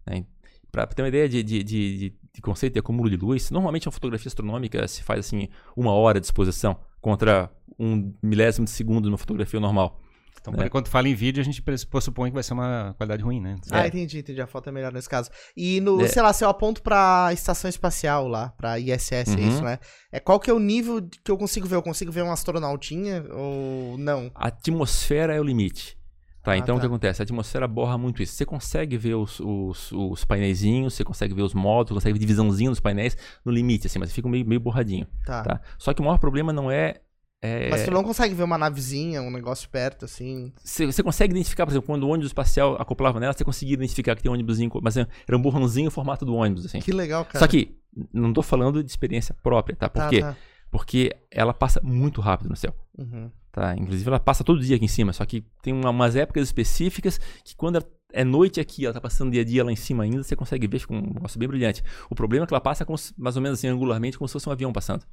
Né? Para ter uma ideia de, de, de, de- de conceito de acúmulo de luz, normalmente uma fotografia astronômica se faz assim uma hora de exposição contra um milésimo de segundo numa fotografia normal. Então, É. quando fala em vídeo, a gente pressupõe que vai ser uma qualidade ruim, né? Ah, É. entendi, entendi. A foto é melhor nesse caso. E no, É. sei lá, se eu aponto pra estação espacial lá, pra ISS, é Uhum. isso, né? É, qual que é o nível que eu consigo ver? Eu consigo ver uma astronautinha ou não? A atmosfera é o limite. Tá, Ah, então o tá. que acontece? A atmosfera borra muito isso. Você consegue ver os, os, os painéisinhos, você consegue ver os módulos, consegue ver divisãozinho dos painéis no limite, assim, mas fica meio, meio borradinho. Tá. Tá? Só que o maior problema não é. É- Mas tu não consegue ver uma navezinha, um negócio perto, assim. Você, consegue identificar, por exemplo, quando o ônibus espacial acoplava nela, você conseguia identificar que tem um ônibusinho, mas era um borrãozinho o formato do ônibus, assim. Que legal, cara. Só que, não tô falando de experiência própria, tá? Por Tá, quê? tá. Porque ela passa muito rápido no céu, Uhum. tá? Inclusive ela passa todo dia aqui em cima, só que tem uma- umas épocas específicas que quando é noite aqui, ela tá passando dia a dia lá em cima ainda, você consegue ver, fica um negócio bem brilhante. O problema é que ela passa mais ou menos assim, angularmente, como se fosse um avião passando.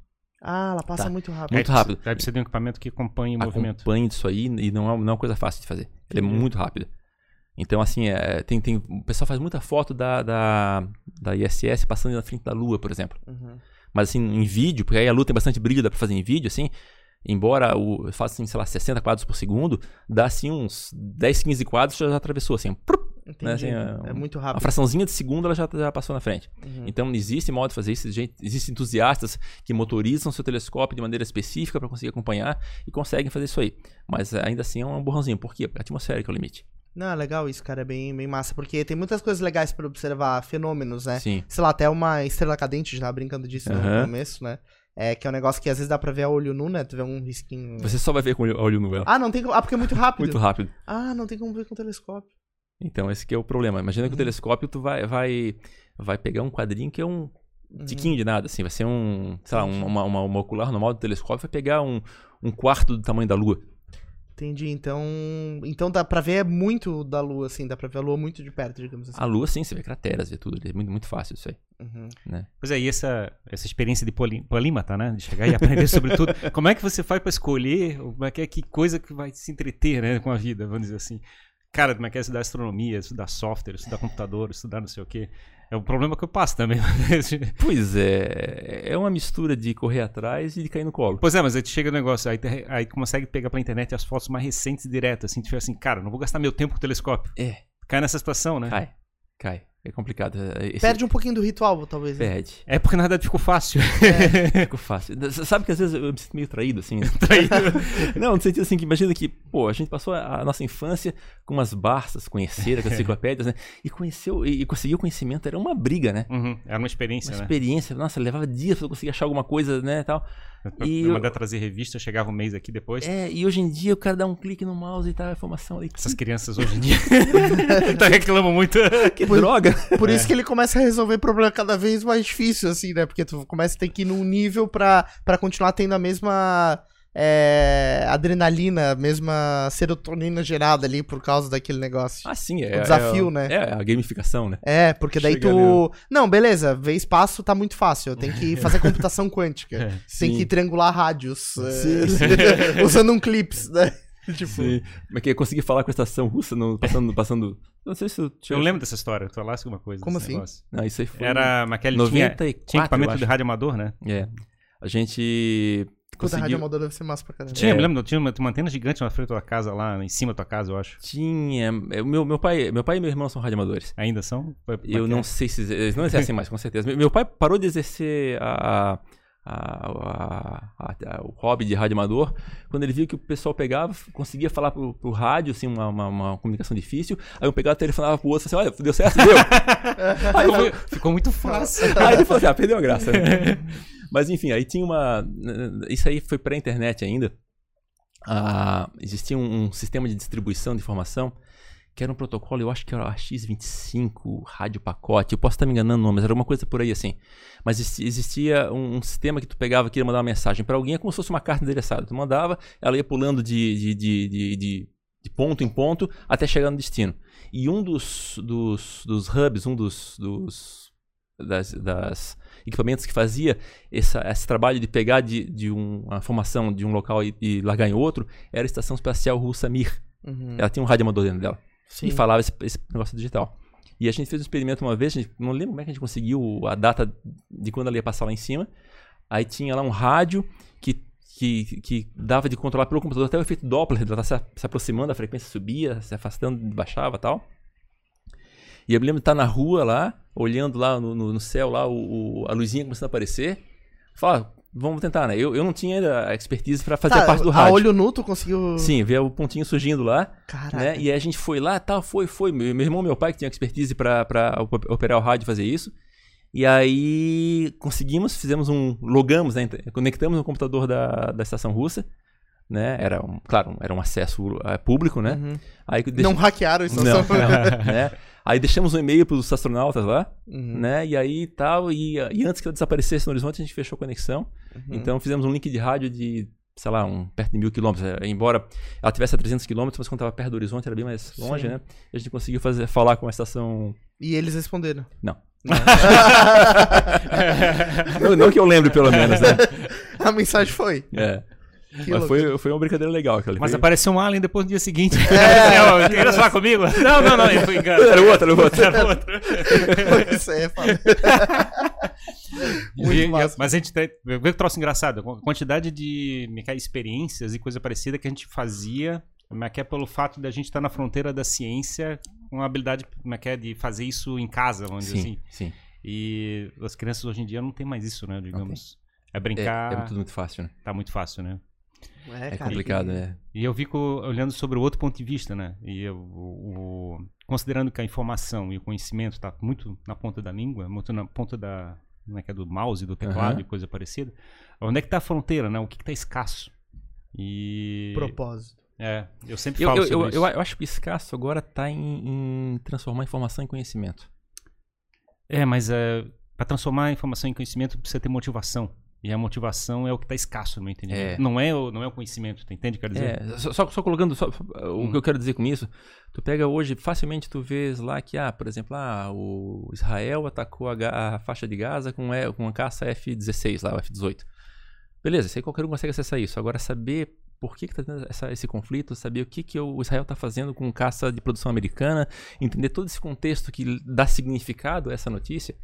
Ah, ela passa Tá. muito rápido. Muito rápido. Aí precisa de um equipamento que acompanhe o movimento. acompanhe disso aí e não é, não é uma coisa fácil de fazer. Ele é muito rápido. Então, assim, é, tem, tem, o pessoal faz muita foto da, da, da ISS passando na frente da Lua, por exemplo. Uhum. Mas, assim, em vídeo, porque aí a Lua tem bastante brilho, dá pra fazer em vídeo, assim. Embora o, eu faça, assim, sei lá, 60 quadros por segundo, dá, assim, uns 10, 15 quadros, já, já atravessou, assim. prup, Entendi. assim, é, é muito Uma rápido. fraçãozinha de segundo, ela já, já passou na frente. Uhum. Então, existe modo de fazer isso. Existem entusiastas que motorizam seu telescópio de maneira específica para conseguir acompanhar e conseguem fazer isso aí. Mas eh, ainda assim é um borrãozinho. Por quê? Porque a atmosfera que é o limite. Não, é legal isso, cara. É bem, bem massa. Porque tem muitas coisas legais pra observar, fenômenos, né? Sim. Sei lá, até uma estrela cadente, já brincando disso no Aham. começo, né? É que é um negócio que às vezes dá pra ver a olho nu, né? Tu vê um risquinho. Você só vai ver com o olho- no ela. Ah, não tem como. Ah, porque é muito rápido. Muito rápido. Ah, não tem como ver com telescópio. Então, esse que é o problema. Imagina que o telescópio tu vai, vai, vai pegar um quadrinho que é um Uhum. tiquinho de nada, assim. Vai ser um, sei lá, um- uma, uma, uma ocular normal do telescópio vai pegar um, um quarto do tamanho da Lua. Entendi. Então. Então dá pra ver muito da Lua, assim. Dá pra ver a Lua muito de perto, digamos assim. A Lua, sim, você vê crateras, vê tudo. É muito, muito fácil isso aí. Uhum. Né? Pois é, e essa, essa experiência de poli- polímata, né? De chegar e aprender sobre tudo. Como é que você faz pra escolher como é que, é, que coisa que vai se entreter né, com a vida, vamos dizer assim. Cara, como é que é estudar astronomia, estudar software, estudar computador, estudar não sei o quê. É o problema que eu passo também. Pois é, é uma mistura de correr atrás e de cair no colo. pois é, mas aí chega no negócio, aí, aí consegue pegar pela internet as fotos mais recentes direto, assim, fica assim, cara, não vou gastar meu tempo com o telescópio. É, Cai nessa situação, né? cai, cai. É complicado. É- esse- Perde um pouquinho do ritual, talvez. né? Perde. É porque na verdade ficou fácil. Ficou fácil. Sabe que às vezes eu me sinto meio traído, assim. Não, no sentido assim, que imagina que pô, a gente passou a, nossa infância com umas barças, conhecer as enciclopédias, né? E conheceu, e, e conseguiu conhecimento, era uma briga, né? Uhum, Era uma experiência, Uma né? experiência, nossa, levava dias pra eu conseguir achar alguma coisa, né, tal. E eu- mandar trazer revista, chegava um mês aqui depois. É, e hoje em dia o cara dá um clique no mouse e tá a informação ali. Essas crianças hoje em dia tá reclamam muito. Que droga! Por isso que ele começa a resolver problema cada vez mais difícil, assim, né? Porque tu começa a ter que ir num nível pra, pra continuar tendo a mesma é, adrenalina, a mesma serotonina gerada ali por causa daquele negócio. Ah, sim, é. O desafio, é, né? É, a gamificação, né? É, porque daí Chega tu. Não, beleza, ver espaço tá muito fácil. Tem que fazer computação quântica. Tem Sim. que triangular rádios. é, Sim, usando um clips, né? Tipo, Sim. Mas que eu consegui falar com a estação russa no, passando, passando. Não sei se eu Eu lembro dessa história, tu falasse alguma coisa. Como assim? negócio. Não, isso aí foi. Era, mas aquele tinha, 94, tinha eu equipamento de rádio amador, né? É. A gente. Rádio Conseguiu... amador deve ser massa pra caramba. Tinha, É. me lembro, tinha uma, tinha uma antena gigante na frente da tua casa lá, em cima da tua casa, eu acho. Tinha. é, Meu, meu, pai, meu pai e meu irmão são radioamadores. Ainda são? Eu não sei se. Eles não exercem mais, com certeza. Meu- Meu pai parou de exercer a. a- a- a- o hobby de rádio amador quando ele viu que o pessoal pegava, conseguia falar pro, pro rádio, assim, uma, uma, uma comunicação difícil. Aí um pegava, telefonava pro outro e assim: olha, deu certo, deu. é? ficou, ficou muito fácil. aí ele falou assim: ah, perdeu a graça. né? Mas enfim, aí tinha uma. Isso aí foi pré-internet ainda. Ah, existia um, um sistema de distribuição de informação que era um protocolo, eu acho que era a X25, rádio pacote, eu posso estar me enganando nome, mas era uma coisa por aí assim. Mas existi- existia um, um sistema que tu pegava que ia mandar uma mensagem para alguém, é como se fosse uma carta endereçada. Tu mandava, ela ia pulando de, de, de, de, de- de ponto em ponto até chegar no destino. E um dos, dos, dos hubs, um dos, dos das, das equipamentos que fazia essa, esse trabalho de pegar de, de um- uma formação de um local e, e largar em outro era a Estação Espacial Russa Mir. Uhum. Ela tinha um rádio amador dentro dela Sim. e falava esse, esse negócio digital. E a gente fez um experimento uma vez, gente, não lembro como é que a gente conseguiu a data de quando ela ia passar lá em cima. Aí tinha lá um rádio que, que, que dava de controlar pelo computador até o efeito Doppler, ela tá se, se aproximando, a frequência subia, se afastando, baixava e tal. E eu me lembro de estar na rua lá, olhando lá no, no- no céu, lá o, o- a luzinha começando a aparecer. Fala, vamos tentar, né? Eu, eu não tinha ainda a expertise para fazer Tá, parte do A rádio. olho nu tu conseguiu. Sim, ver o pontinho surgindo lá. Caraca. Né? E aí a gente foi lá, tal, foi, foi. Meu, meu irmão e meu pai que tinham expertise op- operar o rádio e fazer isso. E aí conseguimos, fizemos um. logamos, né? Conectamos no computador da, da estação russa. Né? Era um, claro, era um acesso eh, público, né? Uhum. Aí deixa- Não hackearam a não, estação. não, né? Aí deixamos um e-mail para os astronautas lá, Uhum. né? E aí tal, e, e antes que eu desaparecesse no horizonte, a gente fechou a conexão. Uhum. Então fizemos um link de rádio de, sei lá, um, perto de mil quilômetros. Eh, Embora ela tivesse a 300 quilômetros, mas quando estava perto do horizonte era bem mais longe, Sim. né? E a gente conseguiu fazer, falar com a estação. E eles responderam. Não. não, não que eu lembre, pelo menos, né? a mensagem foi. É. Que Mas foi, foi uma brincadeira legal aquela. Mas foi... apareceu um alien depois no dia seguinte. É. É, queria falar comigo? Não, não, não, eu fui engano. Era outro, era outro. Era outro. Isso aí é E- massa. mas a gente tem. Vê que troço engraçado. A quantidade de é é, experiências e coisa parecida que a gente fazia. Como é que é pelo fato de a gente estar na fronteira da ciência, com a habilidade é que é, de fazer isso em casa, vamos dizer Sim, assim. sim. E as crianças hoje em dia não tem mais isso, né? Digamos. É É, brincar. é tudo muito fácil, né? Tá muito fácil, né? É cara, complicado, e- né? E eu fico olhando sobre o outro ponto de vista, né? E eu, o, o- considerando que a informação e o conhecimento está muito na ponta da língua, muito na ponta da, como é que é, do mouse, do teclado Aham. e coisa parecida, onde é que está a fronteira, né? O que está escasso? E Propósito. é, eu sempre Eu, falo eu, sobre eu, isso. eu, eu acho que o escasso agora está em, em transformar informação em conhecimento. É, mas é, para transformar a informação em conhecimento precisa ter motivação. E a motivação é o que está escasso no meu entendimento. É. Não, é o, não é o conhecimento, tu entende? Quer dizer, É, só, só, colocando só- só- o Hum. que eu quero dizer com isso, tu pega hoje, facilmente tu vês lá que, ah, por exemplo, ah, o Israel atacou a, a faixa de Gaza com, com a caça F-16 lá, o F-18. Beleza, isso aí qualquer um consegue acessar isso. Agora, saber por que, que tá tendo essa- esse conflito, saber o que, que o Israel está fazendo com caça de produção americana, entender todo esse contexto que dá significado a essa notícia,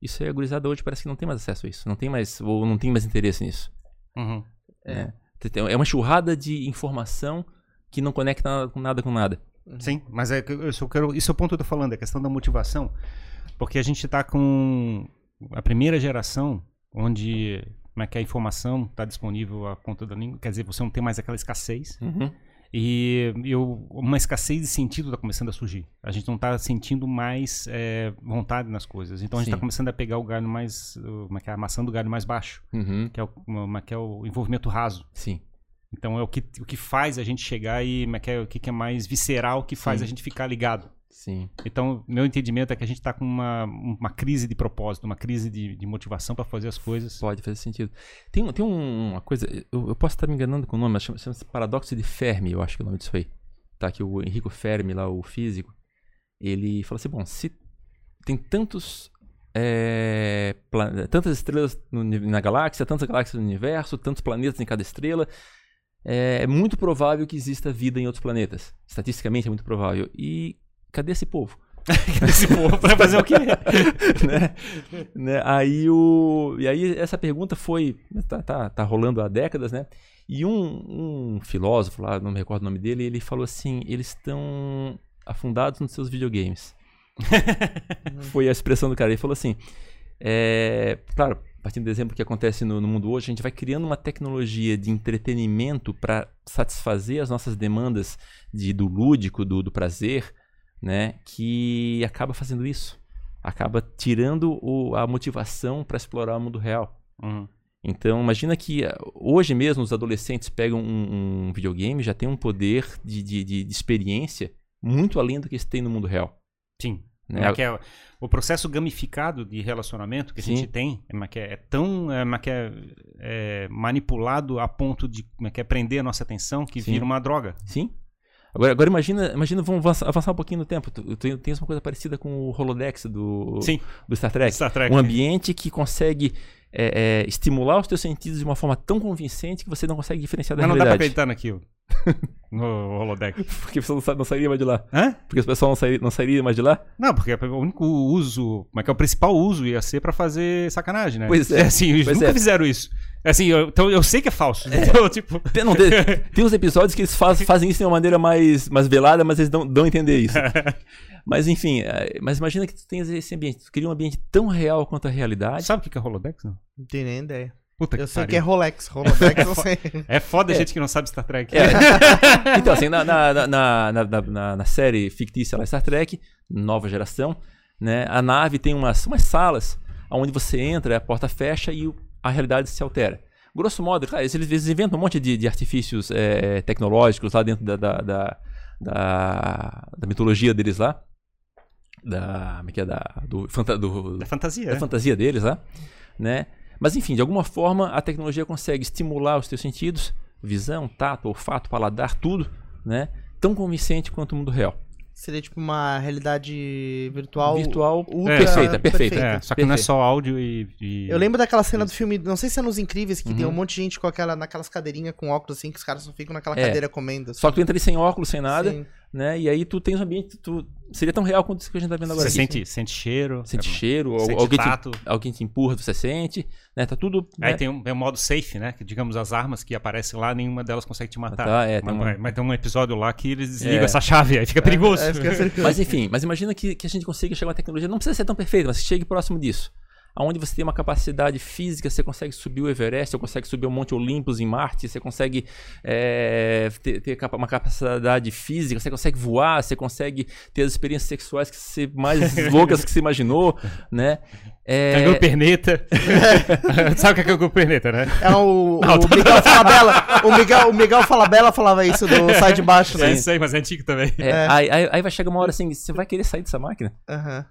isso aí a gurizada hoje parece que não tem mais acesso a isso, não tem mais, ou não tem mais interesse nisso. Uhum. É. É uma churrada de informação que não conecta nada com nada. Sim, mas é eu quero. Isso é o ponto que eu tô falando, é a questão da motivação. Porque a gente tá com a primeira geração onde como é que a informação está disponível à ponta da língua. Quer dizer, você não tem mais aquela escassez. Uhum. E eu, uma escassez de sentido está começando a surgir. A gente não está sentindo mais é, vontade nas coisas. Então a gente está começando a pegar o galho mais. é que é? A maçã do galho mais baixo, Uhum. que é o, uma- que é o envolvimento raso. Sim. Então é o que, o que faz a gente chegar e é é, o que, que é mais visceral, que faz Sim. a gente ficar ligado. Sim. Então, meu entendimento é que a gente está com uma, uma crise de propósito, uma crise de, de motivação para fazer as coisas. Pode fazer sentido. Tem, tem um- uma coisa, eu, eu posso estar me enganando com o nome, mas chama- chama-se Paradoxo de Fermi, eu acho que é o nome disso aí. Tá, que o Enrico Fermi, lá, o físico, ele falou assim, bom, se tem tantos... é, tantas estrelas no na galáxia, tantas galáxias no universo, tantos planetas em cada estrela, é muito provável que exista vida em outros planetas. Estatisticamente é muito provável. E cadê esse povo? Esse povo para fazer o quê? né? né? Aí o e aí essa pergunta foi tá, tá, tá rolando há décadas, né? E um, um filósofo lá, não me recordo o nome dele, ele falou assim: eles estão afundados nos seus videogames. foi a expressão do cara. Ele falou assim: é, claro, partindo do exemplo que acontece no, no mundo hoje, a gente vai criando uma tecnologia de entretenimento para satisfazer as nossas demandas de, do lúdico, do, do prazer, né? Que acaba fazendo isso. Acaba tirando o- a motivação para explorar o mundo real. Uhum. Então, imagina que ah, hoje mesmo os adolescentes pegam um, um videogame já tem um poder de, de, de- de experiência muito além do que eles têm no mundo real. Sim. Né? Mas que é- o processo gamificado de relacionamento que a Sim. gente tem é, é, é tão é, que é, é, manipulado a ponto de que é prender a nossa atenção que Sim. vira uma droga. Sim. Agora, agora imagina, imagina, vamos avançar, avançar um pouquinho no tempo. Tu, tu tens uma coisa parecida com o Holodex do, Sim. do Star Trek. Star Trek. Um ambiente que consegue é, é, estimular os teus sentidos de uma forma tão convincente que você não consegue diferenciar da Mas não dá pra realidade. acreditar naquilo. No holodeck. Porque você não, sa- não sairia mais de lá. Hã? Porque o pessoal não sairia, não sairia mais de lá. Não, porque o único uso, como é que é o principal uso ia ser pra fazer sacanagem, né? Pois é. assim, eles Pois nunca é. fizeram isso. Assim, eu, então eu sei que é falso. Então, tipo, Tem, não, tem, tem uns episódios que eles faz- fazem isso de uma maneira mais, mais velada, mas eles dão, dão a entender isso. Mas enfim, é, mas imagina que tu tens esse ambiente. Tu cria um ambiente tão real quanto a realidade. sabe o que é holodex? Não? Não tenho nem ideia. Puta Eu que sei pariu. que é Rolex. Rolex eu sei. É foda a gente que não sabe Star Trek. É. então, assim, na, na, na, na, na- na- na série fictícia lá, Star Trek, nova geração, né? A nave tem umas, umas salas onde você entra, a porta fecha e a realidade se altera. Grosso modo, claro, eles, eles inventam um monte de, de artifícios é, tecnológicos lá dentro da, da, da, da- da mitologia deles lá. Da. Como é que é? Da, do, fanta- do, É fantasia. da é. fantasia deles lá, né? Mas enfim, de alguma forma a tecnologia consegue estimular os teus sentidos, visão, tato, olfato, paladar, tudo, né? Tão convincente quanto o mundo real. Seria tipo uma realidade virtual. Virtual, ultra perfeita, perfeita. É, só que não é só áudio e. e- Eu lembro daquela cena do filme, não sei se é nos Incríveis, que tem Uhum. um monte de gente com aquela, naquelas cadeirinhas com óculos assim, que os caras só ficam naquela É. cadeira comendo. assim. Só que tu entra ali sem óculos, sem nada, Sim. Né? E aí tu tens um ambiente, tu seria tão real quanto isso que a gente tá vendo agora. Você aqui. sente, sente cheiro. Sente é, cheiro, sente alguém, tato. te, alguém te empurra, você sente, né? Tá tudo. Aí né? tem um, tem um modo safe, né? Que digamos as armas que aparecem lá, nenhuma delas consegue te matar. Tá, é, tem mas, uma- mas tem um episódio lá que eles desligam É. essa chave, aí fica perigoso. É, fica. Mas enfim, mas imagina que, que a gente consiga chegar a uma tecnologia, não precisa ser tão perfeita, mas chegue próximo disso. Onde você tem uma capacidade física, você consegue subir o Everest, você consegue subir o Monte Olympus em Marte, você consegue é, ter, ter uma capacidade física, você consegue voar, você consegue ter as experiências sexuais que você mais loucas que você imaginou, né? É, Canguru perneta. Sabe o que é canguru perneta, né? É o, Não, o tô- Miguel Falabella. O Miguel, o Miguel Falabella falava isso do sai de baixo, né? É isso aí, mas é antigo também. é, é. Aí, aí- aí vai chegar uma hora assim, você vai querer sair dessa máquina? Aham.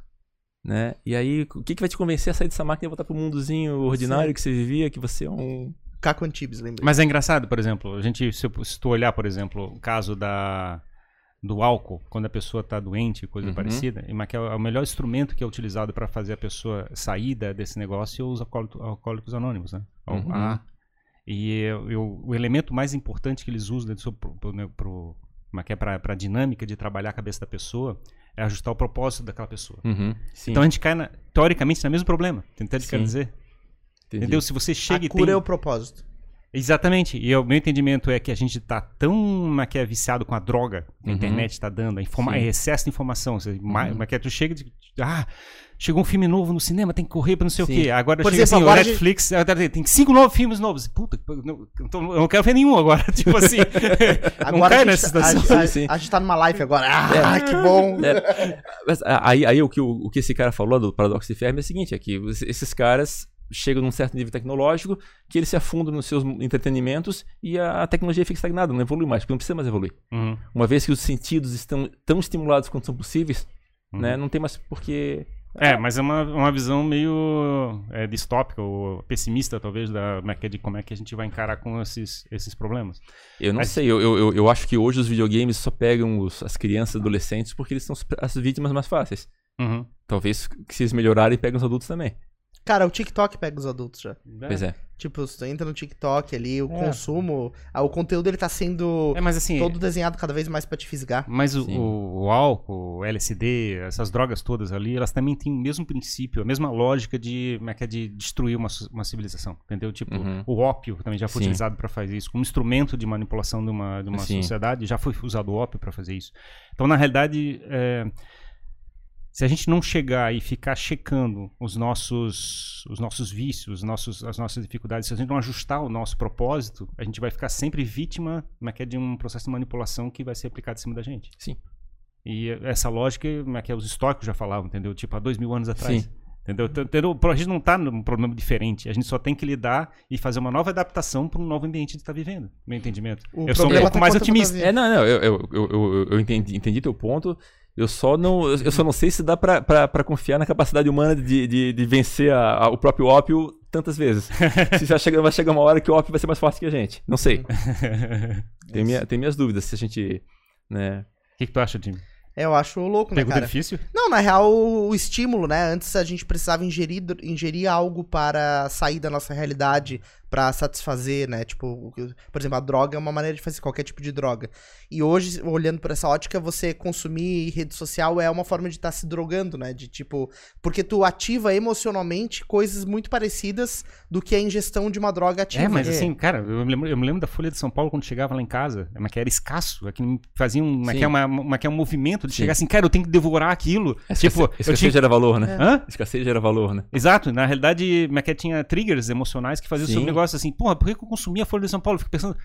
Né? E aí, o que, que vai te convencer a sair dessa máquina e voltar pro mundozinho ordinário que você vivia, que você é um. Caco Antibes, lembra? Mas é engraçado, por exemplo, a gente, se, eu- se tu olhar, por exemplo, o caso da, do álcool, quando a pessoa está doente, coisa Uhum. parecida, e mas que é o melhor instrumento que é utilizado para fazer a pessoa sair desse negócio é os alcoólico- alcoólicos anônimos, né? Uhum. A. E eu- eu- o elemento mais importante que eles usam dentro do pro, pro, pro, como é que é para a dinâmica de trabalhar a cabeça da pessoa é ajustar o propósito daquela pessoa. Uhum, sim. Então a gente cai, na- teoricamente, no mesmo problema. Entende o que eu quero Sim. dizer? Entendi. Entendeu? Se você chega a e cura tem... é o propósito. Exatamente. E o meu entendimento é que a gente tá tão que é, viciado com a droga que a Uhum. internet está dando, a informa é excesso de informação. Você, Uhum. é que é, tu chega de. Ah, chegou um filme novo no cinema, tem que correr pra não sei Sim. o quê. Agora Por chega exemplo, assim, agora o Netflix, tem cinco novos filmes novos. Puta, eu não, eu tô- eu não quero ver nenhum agora. tipo assim, não Agora cai a, nessa gente, a, situação. a- sim. a gente tá numa live agora. Ah, que bom. É, mas aí, aí o, que, o, o que esse cara falou do paradoxo de Fermi é o seguinte, é que esses caras chegam num certo nível tecnológico que eles se afundam nos seus entretenimentos e a, a tecnologia fica estagnada, não evolui mais, porque não precisa mais evoluir. Uhum, Uma vez que os sentidos estão tão estimulados quanto são possíveis, uhum. né, não tem mais porque... É, mas é uma, uma visão meio é, distópica ou pessimista, talvez, da, é é de como é que a gente vai encarar com esses, esses problemas. Eu não Mas- sei, eu, eu, eu- acho que hoje os videogames só pegam os- as crianças e adolescentes porque eles são as- as vítimas mais fáceis. Uhum. Talvez se eles melhorarem, pegam os adultos também. Cara, o TikTok pega os adultos já. Pois é. Tipo, você entra no TikTok ali, o É. consumo, o conteúdo ele tá sendo É, mas assim, todo desenhado cada vez mais pra te fisgar. Mas o, o, o álcool, o LSD, essas drogas todas ali, elas também têm o mesmo princípio, a mesma lógica de, como é que é, de destruir uma, uma civilização, entendeu? Tipo, Uhum. o ópio também já foi Sim. utilizado para fazer isso, como instrumento de manipulação de uma, de uma Sim. sociedade, já foi usado o ópio para fazer isso. Então, na realidade, é, se a gente não chegar e ficar checando os nossos, os nossos vícios, os nossos, as nossas dificuldades, se a gente não ajustar o nosso propósito, a gente vai ficar sempre vítima como é que é, de um processo de manipulação que vai ser aplicado em cima da gente. Sim. E essa lógica, como é que é, os históricos já falavam, entendeu? Tipo, há dois mil anos atrás. Sim. Entendeu? T- entendeu? A gente não está num problema diferente. A gente só tem que lidar e fazer uma nova adaptação para um novo ambiente que está vivendo. Meu entendimento. O eu sou um pouco tá mais otimista. É, não, não, eu, eu, eu, eu, eu entendi, entendi teu ponto. Eu só não, eu só não sei se dá pra, pra, pra confiar na capacidade humana de, de, de vencer a- a- o próprio ópio tantas vezes. se já chega, vai chegar uma hora que o ópio vai ser mais forte que a gente. Não sei. Tem, minha, tem minhas dúvidas se a gente. Né? O que, que tu acha, Jimmy? É, eu acho louco, né, Pergunta cara? difícil? Não, na real, o, estímulo, né? Antes a gente precisava ingerir, ingerir algo para sair da nossa realidade, pra satisfazer, né? Tipo, o que- por exemplo, a droga é uma maneira de fazer qualquer tipo de droga. E hoje, olhando por essa ótica, você consumir rede social é uma forma de estar se drogando, né? De tipo, porque tu ativa emocionalmente coisas muito parecidas do que a ingestão de uma droga ativa. É, mas assim, cara, eu me, lembro, eu me lembro da Folha de São Paulo quando chegava lá em casa, mas que era escasso, aquilo fazia um, mas que é uma, uma, que é um movimento de Sim. chegar assim, cara, eu tenho que devorar aquilo. tipo, eu escassez tinha... gera valor, né? Hã? Escassez gera valor, né? Exato, na realidade, é que é, tinha triggers emocionais que faziam o seu Sim. Negócio assim, porra, por que que eu consumia a Folha de São Paulo? Eu fico pensando,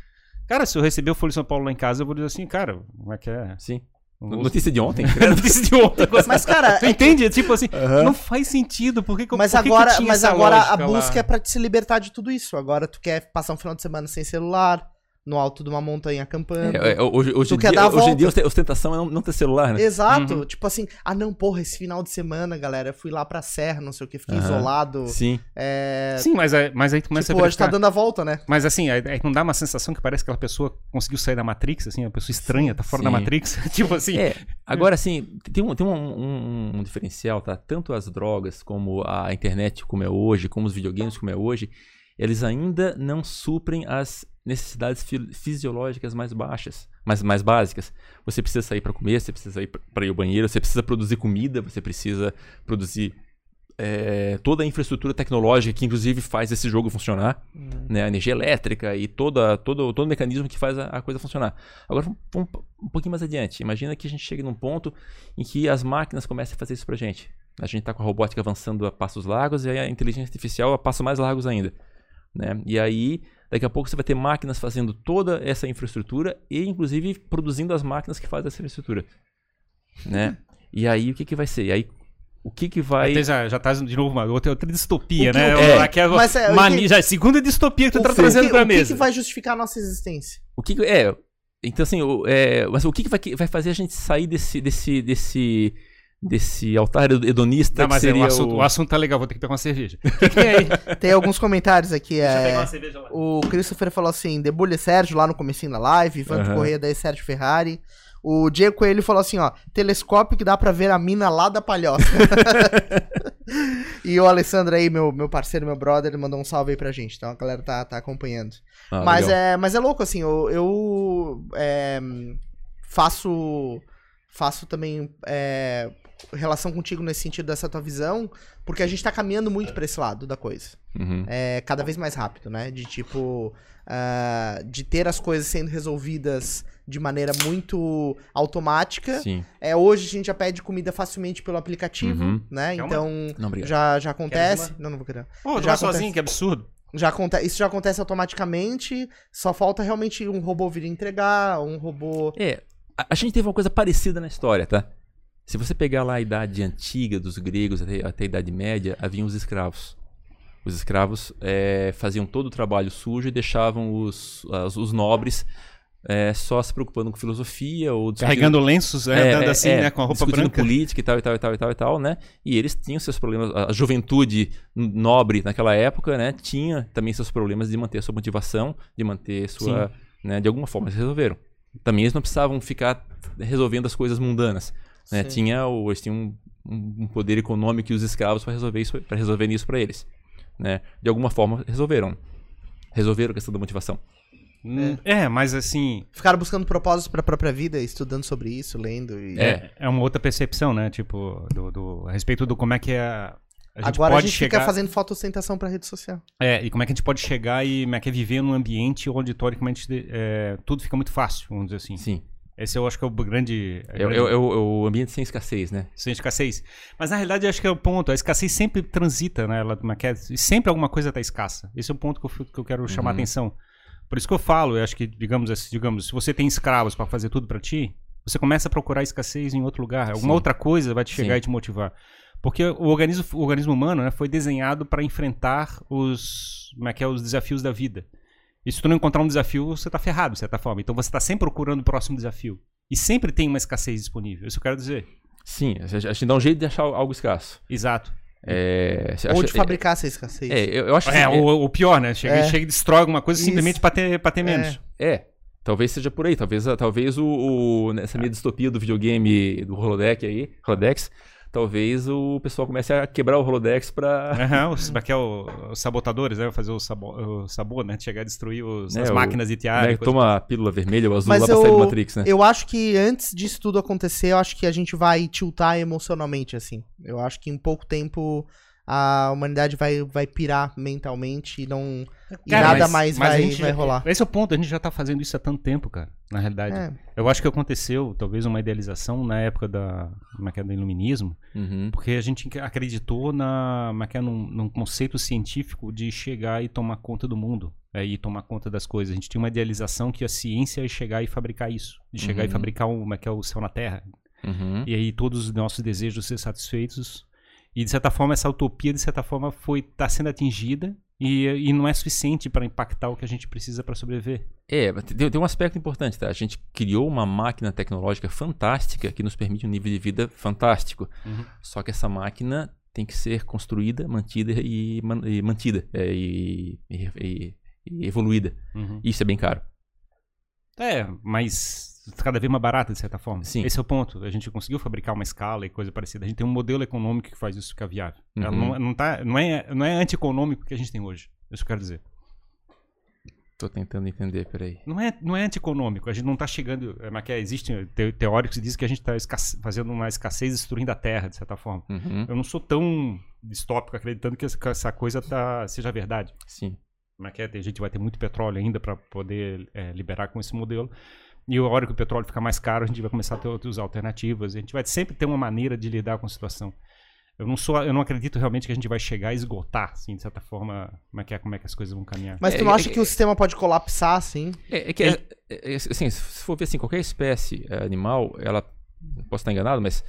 cara, se eu receber a Folha de São Paulo lá em casa, eu vou dizer assim, cara, como é que é? Sim. Notícia de ontem. Notícia de ontem. Mas, cara, Tu é entende? Tipo assim, Aham. não faz sentido. Por que, que eu Mas por que que eu agora, tinha mas essa agora a lógica lá? busca é pra te se libertar de tudo isso. Agora tu quer passar um final de semana sem celular, no alto de uma montanha acampando. É, é, hoje, hoje, Tu em quer dia, dar a hoje em volta. dia, oste- ostentação é não, não ter celular, né? Exato. Uhum. Tipo assim, ah não, porra, esse final de semana, galera, eu fui lá pra serra, não sei o que, fiquei Aham. isolado. Sim. É, Sim, mas, aí- mas aí tu começa tipo, a hoje tá dando a volta, né? Mas assim, aí, aí não dá uma sensação que parece que aquela pessoa conseguiu sair da Matrix, assim, a pessoa estranha, tá fora da Sim. Matrix. tipo assim. É, agora assim, tem, um, tem um, um- um diferencial, tá? Tanto as drogas como a internet como é hoje, como os videogames como é hoje, eles ainda não suprem as necessidades fi- fisiológicas mais baixas, mais, mais básicas. Você precisa sair para comer, você precisa sair para ir ao banheiro, você precisa produzir comida, você precisa produzir é, toda a infraestrutura tecnológica que inclusive faz esse jogo funcionar, né, a energia elétrica e toda, todo, todo o mecanismo que faz a, a coisa funcionar. Agora, vamos, vamos um pouquinho mais adiante. Imagina que a gente chegue num ponto em que as máquinas comecem a fazer isso pra gente. A gente está com a robótica avançando a passos largos e a inteligência artificial a passos mais largos ainda. Né? E aí, daqui a pouco você vai ter máquinas fazendo toda essa infraestrutura e, inclusive, produzindo as máquinas que fazem essa infraestrutura. Né? E aí, o que, que vai ser? E aí, o que, que vai... Até já, já tá de novo uma outra, outra distopia, O que- né? é, Aquela mas é, o mania- que- já é a segunda distopia que tu O tá que- trazendo o que, pra o que mesa. que vai justificar a nossa existência? O que que- é, então assim, o, é, mas o que, que vai, que vai fazer a gente sair desse desse desse desse altar hedonista Não, que mas é, seria o, assunto, o... o assunto tá legal, vou ter que pegar uma cerveja. O que, que tem aí? Tem alguns comentários aqui. Deixa eu pegar É... uma cerveja lá. O Christopher falou assim: debulha Sérgio lá no comecinho da live, Ivan Aham. Correia daí Sérgio Ferrari. O Diego Coelho falou assim, ó, telescópio que dá pra ver a mina lá da palhoça. e o Alessandro aí, meu, meu parceiro, meu brother, mandou um salve aí pra gente. Então a galera tá, tá acompanhando. Ah, mas, legal. é, mas é louco, assim, eu, eu é, faço. Faço também. é, relação contigo nesse sentido dessa tua visão, porque a gente tá caminhando muito pra esse lado da coisa. Uhum. É cada vez mais rápido, né? De tipo. ah, de ter as coisas sendo resolvidas de maneira muito automática. Sim. É, hoje a gente já pede comida facilmente pelo aplicativo, Uhum. né? Uma? Então Não, já, já acontece. Não, não vou querer. Pô, Já acontece. sozinho, que absurdo. Já aconte... Isso já acontece automaticamente. Só falta realmente um robô vir entregar, um robô. É, a, a gente teve uma coisa parecida na história, tá? Se você pegar lá a idade antiga dos gregos até, até a idade média, haviam os escravos. Os escravos é, faziam todo o trabalho sujo e deixavam os, as- os nobres é, só se preocupando com filosofia ou Carregando lenços, é, andando assim, é, né, com a roupa discutindo branca. política e tal, e tal, e tal, e tal, e tal, né? E eles tinham seus problemas. A juventude nobre naquela época, né? Tinha também seus problemas de manter a sua motivação, de manter sua. Né, de alguma forma, eles resolveram. Também eles não precisavam ficar resolvendo as coisas mundanas. Né? Tinha, o- eles tinham um, um- poder econômico e os escravos para resolver isso, para resolver isso para eles. Né? De alguma forma, resolveram. Resolveram a questão da motivação. Hum, É, mas assim, Ficaram buscando propósitos pra própria vida, estudando sobre isso, lendo. E... É. é, uma outra percepção, né? Tipo, do, do- a respeito do como é que é. A, a gente Agora pode a gente chegar. fica fazendo fotossustentação pra rede social. É, e como é que a gente pode chegar e como é que é viver num ambiente onde, teoricamente, é, tudo fica muito fácil, vamos dizer assim. Sim. Esse eu acho que é o grande. É, é, é o, é o ambiente sem escassez, né? Sem escassez. Mas na realidade eu acho que é o ponto. A escassez sempre transita, né? Ela, é é? E sempre alguma coisa está escassa. Esse é o ponto que eu, que eu quero chamar a Uhum. atenção. Por isso que eu falo, eu acho que, digamos, assim, digamos, se você tem escravos para fazer tudo para ti, você começa a procurar escassez em outro lugar. Alguma Sim. outra coisa vai te chegar Sim. e te motivar. Porque o organismo, o organismo humano né, foi desenhado para enfrentar os, como é que é, os desafios da vida. E se tu não encontrar um desafio, você tá ferrado, de certa forma. Então você tá sempre procurando o próximo desafio. E sempre tem uma escassez disponível. Isso eu quero dizer. Sim, a gente dá um jeito de achar algo escasso. Exato. É, Ou acha- de fabricar essa escassez. É, eu, eu acho que É, assim, o, o pior, né? Chega, É. chega e destrói alguma coisa Isso. simplesmente pra ter, pra ter menos. É, talvez seja por aí. Talvez, talvez o, o- nessa minha distopia do videogame do Holodeck aí, Holodex, talvez o pessoal comece a quebrar o Holodex pra. Aham, os, é que é o- os sabotadores, né? Fazer o, sabo, o sabor, né? Chegar a destruir os- É, as máquinas de né, tiara. toma a pílula vermelha ou azul Mas lá pra sair do eu, Matrix, né? eu acho que antes disso tudo acontecer, eu acho que a gente vai tiltar emocionalmente, assim. Eu acho que em pouco tempo a humanidade vai, vai pirar mentalmente e não. e Cara, nada mas- mais mas vai, gente vai já- rolar. Esse é o ponto, a gente já tá fazendo isso há tanto tempo, cara, na realidade. É. Eu acho que aconteceu, talvez, uma idealização na época da, como é é, do iluminismo, Uhum. porque a gente acreditou na, como é num, num conceito científico de chegar e tomar conta do mundo, é, e tomar conta das coisas. A gente tinha uma idealização que a ciência ia chegar e fabricar isso, de chegar e Uhum. fabricar o, como é que é, o céu na Terra. Uhum. E aí todos os nossos desejos ser satisfeitos. E de certa forma essa utopia de certa forma foi tá sendo atingida e, e não é suficiente para impactar o que a gente precisa para sobreviver. É, tem, tem um aspecto importante, tá? A gente criou uma máquina tecnológica fantástica que nos permite um nível de vida fantástico. Uhum. Só que essa máquina tem que ser construída, mantida e, man- e mantida é, e- e evoluída. Uhum. Isso é bem caro. É, mas cada vez mais barata de certa forma. Sim. Esse é o ponto. A gente conseguiu fabricar uma escala e coisa parecida. A gente tem um modelo econômico que faz isso ficar viável. Uhum. não, não, tá, não, é, não é anti-econômico que a gente tem hoje. Isso que eu quero dizer. Tô tentando entender, peraí. Não é, não é anti-econômico. A gente não está chegando. É, mas que existem te- teóricos que dizem que a gente está fazendo uma escassez destruindo a terra, de certa forma. Uhum, Eu não sou tão distópico acreditando que essa, que essa coisa tá, seja verdade. Sim. Como é que é? A gente vai ter muito petróleo ainda para poder é, liberar com esse modelo. E a hora que o petróleo ficar mais caro, a gente vai começar a ter outras alternativas. A gente vai sempre ter uma maneira de lidar com a situação. Eu não sou, eu não acredito realmente que a gente vai chegar a esgotar, assim, de certa forma, como é que, é, como é que as coisas vão caminhar. Mas tu É, não é acha que- o sistema pode colapsar, assim? É, é que, é- é- é- assim, se for ver assim, qualquer espécie é, animal, ela, posso estar enganado, mas,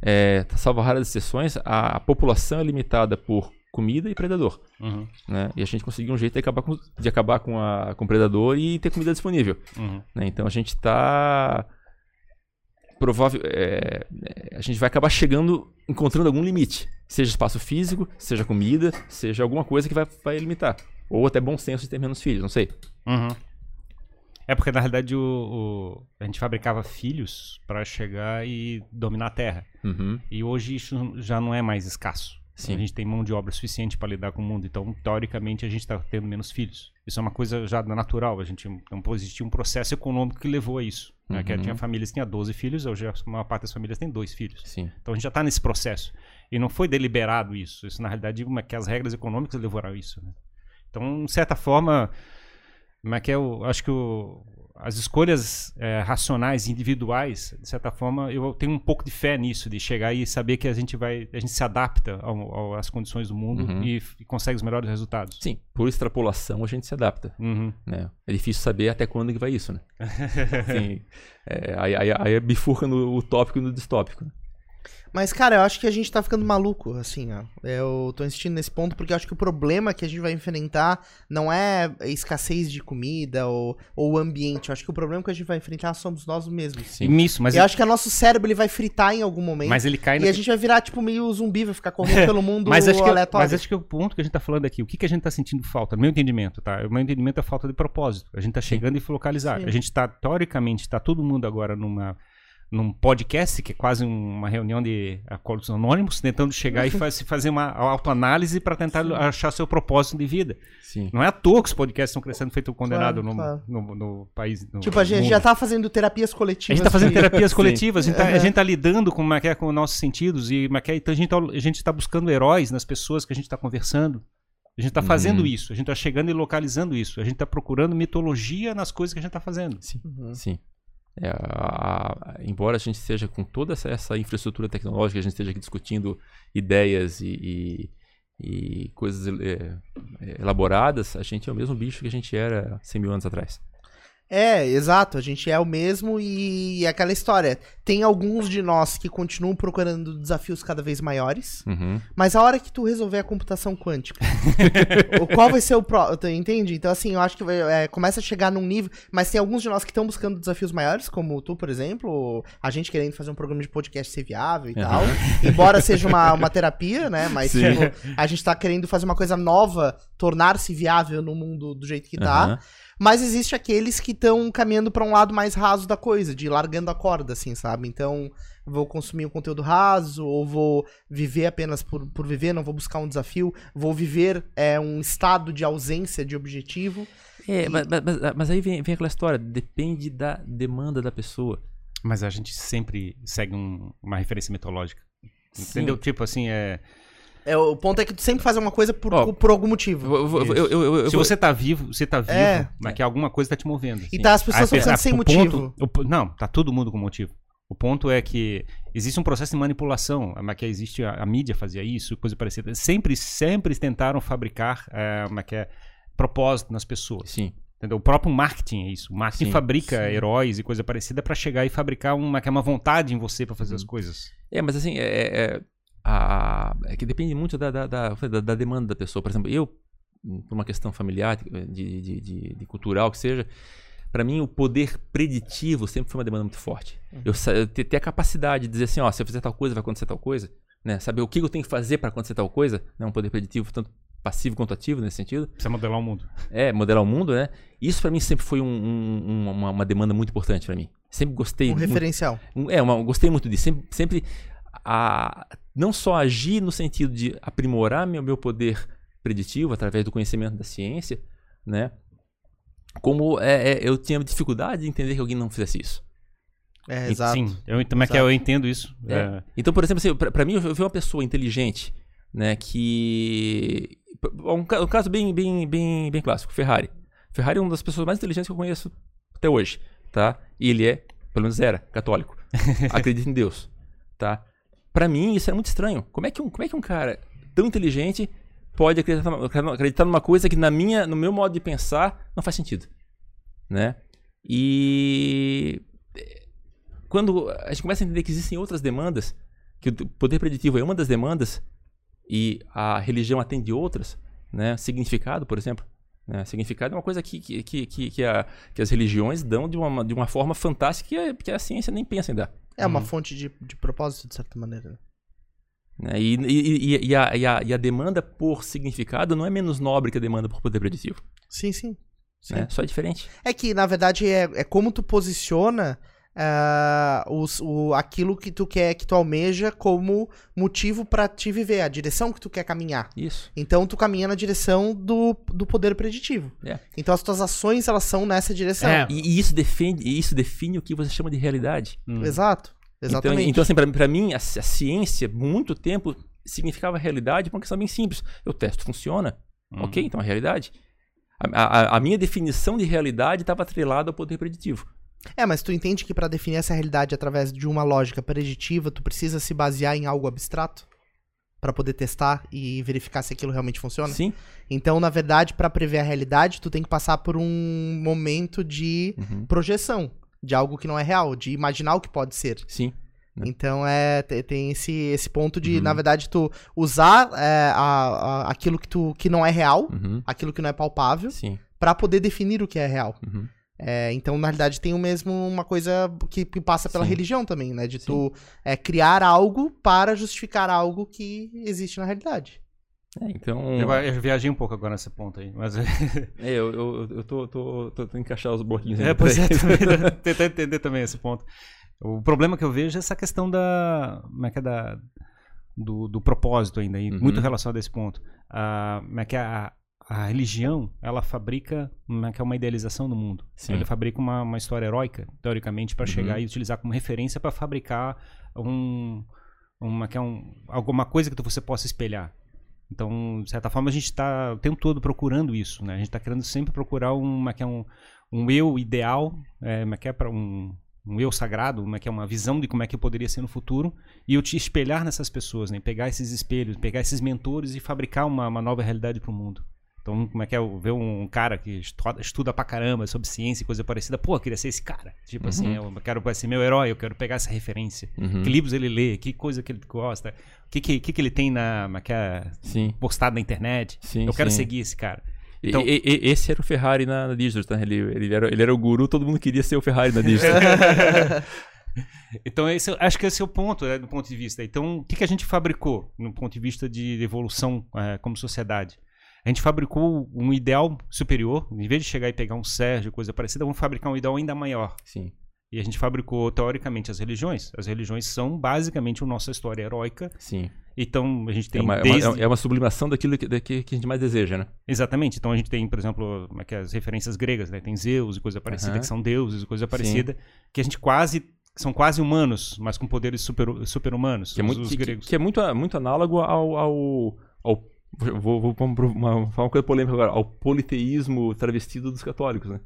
é, salvo raras exceções, a, a população é limitada por comida e predador. Uhum, Né? E a gente conseguiu um jeito de acabar com, de acabar com, a, com o predador e ter comida disponível. uhum. né? Então a gente está provável, é, é, a gente vai acabar chegando, encontrando algum limite, seja espaço físico, seja comida, seja alguma coisa que vai, vai limitar, ou até bom senso de ter menos filhos, não sei. Uhum. É porque na realidade o, o- a gente fabricava filhos para chegar e dominar a Terra. Uhum. E hoje isso já não é mais escasso. Sim. A gente tem mão de obra suficiente para lidar com o mundo. Então, teoricamente, a gente está tendo menos filhos. Isso é uma coisa já natural. A gente não pode existir um processo econômico que levou a isso. Né? Que Uhum. tinha famílias que tinha 12 filhos, hoje a maior parte das famílias tem dois filhos. Sim. Então a gente já está nesse processo. E não foi deliberado isso. Isso, na realidade, uma, que as regras econômicas levaram a isso. Né? Então, de certa forma, como é que é o, acho que o, as escolhas é, racionais, individuais, de certa forma, eu tenho um pouco de fé nisso, de chegar e saber que a gente vai, a gente se adapta ao, ao, às condições do mundo Uhum. e, e consegue os melhores resultados. Sim, por extrapolação a gente se adapta. Uhum. Né? É difícil saber até quando que vai isso, né? Assim, é, aí, aí, aí bifurca no utópico e no distópico. né? Mas, cara, eu acho que a gente tá ficando maluco, assim, ó. Eu tô insistindo nesse ponto porque eu acho que o problema que a gente vai enfrentar não é escassez de comida ou, ou o ambiente. Eu acho que o problema que a gente vai enfrentar somos nós mesmos. Sim. Isso, mas, eu acho que o nosso cérebro ele vai fritar em algum momento. mas ele cai E na- a gente vai virar, tipo, meio zumbi, vai ficar correndo pelo mundo mas acho, que, aleatório. mas acho que o ponto que a gente está falando aqui, o que, que a gente está sentindo falta, no meu entendimento, tá? O meu entendimento é falta de propósito. A gente está chegando e localizar. Sim. A gente está, teoricamente, está todo mundo agora numa num podcast, que é quase um- uma reunião de alcoólicos anônimos, tentando chegar e faz- fazer uma autoanálise para tentar achar seu propósito de vida. Sim. Não é à toa que os podcasts estão crescendo feito condenado no, claro. no, no país. no Tipo, a gente mundo. já tá fazendo terapias A coletivas. gente tá fazendo terapias Sim. coletivas, a gente, tá, a Uhum. gente tá lidando com, é, com nossos sentidos e é, então a gente, tá, a gente tá buscando heróis nas pessoas que a gente tá conversando. A gente tá fazendo Uhum. isso, a gente tá chegando e localizando isso, a gente tá procurando mitologia nas coisas que a gente tá fazendo. Sim. Uhum. Sim. É, a- a- embora a gente esteja com toda essa, essa infraestrutura tecnológica, a gente esteja aqui discutindo ideias e, e- e coisas é, é, elaboradas, a gente é o mesmo bicho que a gente era 100 mil anos atrás. É, exato. A gente é o mesmo e é aquela história. Tem alguns de nós que continuam procurando desafios cada vez maiores, Uhum. mas a hora que tu resolver a computação quântica, o qual vai ser o pró, tu entende? Então assim, eu acho que é, começa a chegar num nível, mas tem alguns de nós que estão buscando desafios maiores, como tu, por exemplo, a gente querendo fazer um programa de podcast ser viável e Aham. tal, embora seja uma, uma terapia, né? Mas tipo, a gente tá querendo fazer uma coisa nova, tornar-se viável no mundo do jeito que tá. Aham. Mas existe aqueles que estão caminhando pra um lado mais raso da coisa, de largando a corda, assim, sabe? Então, vou consumir um conteúdo raso, ou vou viver apenas por, por viver, não vou buscar um desafio, vou viver é, um estado de ausência de objetivo. É, mas, mas- mas- mas aí vem, vem aquela história, depende da demanda da pessoa. Mas a gente sempre segue um- uma referência mitológica. Sim. Entendeu? Tipo assim, é. É, o ponto é que tu sempre faz uma coisa por, Ó, por algum motivo. Eu, eu- eu- eu- eu- eu Se você tá vivo, você tá vivo, É. mas que alguma coisa tá te movendo. E assim. tá as pessoas ficando a- sem o motivo. ponto- não, tá todo mundo com motivo. O ponto é que existe um processo de manipulação, mas que existe a, a mídia fazia isso, coisa parecida. Sempre, sempre tentaram fabricar, é, é que é, propósito nas pessoas. Sim. Entendeu? O próprio marketing é isso. O marketing Sim, fabrica sim. heróis e coisa parecida pra chegar e fabricar uma, que é uma vontade em você pra fazer Uhum. as coisas. É, mas assim, é, é- a- é que depende muito da, da, da, da- da demanda da pessoa. Por exemplo, eu, por uma questão familiar, de, de, de- de cultural que seja, para mim o poder preditivo sempre foi uma demanda muito forte. Eu sa- eu ter, ter a capacidade de dizer assim, ó, se eu fizer tal coisa, vai acontecer tal coisa, né? Saber o que eu tenho que fazer para acontecer tal coisa, né? Um poder preditivo tanto passivo quanto ativo nesse sentido. Precisa modelar o mundo. É, modelar o mundo, né? Isso para mim sempre foi um- um- um- uma, uma demanda muito importante para mim. Sempre gostei Um muito referencial. um- É, uma, eu gostei muito disso. Sempre, sempre a, não só agir no sentido de aprimorar meu, meu poder preditivo através do conhecimento da ciência, né? Como é, é, eu tinha dificuldade de entender que alguém não fizesse isso. É, E- exato. Sim, eu, também que eu entendo isso. É. É. Então, por exemplo, assim, pra, pra mim, eu vi uma pessoa inteligente, né? Que. Um, um caso bem, bem, bem, bem clássico: Ferrari. Ferrari é uma das pessoas mais inteligentes que eu conheço até hoje, tá? E ele é, pelo menos era, católico. Acredita em Deus, tá? Pra mim, isso é muito estranho. Como é que um, como é que um cara tão inteligente pode acreditar, acreditar numa coisa que, na minha, no meu modo de pensar, não faz sentido, né? E quando a gente começa a entender que existem outras demandas, que o poder preditivo é uma das demandas e a religião atende outras, né? Significado, por exemplo. Né? Significado é uma coisa que, que, que, que, a- que as religiões dão de uma, de uma forma fantástica que a, que a ciência nem pensa em dar. É uma Uhum. fonte de, de propósito, de certa maneira. né? E, e, e, e a, e, a, e a demanda por significado não é menos nobre que a demanda por poder preditivo. Sim, sim. Sim. Né? Só é diferente. É que, na verdade, é, é como tu posiciona ah, os- o, aquilo que tu quer, que tu almeja como motivo pra te viver, a direção que tu quer caminhar. Isso. Então tu caminha na direção do, do poder preditivo. É. Então as tuas ações elas são nessa direção. É. E, e isso, defende, e isso define o que você chama de realidade. Hum. Exato. Então, Exatamente. então assim, pra, pra mim, a, a ciência, muito tempo, significava realidade por uma questão bem simples. O teste funciona. Hum. Ok, então é realidade. A, a- a minha definição de realidade estava atrelada ao poder preditivo. É, mas tu entende que pra definir essa realidade através de uma lógica preditiva, tu precisa se basear em algo abstrato Pra poder testar e verificar se aquilo realmente funciona? Sim. Então, na verdade, pra prever a realidade, tu tem que passar por um momento de Uhum. projeção de algo que não é real, de imaginar o que pode ser. Sim. Né? Então é te- tem esse, esse ponto de, Uhum. na verdade, tu usar é, a- a- aquilo que, tu, que não é real, Uhum. aquilo que não é palpável, Sim. pra poder definir o que é real. Uhum. É, então, na realidade, tem o mesmo uma coisa que, que passa pela Sim. religião também, né? De tu é, criar algo para justificar algo que existe na realidade. É, então. Eu, eu viajei um pouco agora nesse ponto aí, mas... É, eu, eu, eu tô, tô, tô, tô encaixar os bloquinhos É, pois é, né? tentar entender também esse ponto. O problema que eu vejo é essa questão da. Como é que é da. Do, do propósito ainda, e Uhum. muito relacionado a esse ponto. A, como é que é a, a religião, ela fabrica é que é uma idealização do mundo. Sim. Ele fabrica uma, uma história heróica, teoricamente, para Uhum. chegar e utilizar como referência para fabricar um, uma, que é um, alguma coisa que você possa espelhar. Então, de certa forma, a gente está o tempo todo procurando isso, né? A gente está querendo sempre procurar uma, que é um, um eu ideal, é, uma que é para um, um eu sagrado, uma que é uma visão de como é que eu poderia ser no futuro, e eu te espelhar nessas pessoas, né? Pegar esses espelhos, pegar esses mentores e fabricar uma, uma nova realidade para o mundo. Então, como é que é ver um cara que estuda, pra caramba sobre ciência e coisa parecida, pô, eu queria ser esse cara. Tipo assim, eu quero ser meu herói, eu quero pegar essa referência. Uhum. Que livros ele lê, que coisa que ele gosta, o que, que, que, ele tem na, é que é, Sim. postado na internet. Sim, eu quero sim. seguir esse cara. Então- e- e- esse era o Ferrari na, na Digital, tá? Ele, ele, era, ele era o guru, todo mundo queria ser o Ferrari na Digital. Então, esse, acho que esse é o ponto, né, do ponto de vista. Então, o que, que a gente fabricou no ponto de vista de evolução eh, como sociedade? A gente fabricou um ideal superior, em vez de chegar e pegar um Sérgio, coisa parecida, vamos fabricar um ideal ainda maior. Sim. E a gente fabricou, teoricamente, as religiões. As religiões são basicamente a nossa história heróica. Sim. Então, a gente tem É uma, é desde... uma- é uma sublimação daquilo que, que a gente mais deseja, né? Exatamente. Então a gente tem, por exemplo, é que é, as referências gregas, né? Tem Zeus e coisa parecida, Aham. que são deuses e coisa parecida, que a gente quase são quase humanos, mas com poderes super, super-humanos, Que é muito, os que, que é muito, muito análogo ao. ao, ao vou, vou, uma, falar uma coisa polêmica agora, ao politeísmo travestido dos católicos, né?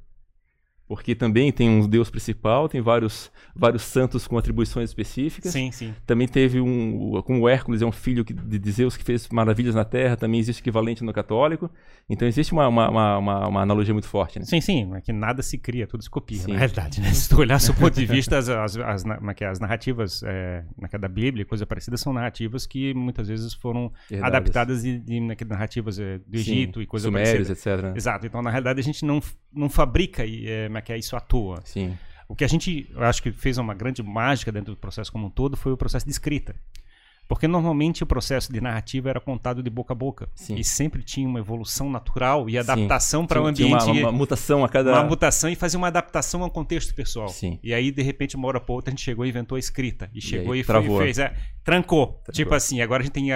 Porque também tem um deus principal, tem vários, vários santos com atribuições específicas. Sim, sim. Também teve um. Como o Hércules é um filho de de Zeus que fez maravilhas na Terra, também existe equivalente no católico. Então existe uma, uma, uma, uma- analogia muito forte, né? Sim, sim, é que nada se cria, tudo se copia, Sim. na realidade, né? Se tu olhar do ponto de vista, as, as, as, é é, as narrativas é, da Bíblia, coisa parecida, são narrativas que muitas vezes foram Herdades. adaptadas de, de, né, que narrativas é, do Sim, Egito e coisa Sumérios, parecida. etc. né? Exato, então na realidade a gente não, não fabrica como é que é, isso à toa. Sim. O que a gente, eu acho que fez uma grande mágica dentro do processo como um todo foi o processo de escrita. Porque normalmente o processo de narrativa era contado de boca a boca. Sim. E sempre tinha uma evolução natural e adaptação para o tinha ambiente. Uma, uma mutação a cada. uma mutação e fazia uma adaptação ao contexto pessoal. Sim. E aí, de repente, uma hora pra outra, a gente chegou e inventou a escrita. E chegou aí e, foi- travou. fez. é, trancou. Tipo assim, agora a gente tem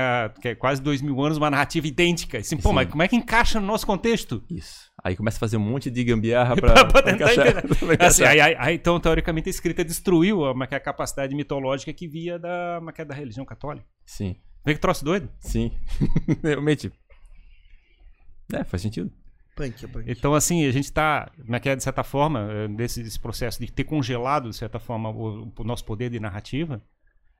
que é quase dois mil anos uma narrativa idêntica. Assim, pô, Sim. mas como é que encaixa no nosso contexto? Isso. Aí começa a fazer um monte de gambiarra pra tentar encaixar- entender. Assim, aí, aí- aí, então, teoricamente, a escrita destruiu a, a capacidade mitológica que via da, como é é, da religião católica. Sim, Vê que troço doido? sim. Realmente. É, faz sentido. Punk, punk. Então, assim, a gente está, é é, de certa forma, eh, desse, desse processo de ter congelado, de certa forma, o, o nosso poder de narrativa.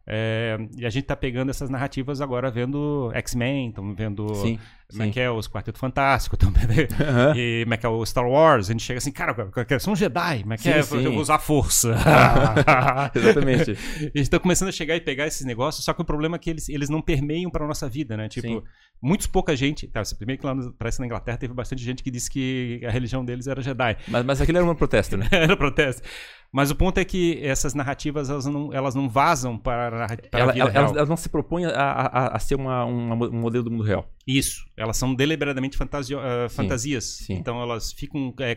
eh, e a gente está pegando essas narrativas agora vendo X-Men, estamos vendo Sim. Como é que é os Quarteto Fantástico, também, Aham. e como é que é o Star Wars. A gente chega assim, cara, eu quero ser um Jedi, como é que Sim, é? sim. Eu vou usar a força. Exatamente. Eles estão começando a chegar e pegar esses negócios, só que o problema é que eles, eles não permeiam para nossa vida, né? Tipo, Sim. muito pouca gente. Tá, primeiro que lá no, parece na Inglaterra teve bastante gente que disse que a religião deles era Jedi. Mas, mas aquele era um protesto, né? era protesto. Mas o ponto é que essas narrativas elas não, elas não vazam para, a para Ela- a vida ela- real. elas, elas não se propõem a, a, a ser uma, uma- um modelo do mundo real. Isso, elas são deliberadamente fantasio, uh, fantasias. sim. Então elas ficam é,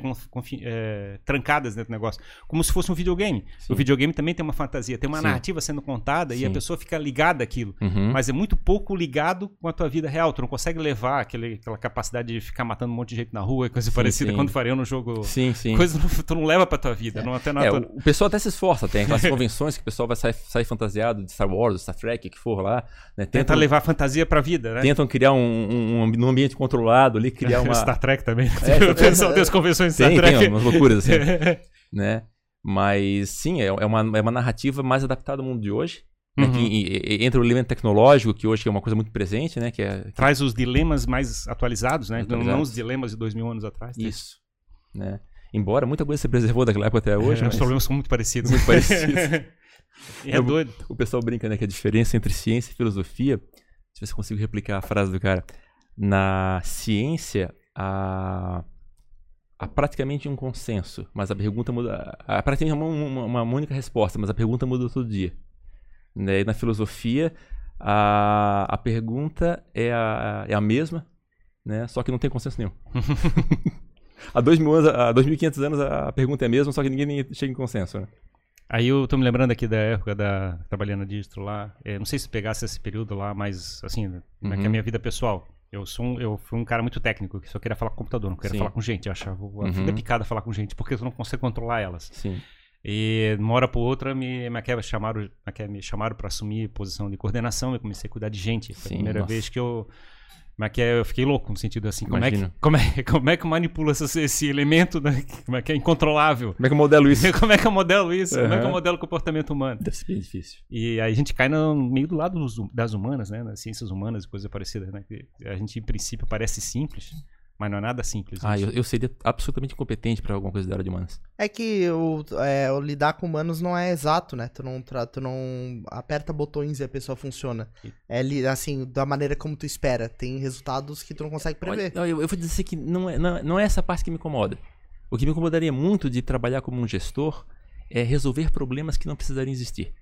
é, trancadas dentro do negócio. Como se fosse um videogame. Sim. O videogame também tem uma fantasia, tem uma Sim. narrativa sendo contada e a pessoa fica ligada àquilo. Uhum. Mas é muito pouco ligado com a tua vida real. Tu não consegue levar aquele, aquela capacidade de ficar matando um monte de gente na rua e coisa parecida quando faria no jogo. Sim, sim. Coisa não- tu não leva pra tua vida. Não, até na É, tua- o, pessoal até se esforça, tem aquelas convenções que o pessoal vai sair, sair fantasiado de Star Wars, Star Trek, o que for lá. Né? Tenta Tentam, levar a fantasia pra vida, né? tentam criar um, um, um ambiente controlado ali, criar uma. Star Trek também. É, o pessoal tem as convenções de Star tem, Trek. tem umas loucuras assim, né? Mas sim, é, é uma, é uma narrativa mais adaptada ao mundo de hoje. né? Uhum. Que entra o elemento tecnológico, que hoje é uma coisa muito presente, né? Que é Traz os dilemas mais atualizados, né? Não- Não, Atualizados. os dilemas de dois mil anos atrás. né? isso. Né? Embora muita coisa se preservou daquela época até hoje, É, mas Os problemas são muito parecidos. Muito parecidos. É doido. o pessoal brinca né, que a diferença entre ciência e filosofia. Se eu consigo replicar a frase do cara. Na ciência, há, há praticamente um consenso, mas a pergunta muda. Há praticamente uma, uma, uma única resposta, mas a pergunta muda todo dia. Né? E na filosofia, a, a pergunta é a, é a mesma, né? só que não tem consenso nenhum. há dois mil anos, há 2.500 anos a pergunta é a mesma, só que ninguém chega em consenso. Né? Aí eu tô me lembrando aqui da época da trabalhando na Distro lá. É, não sei se pegasse esse período lá, mas assim, né, é a Uhum. minha vida pessoal. Eu sou um, eu fui um cara muito técnico, que só queria falar com computador, não queria Sim. falar com gente. Eu achava Uhum. vida picada falar com gente, porque tu não consegue controlar elas. Sim. E de uma hora por outra me, me, chamaram, me chamaram para assumir posição de coordenação. Eu comecei a cuidar de gente. Foi Sim, a primeira nossa. vez que eu me que eu fiquei louco no sentido assim, como é, que, como, é, como é que manipula esse, esse elemento, né? como é que é incontrolável? Como é que eu modelo isso? como é que eu modelo isso? Como é que eu modelo o comportamento humano? Deve ser bem difícil. E aí a gente cai no meio do lado dos- das humanas, né? Das ciências humanas e coisa parecida, né? Que a gente, em princípio, parece simples, mas não é nada simples. Ah, isso. eu, eu seria absolutamente incompetente pra alguma coisa da área de humanas. É que o, é, o lidar com humanos não é exato, né? Tu não, tra- tu não aperta botões e a pessoa funciona. É assim, da maneira como tu espera. Tem resultados que tu não consegue prever. Olha, eu, eu vou dizer que não é, não, não é essa parte que me incomoda. O que me incomodaria muito de trabalhar como um gestor é resolver problemas que não precisariam existir.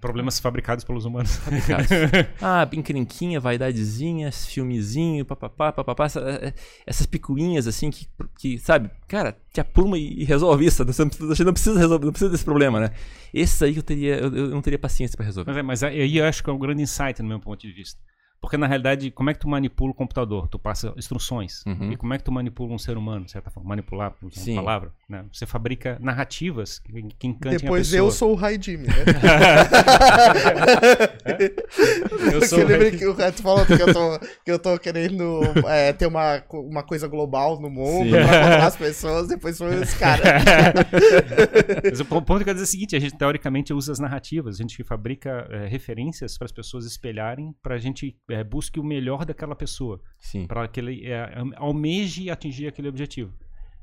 Problemas fabricados pelos humanos. Fabricados. ah, encrenquinha, vaidadezinha, filmezinho, papapá, papapá. essa- eh, essas picuinhas assim que, que, sabe, cara, te apruma e e resolve isso. Você não precisa, não precisa resolver, não precisa desse problema, né? Esse aí que eu teria, eu, eu não teria paciência pra resolver. Mas, é, mas aí eu acho que é um grande insight no meu ponto de vista. Porque, na realidade, como é que tu manipula o computador? Tu passa instruções. Uhum. E como é que tu manipula um ser humano, de certa forma? Manipular, por Sim. uma palavra. Né? Você fabrica narrativas que, que encantem Depois a pessoa. eu sou o Rai Jimmy, né? Eu sou Você o que o Reto falou que eu tô, que eu tô querendo é, ter uma, uma coisa global no mundo Sim. pra controlar as pessoas, depois foi esse cara. Mas o po- ponto que eu quero dizer é o seguinte: a gente teoricamente usa as narrativas, a gente fabrica eh, referências para as pessoas espelharem, para a gente eh, busque o melhor daquela pessoa, para que ele am- almeje atingir aquele objetivo.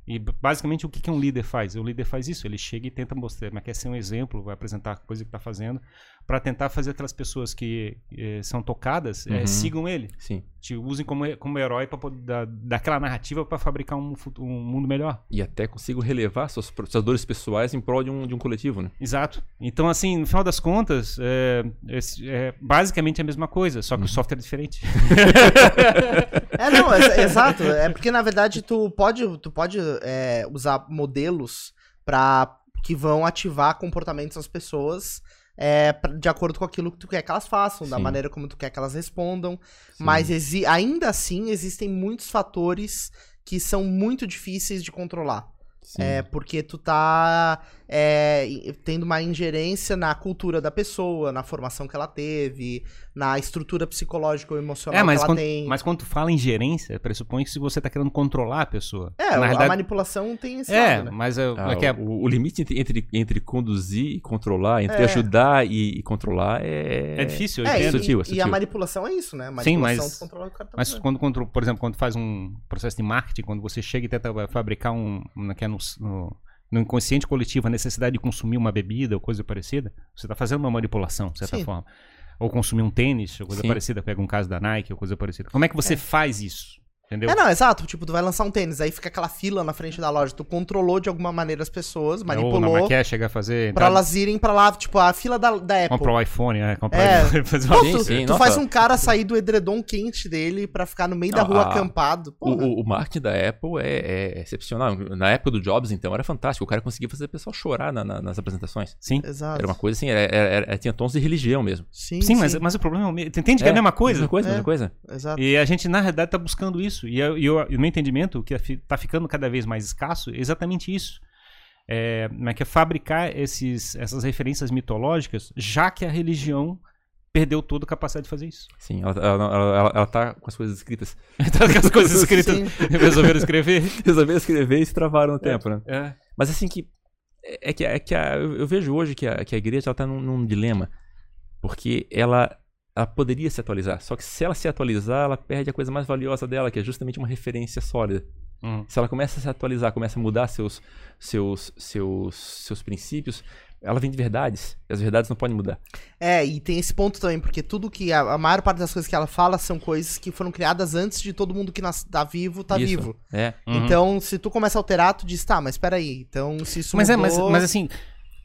E basicamente o que, que um líder faz? O líder faz isso, ele chega e tenta mostrar, mas quer ser um exemplo, vai apresentar a coisa que está fazendo, para tentar fazer aquelas pessoas que eh, são tocadas eh, Uhum. sigam ele, Sim. te usem como, como herói para dar daquela narrativa para fabricar um, um mundo melhor. E até consigo relevar suas, suas dores pessoais em prol de um, de um coletivo, né? Exato. Então, assim, no final das contas, é, é basicamente a mesma coisa, só que o software é diferente. É, não, é- exato. É porque, na verdade, tu pode, tu pode é, usar modelos para que vão ativar comportamentos das pessoas é, de acordo com aquilo que tu quer que elas façam, da Sim. maneira como tu quer que elas respondam. Sim. Mas ainda assim existem muitos fatores que são muito difíceis de controlar. Sim. É porque tu tá é, tendo uma ingerência na cultura da pessoa, na formação que ela teve, na estrutura psicológica ou emocional É, mas que ela quando, tem. mas quando tu fala em gerência, pressupõe que se você está querendo controlar a pessoa. É, Na a realidade, manipulação tem esse é, lado, né? mas é, Ah, é que é- o, o limite entre, entre, entre conduzir e controlar, entre É. ajudar e, e controlar é. é difícil, eu É, entendo. e, sutil, é e a sutil. manipulação é isso, né? A Sim, manipulação mas- tu controla o que o cara tá Mas quando, quando, por exemplo, quando faz um processo de marketing, quando você chega e tenta fabricar um, um que é no, no, no inconsciente coletivo a necessidade de consumir uma bebida ou coisa parecida, você está fazendo uma manipulação, de certa Sim. forma. Ou consumir um tênis, ou coisa Sim. parecida, pega um caso da Nike ou coisa parecida. Como é que você faz isso? Entendeu? É, não, exato. Tipo, tu vai lançar um tênis, aí fica aquela fila na frente da loja. Tu controlou de alguma maneira as pessoas, Ou na manipulou maquia chega a fazer. pra elas irem pra lá, tipo, a fila da, da Apple. Comprar o iPhone, é. Comprar É. o iPhone, fazer uma Pô, Sim, tu, sim, tu nossa. faz um cara sair do edredom quente dele pra ficar no meio da Não, rua a- acampado. O, o- o marketing da Apple é, é excepcional. Na época do Jobs, então, era fantástico. O cara conseguia fazer o pessoal chorar na- na- nas apresentações. Sim. Exato. Era uma coisa assim, era- era- era- tinha tons de religião mesmo. Sim, Sim, mas, mas o problema é o mesmo. Entende que é, a mesma coisa? Mesma coisa, É. mesma coisa. Exato. E a gente, na realidade, está buscando isso. E, eu, e eu- e o meu entendimento, que está ficando cada vez mais escasso, é exatamente isso. É, como é que é fabricar esses, essas referências mitológicas, já que a religião perdeu toda a capacidade de fazer isso. Sim, ela, ela, ela- ela tá com as coisas escritas. Então, com as coisas escritas, Sim. resolveram escrever. Resolveram escrever e se travaram no tempo, né? É. Mas assim que. É que, é que a- eu vejo hoje que a, que a igreja ela tá num, num dilema. Porque ela, ela poderia se atualizar. Só que se ela se atualizar, ela perde a coisa mais valiosa dela, que é justamente uma referência sólida. Hum. Se ela começa a se atualizar, começa a mudar seus, seus, seus, seus princípios, ela vem de verdades. E as verdades não podem mudar. É, e tem esse ponto também, porque tudo que. A, a maior parte das coisas que ela fala são coisas que foram criadas antes de todo mundo que nas, tá vivo, tá Isso. vivo. É. Uhum. Então, se tu começa a alterar, tu diz, tá, mas peraí. Então, se isso Mas, é, mas, mudou, mas assim,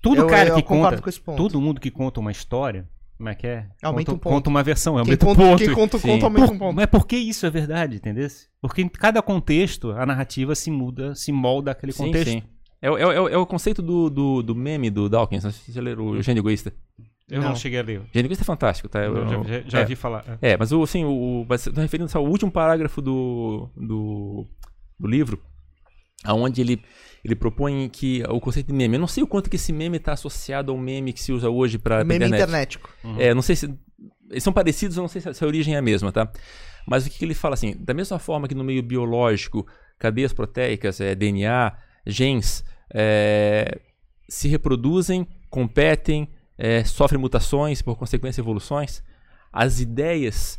todo eu- cara eu que concordo conta, com esse ponto. todo mundo que conta uma história, como é que é? Aumenta conta, um ponto. conta uma versão, aumenta um conta, ponto. quem conta conto aumenta Por- um ponto. Mas por que isso é verdade, entendeu? Porque em cada contexto a narrativa se muda, se molda aquele Sim, contexto. sim. É, o- é, o- é é o conceito do, do, do meme do Dawkins. Não sei se você já leram o Gênio Egoísta. Eu não, Não. cheguei a ler. O Gênio Egoísta é fantástico, tá? Eu- Eu já, eu- já- já é. vi falar. É. É, mas o, assim, o, o, mas tô referindo ao último parágrafo do, do, do livro, aonde ele, ele propõe que o conceito de meme, eu não sei o quanto que esse meme está associado ao meme que se usa hoje para Meme internet. internetico. É, não sei se eles são parecidos, eu não sei se a, se a origem é a mesma, tá? Mas o que, que ele fala assim, da mesma forma que no meio biológico, cadeias proteicas, é, DNA, genes, é, se reproduzem, competem, é, sofrem mutações, por consequência evoluções, as ideias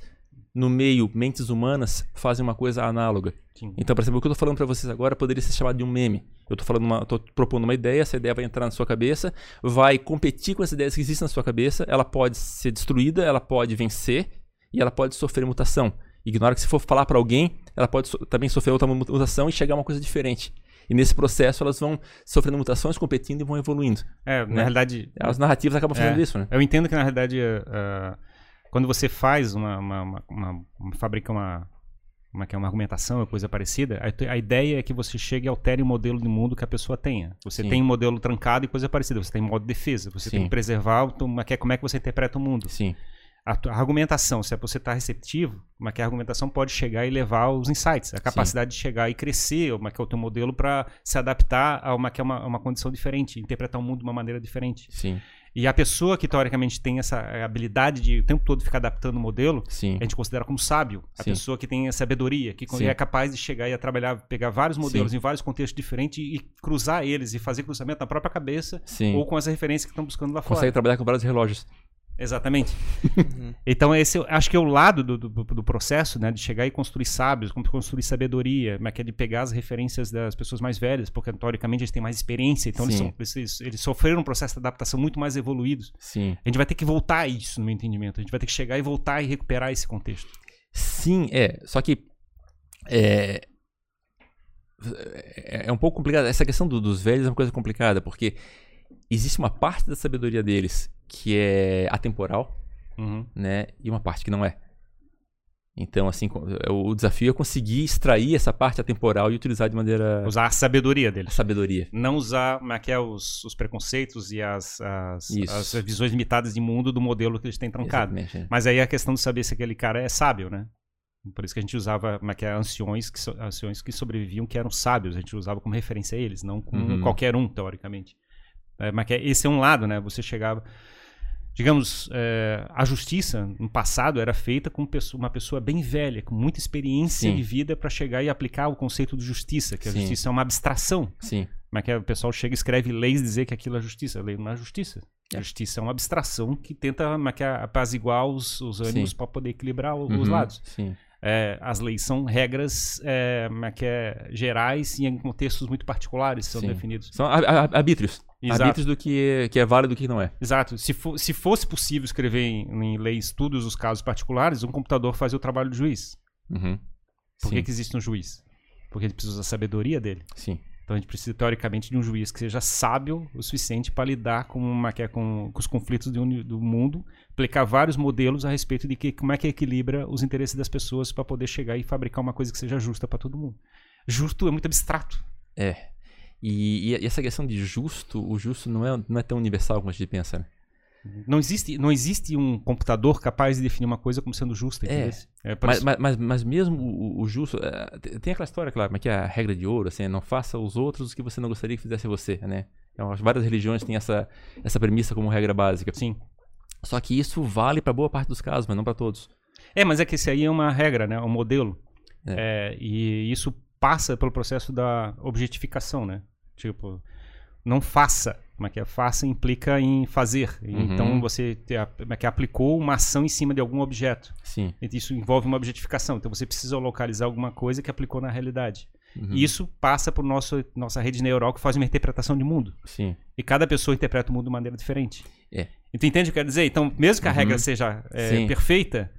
no meio mentes humanas fazem uma coisa análoga. Sim. Então, por exemplo, o que eu estou falando para vocês agora poderia ser chamado de um meme. Eu estou falando, uma, tô propondo uma ideia, essa ideia vai entrar na sua cabeça, vai competir com as ideias que existem na sua cabeça, ela pode ser destruída, ela pode vencer e ela pode sofrer mutação. Ignora que se for falar para alguém, ela pode so- também sofrer outra mu- mutação e chegar a uma coisa diferente. E nesse processo elas vão sofrendo mutações, competindo e vão evoluindo. É, na Né? realidade, As narrativas acabam fazendo É. isso, né? eu entendo que na realidade, eh, quando você faz uma, uma, uma, uma- uma- fabrica uma, uma, que é uma argumentação ou coisa parecida, a, a ideia é que você chegue e altere o modelo de mundo que a pessoa tenha. Você Sim. tem um modelo trancado e coisa parecida. Você tem modo de defesa. Você tem Sim. que preservar o, como é- como é que você interpreta o mundo. Sim, A, a argumentação, se você está receptivo, é que a argumentação pode chegar e levar os insights, a capacidade de chegar e crescer, como é que é o teu modelo para se adaptar a uma que é uma, uma condição diferente, interpretar o mundo de uma maneira diferente. sim, E a pessoa que teoricamente tem essa eh, habilidade de o tempo todo ficar adaptando o modelo, sim. a gente considera como sábio. A Sim. pessoa que tem a sabedoria, que Sim. é capaz de chegar e a trabalhar, pegar vários modelos em vários contextos diferentes e cruzar eles e fazer cruzamento na própria cabeça Sim. ou com as referências que estão buscando lá fora. Consegue trabalhar com vários relógios. Exatamente. então, esse eu acho que é o lado do, do, do processo, né? De chegar e construir sábios, construir sabedoria, mas que é de pegar as referências das pessoas mais velhas, porque teoricamente eles têm mais experiência, então eles, são, eles, eles sofreram um processo de adaptação muito mais evoluídos. Sim. A gente vai ter que voltar a isso, no meu entendimento. A gente vai ter que chegar e voltar e recuperar esse contexto. Sim, é. Só que é, é é um pouco complicado. Essa questão do- dos velhos é uma coisa complicada, porque existe uma parte da sabedoria deles que é atemporal, Uhum. né? E uma parte que não é. Então, assim, co- o desafio é conseguir extrair essa parte atemporal e utilizar de maneira Usar a sabedoria a deles. sabedoria. Não usar como é que é, os, os preconceitos e as, as, as visões limitadas de mundo do modelo que eles têm trancado. Exatamente. é. Mas aí a questão de saber se aquele cara é sábio, né? Por isso que a gente usava como é que é, anciões, que, anciões que sobreviviam, que eram sábios. A gente usava como referência a eles, não como Uhum. qualquer um, teoricamente. É, mas que é- esse é um lado, né? Você chegava... Digamos, é, a justiça, no passado, era feita com uma pessoa bem velha, com muita experiência Sim. de vida para chegar e aplicar o conceito de justiça, que a Sim. justiça é uma abstração. Sim. É que é? o pessoal chega e escreve leis e dizer que aquilo é justiça. A lei não é justiça. A É. justiça é uma abstração que tenta é que apaziguar os, os ânimos para poder equilibrar os Uhum, lados. Sim. É, as leis são regras é, que é, gerais e em contextos muito particulares são Sim. definidos. São arbítrios. Exato. Arbítrios do que é, que é válido e do que não é. Exato. Se, fo- se fosse possível escrever em, em leis todos os casos particulares, um computador fazia o trabalho do juiz. Uhum. Por que, que existe um juiz? Porque a gente precisa da sabedoria dele. Sim. Então a gente precisa, teoricamente, de um juiz que seja sábio o suficiente para lidar com, uma, que é com, com os conflitos do, do mundo, aplicar vários modelos a respeito de que, como é que equilibra os interesses das pessoas para poder chegar e fabricar uma coisa que seja justa para todo mundo. Justo é muito abstrato. É. E, e essa questão de justo, o justo não é, não é tão universal como a gente pensa, né? Não existe, não existe um computador capaz de definir uma coisa como sendo justa. É. É, Mas, mas, mas, mas mesmo o, o justo. te- tem aquela história, claro, mas que é a regra de ouro, assim, não faça aos outros o que você não gostaria que fizesse você, né? Então, as várias religiões têm essa, essa premissa como regra básica. Sim. Só que isso vale para boa parte dos casos, mas não para todos. É, mas é que esse aí é uma regra, né? Um modelo. É. É, e isso passa pelo processo da objetificação, né? Tipo, não faça. Como é que é? Faça implica em fazer. Uhum. Então você te, como é que é? aplicou uma ação em cima de algum objeto. Sim. Isso envolve uma objetificação. Então você precisa localizar alguma coisa que aplicou na realidade. Uhum. E isso passa por nosso nossa rede neural que faz uma interpretação de mundo. Sim. E cada pessoa interpreta o mundo de maneira diferente. É. E tu entende o que eu quero dizer? Então, mesmo que a Uhum. regra seja é, perfeita,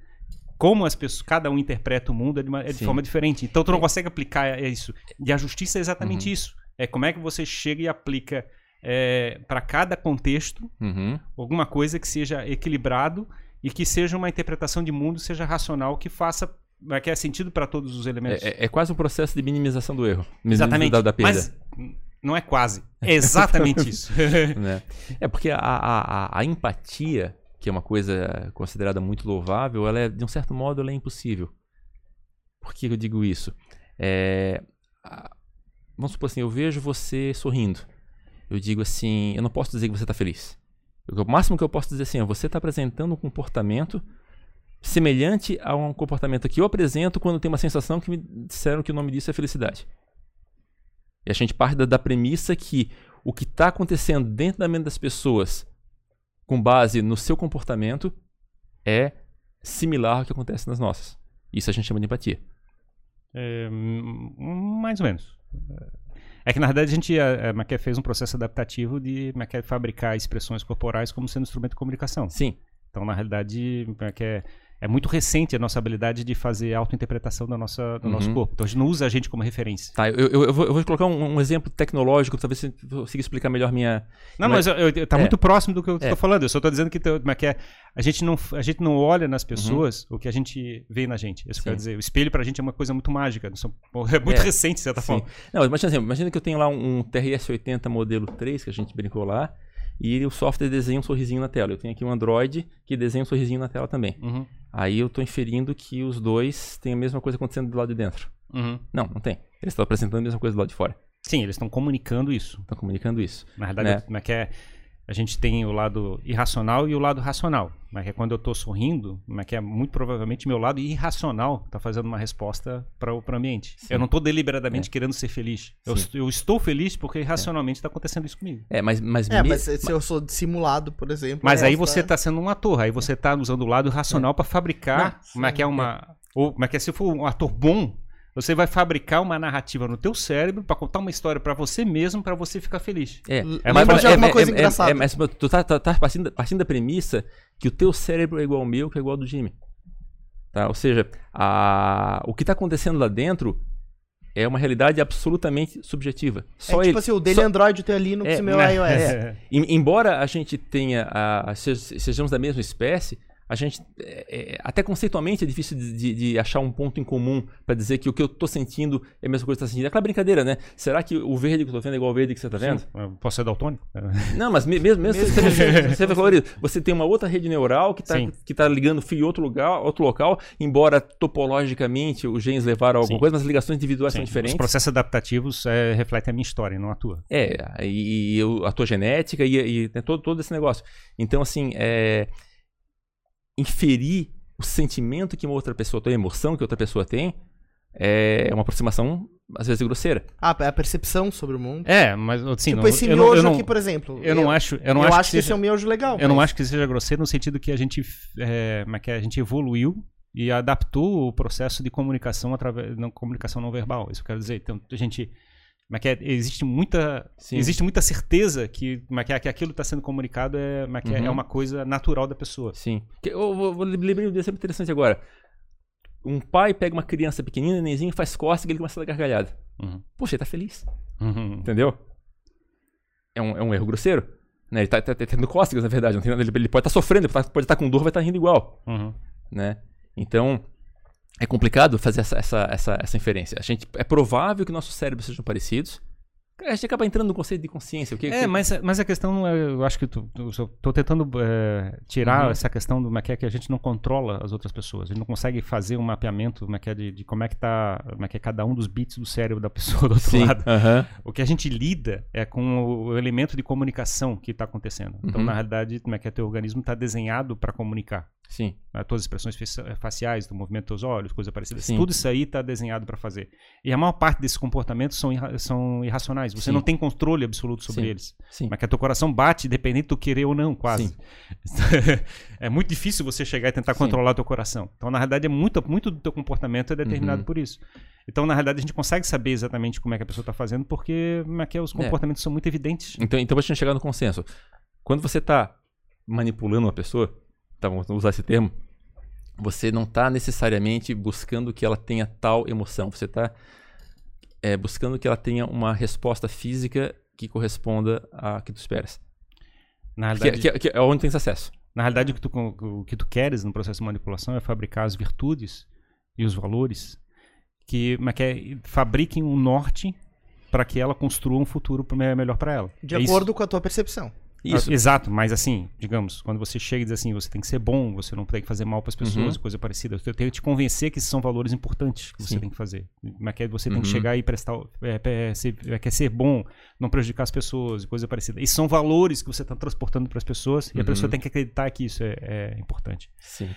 como as pessoas, cada um interpreta o mundo é de, uma- é de forma diferente. Então, tu não consegue aplicar isso. E a justiça é exatamente Uhum. isso. É como é que você chega e aplica para cada contexto Uhum. alguma coisa que seja equilibrado e que seja uma interpretação de mundo, seja racional, que faça que é sentido para todos os elementos. É, é- é quase um processo de minimização do erro. exatamente. Da, da perda. Mas não é quase. É exatamente isso. né? É porque a, a, a, a empatia, que é uma coisa considerada muito louvável, ela é, de um certo modo, ela é impossível. Por que eu digo isso? É, a- vamos supor assim, eu vejo você sorrindo. Eu digo assim, eu não posso dizer que você está feliz. O máximo que eu posso dizer assim, é você está apresentando um comportamento semelhante a um comportamento que eu apresento quando tenho uma sensação que me disseram que o nome disso é felicidade. E a gente parte da, da premissa que o que está acontecendo dentro da mente das pessoas, com base no seu comportamento, é similar ao que acontece nas nossas. Isso a gente chama de empatia. É, mais ou menos. É que na verdade a gente a, a fez um processo adaptativo de Maquet fabricar expressões corporais como sendo instrumento de comunicação. Sim, Então, na realidade, Maquet é muito recente a nossa habilidade de fazer autointerpretação do nosso Uhum. corpo. Então a gente não usa a gente como referência. tá. Eu, eu, eu vou, eu vou colocar um, um exemplo tecnológico, talvez você consiga explicar melhor minha. Não, Mas- mas, eu, eu, tá é. muito próximo do que eu É. estou falando. Eu só estou dizendo que, teu- Maquet, a gente não a gente não olha Uhum. nas pessoas o que a gente vê na gente. Isso que Sim. dizer. O espelho pra gente é uma coisa muito mágica. É muito É. recente, de certa Sim. forma. Não, imagina, assim, imagina que eu tenho lá um, um TRS-80 modelo 3, que a gente brincou lá, e o software desenha um sorrisinho na tela. Eu tenho aqui um Android que desenha um sorrisinho na tela também. Uhum, Aí eu estou inferindo que os dois têm a mesma coisa acontecendo do lado de dentro. uhum. Não, não tem. Eles estão apresentando a mesma coisa do lado de fora. Sim, eles estão comunicando isso. Estão comunicando isso. Na verdade, Né? como é que é? A gente tem o lado irracional e o lado racional. Mas é quando eu estou sorrindo, mas que é muito provavelmente meu lado irracional está fazendo uma resposta para o ambiente. Sim. Eu não estou deliberadamente querendo ser feliz. Eu, Sim. eu estou feliz porque irracionalmente está acontecendo isso comigo. É, mas, mas, É, me- mas se eu sou dissimulado, por exemplo. Mas eu aí você tá- está sendo um ator. Aí você está usando o lado racional para fabricar. Não, como é que é uma. Ou como é que é, se for um ator bom, você vai fabricar uma narrativa no teu cérebro para contar uma história para você mesmo, para você ficar feliz. É, é, lembra mas- de é- é- coisa é- engraçada. É, mas tu tá, tá- tá partindo, partindo da premissa que o teu cérebro é igual ao meu, que é igual ao do Jimmy. Tá? Ou seja, a, o que está acontecendo lá dentro é uma realidade absolutamente subjetiva. Só é tipo ele, assim, o dele só- é Android, o teu é Linux É, e o meu né? é iOS. É. Em- embora a gente tenha, a, a- se- sejamos da mesma espécie, a gente, é, é, até conceitualmente é difícil de, de- de achar um ponto em comum para dizer que o que eu tô sentindo é a mesma coisa que você tá sentindo. É aquela brincadeira, né? Será que o verde que eu tô vendo é igual ao verde que você tá vendo? Sim, Posso ser daltônico? Não, mas me- mesmo, mesmo, você, você, isso. Você tem uma outra rede neural que está tá ligando fio em outro lugar, outro local, embora topologicamente os genes levaram a alguma Sim. coisa, mas as ligações individuais Sim, são diferentes. Os processos adaptativos é, refletem a minha história, não a tua. É, e, e eu- a tua genética e, e tem todo, todo esse negócio. Então, assim, é, inferir o sentimento que uma outra pessoa tem, a emoção que outra pessoa tem, é uma aproximação, às vezes, grosseira. Ah, é a percepção sobre o mundo. É, mas assim, tipo não, esse eu não, miojo eu não, aqui, por exemplo. eu não acho, eu não eu acho, acho que, esse seja, é um miojo legal. eu não mas- acho que seja grosseiro no sentido que a gente, é, é que é? a gente evoluiu e adaptou o processo de comunicação através da comunicação não verbal. Isso eu quero dizer. Então, a gente, como é que é? existe muita, Sim. existe muita certeza que, como é que, é? que aquilo está sendo comunicado é, que? Uhum. é uma coisa natural da pessoa. Sim. Eu vou, vou lembrei de um exemplo interessante agora. um pai pega uma criança pequenina, nenenzinho, faz cócega e ele começa a dar gargalhada. Uhum. Poxa, ele tá feliz. Uhum. Entendeu? É um, é um erro grosseiro. Né? Ele tá, tá, tá tendo cócegas, na verdade. Ele, ele pode estar sofrendo, ele tá- pode estar com dor, vai estar rindo igual. Uhum. Né? Então, é complicado fazer essa, essa, essa, essa inferência. A gente, é provável que nossos cérebros sejam parecidos. A gente acaba entrando no conceito de consciência. O que, É, que- mas, mas a questão não é. Eu acho que tu, tu, eu tô tentando é, tirar Uhum. essa questão do como é que é que a gente não controla as outras pessoas. A gente não consegue fazer um mapeamento como é que é de, de como é que tá. Como é que é cada um dos bits do cérebro da pessoa do outro Sim. lado. aham. O que a gente lida é com o elemento de comunicação que está acontecendo. Então, Uhum. na realidade, como é que é teu organismo está desenhado para comunicar. Sim. né? Todas as expressões faci- faciais, do movimento dos olhos, coisas parecidas. Sim. Tudo isso aí está desenhado para fazer. E a maior parte desses comportamentos são, irra- são irracionais. Você Sim. não tem controle absoluto sobre Sim. eles. Sim. Mas que teu coração bate independente do querer ou não, quase. É muito difícil você chegar e tentar controlar teu coração. Então, na realidade, é muito, muito do teu comportamento é determinado Uhum. por isso. Então, na realidade, a gente consegue saber exatamente como é que a pessoa está fazendo, porque como é que é, os comportamentos são muito evidentes. Então, então, pra gente chegar no consenso. Quando você tá manipulando uma pessoa, tá, vamos usar esse termo, você não tá necessariamente buscando que ela tenha tal emoção. Você tá é, buscando que ela tenha uma resposta física que corresponda a que tu esperas. Na Que, realidade, que- que é onde tem esse acesso. Na realidade, o que, tu, o que tu queres no processo de manipulação é fabricar as virtudes e os valores que, mas que é, fabriquem um norte para que ela construa um futuro melhor para ela. De É isso. acordo com a tua percepção. Isso. Exato, mas assim, digamos, quando você chega e diz assim, você tem que ser bom, você não tem que fazer mal para as pessoas, Uhum. coisa parecida. Eu tenho que te convencer que esses são valores importantes que você Sim. tem que fazer. Mas que é você tem que Uhum. chegar e prestar, é, é, ser, é, quer ser bom, não prejudicar as pessoas, coisa parecida. Esses são valores que você está transportando para as pessoas e a Uhum. pessoa tem que acreditar que isso é, é importante. Sim.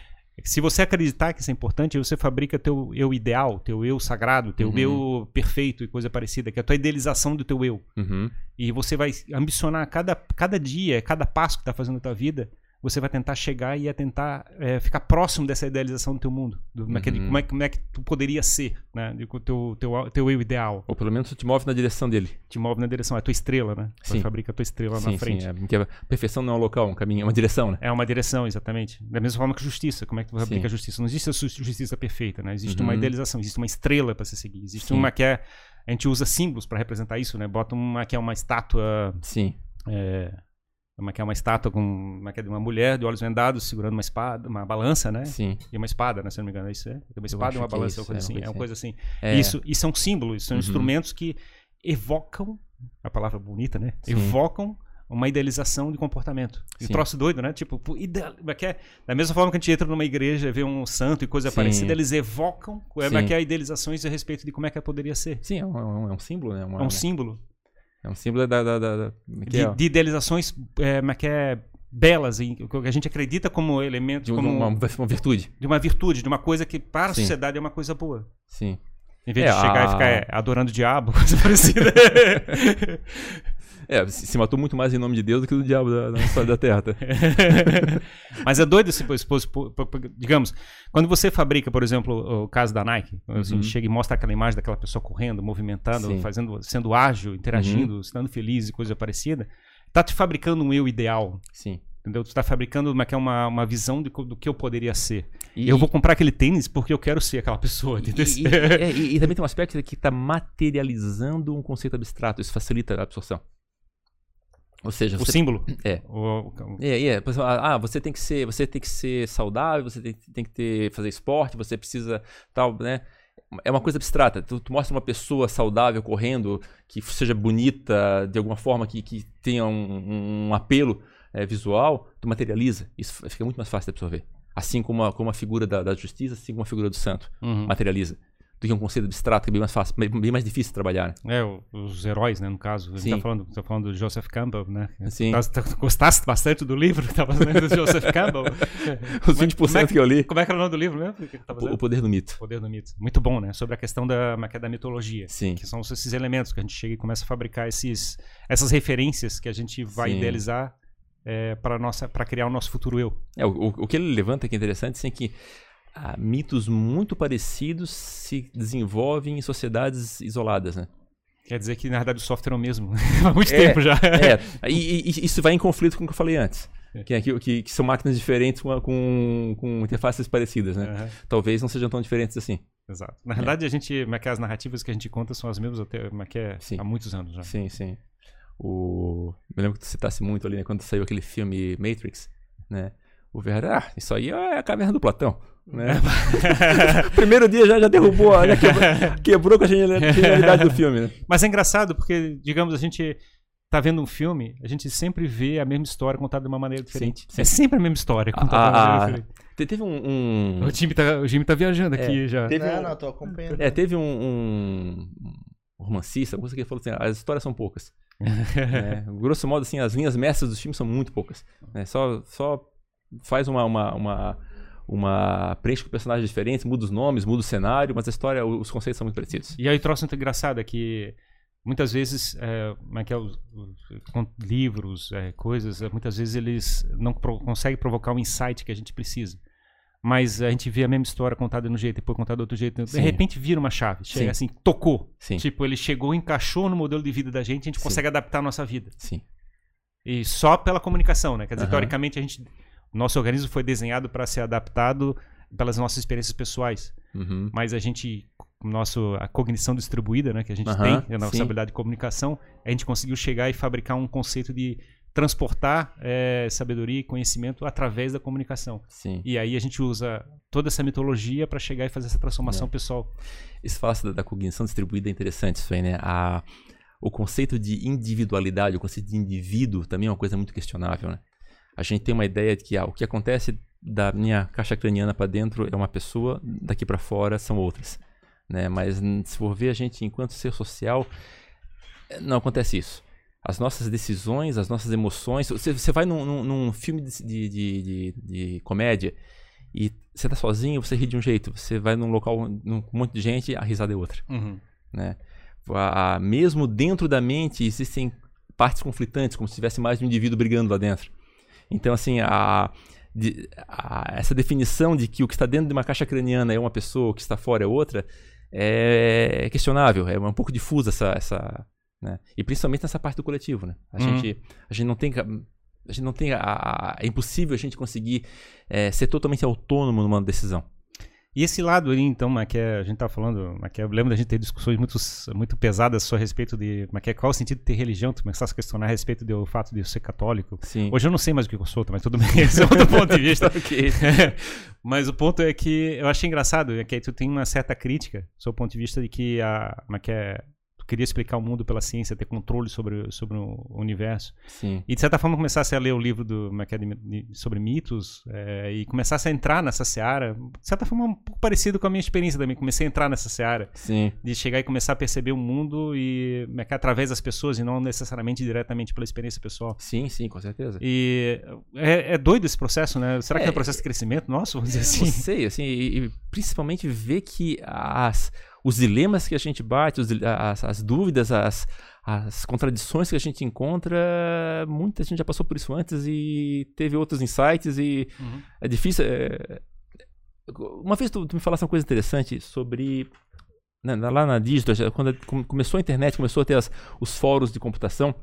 Se você acreditar que isso é importante, você fabrica teu eu ideal, teu eu sagrado, teu Uhum. eu perfeito e coisa parecida, que é a tua idealização do teu eu. Uhum. E você vai ambicionar cada, cada dia, cada passo que está fazendo na tua vida, você vai tentar chegar e tentar é, ficar próximo dessa idealização do teu mundo. Do, como, é que, Uhum. como, é, como é que tu poderia ser, né? O teu, teu, teu eu ideal. Ou pelo menos tu te move na direção dele. Te move na direção, é a tua estrela, né? Você Sim. fabrica a tua estrela sim, na frente. sim. É, porque a perfeição não é um local, é um caminho, é uma direção, né? É uma direção, exatamente. Da mesma forma que justiça. Como é que tu fabrica Sim. a justiça? Não existe a justiça perfeita, né? Existe uma Uhum. idealização, existe uma estrela para se seguir. Existe Sim. uma que é. A gente usa símbolos para representar isso, né? Bota uma que é uma estátua. Sim. É, uma que é uma estátua com uma, que é de uma mulher de olhos vendados segurando uma espada, uma balança, né? Sim. E uma espada, né? Se não me engano, é isso é? Tem uma espada e uma é balança, isso, uma coisa é, assim. uma É uma coisa assim. É, Isso, isso é um símbolo, isso são Uhum. instrumentos que evocam, a palavra bonita, né? Sim. Evocam uma idealização de comportamento. E Sim. troço doido, né? Tipo, ideal, é é? da mesma forma que a gente entra numa igreja, vê um santo e coisa Sim. parecida, eles evocam é que é idealizações a respeito de como é que poderia ser. Sim, é um, é um- é um símbolo, né? Uma- É um símbolo é um símbolo da. da, da, da- que de, é? de idealizações é, é que é, belas, em, que a gente acredita como elemento, de como uma, uma virtude. de uma virtude, de uma coisa que para a Sim. sociedade é uma coisa boa. Sim. Em vez É, de chegar a- e ficar é, adorando o diabo, coisa parecida. É, se matou muito mais em nome de Deus do que do diabo da, da história da Terra. tá? Mas é doido se, se, digamos, quando você fabrica, por exemplo, o caso da Nike, assim, Uhum. chega e mostra aquela imagem daquela pessoa correndo, movimentando, Sim. fazendo, sendo ágil, interagindo, Uhum. estando feliz e coisa parecida, tá te fabricando um eu ideal. Sim. Entendeu? Tu tá fabricando uma, é uma, uma visão de co- do que eu poderia ser. E, eu vou comprar aquele tênis porque eu quero ser aquela pessoa. E, e- é, e- e também tem um aspecto que está materializando um conceito abstrato. Isso facilita a absorção. Ou seja, o você símbolo. É. O- É, é. Exemplo, ah, você tem que ser, você tem que ser saudável, você tem, tem que ter, fazer esporte, você precisa tal, né? É uma coisa abstrata. Tu, tu mostra uma pessoa saudável correndo, que seja bonita de alguma forma, que, que tenha um, um apelo é, visual, tu materializa. Isso fica muito mais fácil de absorver. Assim como a, como a figura da, da justiça, assim como a figura do santo Uhum. materializa. Do que um conceito abstrato que é bem mais fácil, bem, mais difícil de trabalhar. É, o- os heróis, né, no caso. A gente Sim. tá falando, tá falando do Joseph Campbell, né? Sim. Tá- tá- gostaste bastante do livro que tava lendo do Joseph Campbell? Os Como é- 20% como é que eu li. Como é que era o nome do livro mesmo? que que O poder do mito. Poder do Mito. Muito bom, né? Sobre a questão da, é que da mitologia. Sim. Que são esses elementos que a gente chega e começa a fabricar esses, essas referências que a gente vai Sim. idealizar é, para criar o nosso futuro eu. É, o, o- o que ele levanta que é interessante é que ah, mitos muito parecidos se desenvolvem em sociedades isoladas, né? Quer dizer que, na verdade, o software é o mesmo. Há muito É, tempo já. É, e, e- isso vai em conflito com o que eu falei antes. Que, é que, que, que são máquinas diferentes com, com, com interfaces parecidas, né? Aham, Talvez não sejam tão diferentes assim. Exato. Na verdade, a gente, é as narrativas que a gente conta são as mesmas até, é é, há muitos anos já. Sim, sim. O... Eu lembro que tu citasse muito ali, né? Quando saiu aquele filme Matrix, né? O Verra, ah, isso aí é a caverna do Platão, né? Primeiro dia já, já derrubou, já quebrou, quebrou com a genial- genialidade do filme, né? Mas é engraçado porque, digamos, a gente tá vendo um filme, a gente sempre vê a mesma história contada de uma maneira diferente. sim. É sempre a mesma história contada de uma A- a- maneira diferente. Te- Teve um... um- O Jimmy tá, o Jimmy tá viajando aqui já. Teve não, um- não, tô acompanhando. É, teve um, um romancista, uma coisa que ele falou assim, as histórias são poucas. né? Grosso modo, assim, as linhas mestras dos filmes são muito poucas. né? Só, só faz uma, uma, uma, uma... preenche com personagens diferentes, muda os nomes, muda o cenário, mas a história, os conceitos são muito parecidos. E aí troço muito engraçado é que muitas vezes, é, como é é, livros, é, coisas, é, muitas vezes eles não pro- conseguem provocar o insight que a gente precisa. Mas a gente vê a mesma história contada de um jeito, depois contada de outro jeito. De Sim. repente vira uma chave. Chega Sim. assim, tocou. Sim. Tipo, ele chegou, encaixou no modelo de vida da gente, a gente consegue adaptar a nossa vida. Sim. E só pela comunicação, né? Quer dizer, teoricamente, a gente, nosso organismo foi desenhado para ser adaptado pelas nossas experiências pessoais. Uhum. Mas a gente, nosso, a cognição distribuída, né, que a gente Aham, tem, a nossa sim. habilidade de comunicação, a gente conseguiu chegar e fabricar um conceito de transportar eh, sabedoria e conhecimento através da comunicação. Sim. E aí a gente usa toda essa mitologia para chegar e fazer essa transformação É. pessoal. Esse falasse da, da cognição distribuída é interessante isso aí, né? A, o conceito de individualidade, o conceito de indivíduo também é uma coisa muito questionável, né? A gente tem uma ideia de que ah, o que acontece da minha caixa craniana para dentro é uma pessoa, daqui para fora são outras, né? Mas se for ver a gente enquanto ser social, eh, não acontece isso. As nossas decisões, as nossas emoções. Você, você vai num, num- num filme de, de, de, de- comédia e você tá sozinho, você ri de um jeito. Você vai num local num, com um monte de gente, a risada é outra né? A- a- mesmo dentro da mente existem partes conflitantes, como se tivesse mais de um indivíduo brigando lá dentro. Então, assim, a, de- a- essa definição de que o que está dentro de uma caixa craniana é uma pessoa, o que está fora é outra, é questionável, é um pouco difusa essa, essa né? E principalmente nessa parte do coletivo, né? A Uhum. gente, a gente não tem a gente não tem a- é impossível a gente conseguir é, ser totalmente autônomo numa decisão. E esse lado aí, então, é- a gente tá falando, mas que eu lembro da gente ter discussões muito, muito pesadas só a respeito de é, qual o sentido de ter religião, tu começasse a questionar a respeito do fato de eu ser católico. Sim. Hoje eu não sei mais o que eu sou, mas tudo bem, esse é outro ponto de vista. Ok. Mas o ponto é que eu achei engraçado, é que aí tu tem uma certa crítica, do seu ponto de vista de que a, tu queria explicar o mundo pela ciência, ter controle sobre, sobre o universo. Sim. E de certa forma começasse a ler o livro do é é, de- sobre mitos é, e começasse a entrar nessa seara, de certa forma um pouco parecido com a minha experiência também. Comecei a entrar nessa seara Sim. de chegar e começar a perceber o mundo e é é, através das pessoas e não necessariamente diretamente pela experiência pessoal. Sim, sim, com certeza. E é, é doido esse processo, né? Será que é, É, um processo de crescimento nosso? Vamos dizer Não assim. sei, assim, e, e principalmente ver que as, os dilemas que a gente bate, os as, as dúvidas, as, as contradições que a gente encontra, muita gente já passou por isso antes e teve outros insights e Uhum. é difícil. é- Uma vez tu, tu me falasse uma coisa interessante sobre. né, lá na Digital, quando come- começou a internet, começou a ter as- os fóruns de computação.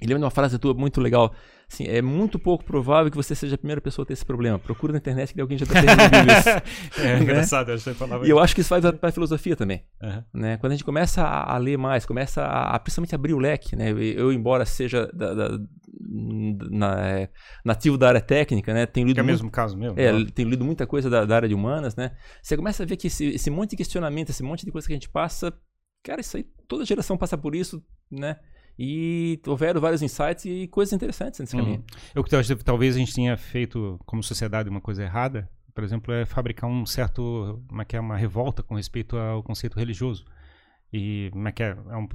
E lembro de uma frase tua muito legal. Assim, é muito pouco provável que você seja a primeira pessoa a ter esse problema. Procura na internet que alguém já está resolvido isso. É engraçado, eu falava E eu acho que isso vai para a filosofia também. Aham. Né? Quando a gente começa a, a ler mais, começa a, a principalmente abrir o leque, né? Eu, eu, embora seja da- da- na- é, nativo da área técnica, né? Tenho lido Que é o muito- mesmo caso meu. é, né? tenho lido muita coisa da, da área de humanas, né? Você começa a ver que esse, esse monte de questionamento, esse monte de coisa que a gente passa, cara, isso aí, toda geração passa por isso, né? E houveram vários insights e coisas interessantes nesse Uhum. caminho. Eu que acho que talvez a gente tenha feito, como sociedade, uma coisa errada, por exemplo, é fabricar um certo, uma, que é uma revolta com respeito ao conceito religioso. E como é que é, é um,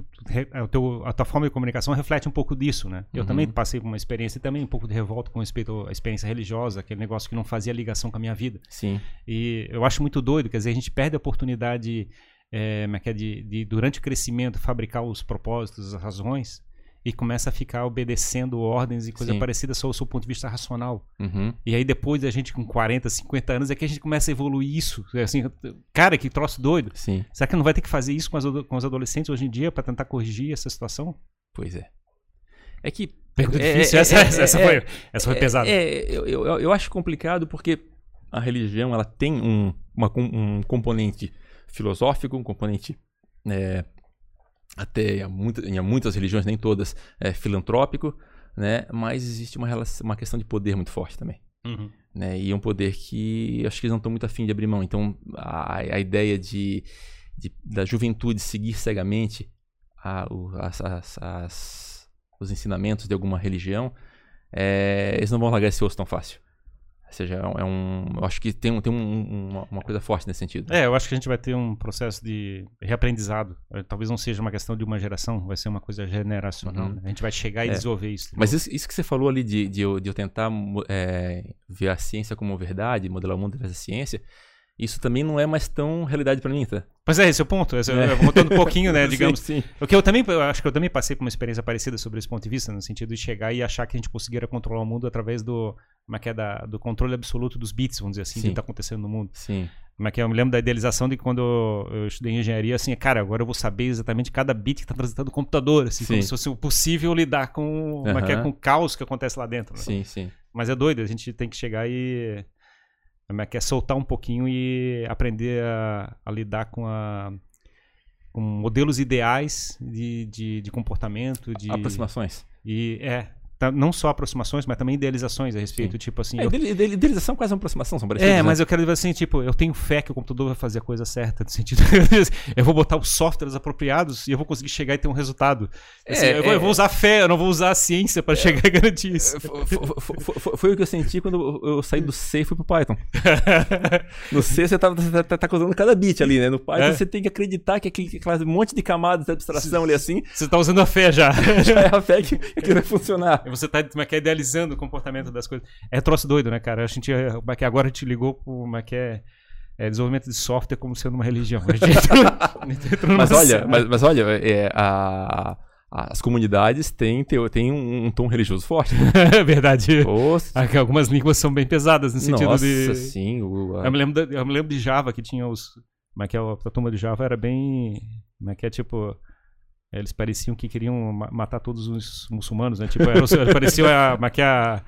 é o teu, a tua forma de comunicação reflete um pouco disso, né? Eu Uhum. também passei por uma experiência também um pouco de revolta com respeito à experiência religiosa, aquele negócio que não fazia ligação com a minha vida. Sim, E eu acho muito doido, quer dizer, a gente perde a oportunidade é, é é, de, de, durante o crescimento, fabricar os propósitos, as razões, e começa a ficar obedecendo ordens e coisa Sim. parecida só do seu ponto de vista racional. uhum. E aí depois a gente com 40, 50 anos é que a gente começa a evoluir isso. É Assim, cara, que troço doido. sim, Será que não vai ter que fazer isso com, as com os adolescentes hoje em dia para tentar corrigir essa situação? pois é. É que. Pergunta é- difícil. é- essa, é- essa, foi, essa foi pesada. Eu, eu, eu acho complicado porque a religião ela tem um, uma um componente filosófico, um componente é, até em, muita- em muitas religiões, nem todas, é filantrópico, né? Mas existe uma, relação, uma questão de poder muito forte também. Uhum. Né? E é um poder que acho que eles não estão muito afim de abrir mão. Então, a, a ideia de, de- da juventude seguir cegamente a- o- as- as- as- os ensinamentos de alguma religião, é, eles não vão largar esse osso tão fácil. Ou seja, é um, é um- eu acho que tem, um- tem um- uma, uma coisa forte nesse sentido. É, eu acho que a gente vai ter um processo de reaprendizado. Eh, Talvez não seja uma questão de uma geração, vai ser uma coisa generacional. Uhum. né? A gente vai chegar e É. desenvolver isso. Mas isso, isso que você falou ali de, de, eu, de eu tentar é, ver a ciência como verdade, modelar o mundo através da ciência, isso também não é mais tão realidade pra mim, tá? Pois é, esse é o ponto. Esse, eu- Voltando um pouquinho, né, digamos. Sim, sim. O que eu também, eu acho que eu também passei por uma experiência parecida sobre esse ponto de vista, no sentido de chegar e achar que a gente conseguiria controlar o mundo através do, como é que é, da- do controle absoluto dos bits, vamos dizer assim, do Sim. que está acontecendo no mundo. Sim. Como é que é? Eu me lembro da idealização de quando eu estudei engenharia, assim, cara, agora eu vou saber exatamente cada bit que está transitando o computador, assim, como Sim. se fosse possível lidar com, como é que é, com o caos que acontece lá dentro. né? Sim, sim. Mas é doido, a gente tem que chegar e como é que é soltar um pouquinho e aprender a, a lidar com a com modelos ideais de, de, de comportamento, de Aproximações. e é não só aproximações, mas também idealizações a respeito, Sim. tipo assim, É, eu- idealização quase uma aproximação, são é, né? mas eu quero dizer assim, tipo, eu tenho fé que o computador vai fazer a coisa certa, no sentido eu vou botar os softwares apropriados e eu vou conseguir chegar e ter um resultado. Assim, É, eu, vou, eu é. vou usar fé, eu não vou usar a ciência para chegar e garantir isso. Fo- fo- fo- fo- fo- Foi o que eu senti quando eu saí do C e fui pro Python. No C você tá, tá, tá, tá usando cada bit ali, né? No Python É. você tem que acreditar que aquele aquele monte de camadas de abstração ali assim, Você tá usando a fé já. já é a fé que, que vai funcionar. Você tá como é que é, idealizando o comportamento das coisas. É troço doido, né, cara? A gente, é, como é que é, agora gente ligou pro como é que é, é, desenvolvimento de software como sendo uma religião. A gente entrou- a gente entrou Mas olha, mas, mas olha, é, a- as comunidades têm, têm, um, um tom religioso forte. É verdade. Nossa, Algumas línguas são bem pesadas no sentido nossa de. sim. o- a- Eu me, lembro da- eu me lembro de Java que tinha os. Como é que é? A turma de Java era bem. Como é que é? Tipo. Eles pareciam que queriam ma- matar todos os muçulmanos, né? Tipo, era, parecia a, é que é a,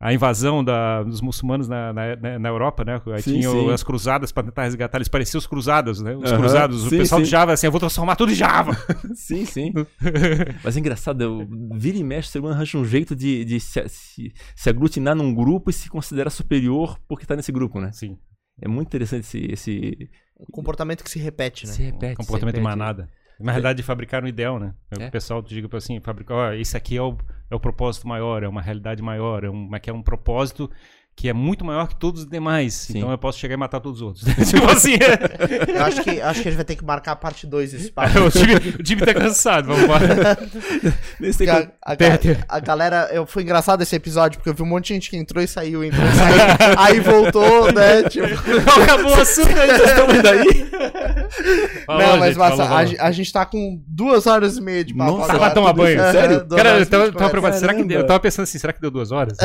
a invasão da- dos muçulmanos na, na, na- Europa, né? Aí Sim, tinha o- sim. as cruzadas para tentar resgatar. Eles pareciam os cruzados, né? Os cruzados. O sim, pessoal de. Java, assim, eu vou transformar tudo em Java. Sim, sim. Mas é engraçado, eu- vira e mexe, o ser humano arranja um jeito de, de se, se- se aglutinar num grupo e se considerar superior porque tá nesse grupo, né? Sim. É muito interessante esse. esse... Um comportamento que se repete, né? Se repete. comportamento se de repete. manada. Na realidade, fabricar um ideal, né? É. O pessoal diga assim, fabricar, ó, isso aqui é o, é o propósito maior, é uma realidade maior, é um, é que é um propósito que é muito maior que todos os demais. Sim. Então eu posso chegar e matar todos os outros. tipo assim, é, Eu acho que, acho que a gente vai ter que marcar a parte 2 desse papo. o, time, o time tá cansado, vamos embora. Nesse Porque a, a, a galera, eu, foi engraçado esse episódio, porque eu vi um monte de gente que entrou e saiu, entrou e saiu, aí voltou, né, tipo... Acabou o assunto aí. Estamos daí. Falou, não, mas gente, massa, falou, a, falou. a gente tá com duas horas e meia de papo Nossa, agora. vai tomar banho. Aham, Sério? Cara, eu tava, tava preocupado. Será que deu, eu tava pensando assim, será que deu duas horas?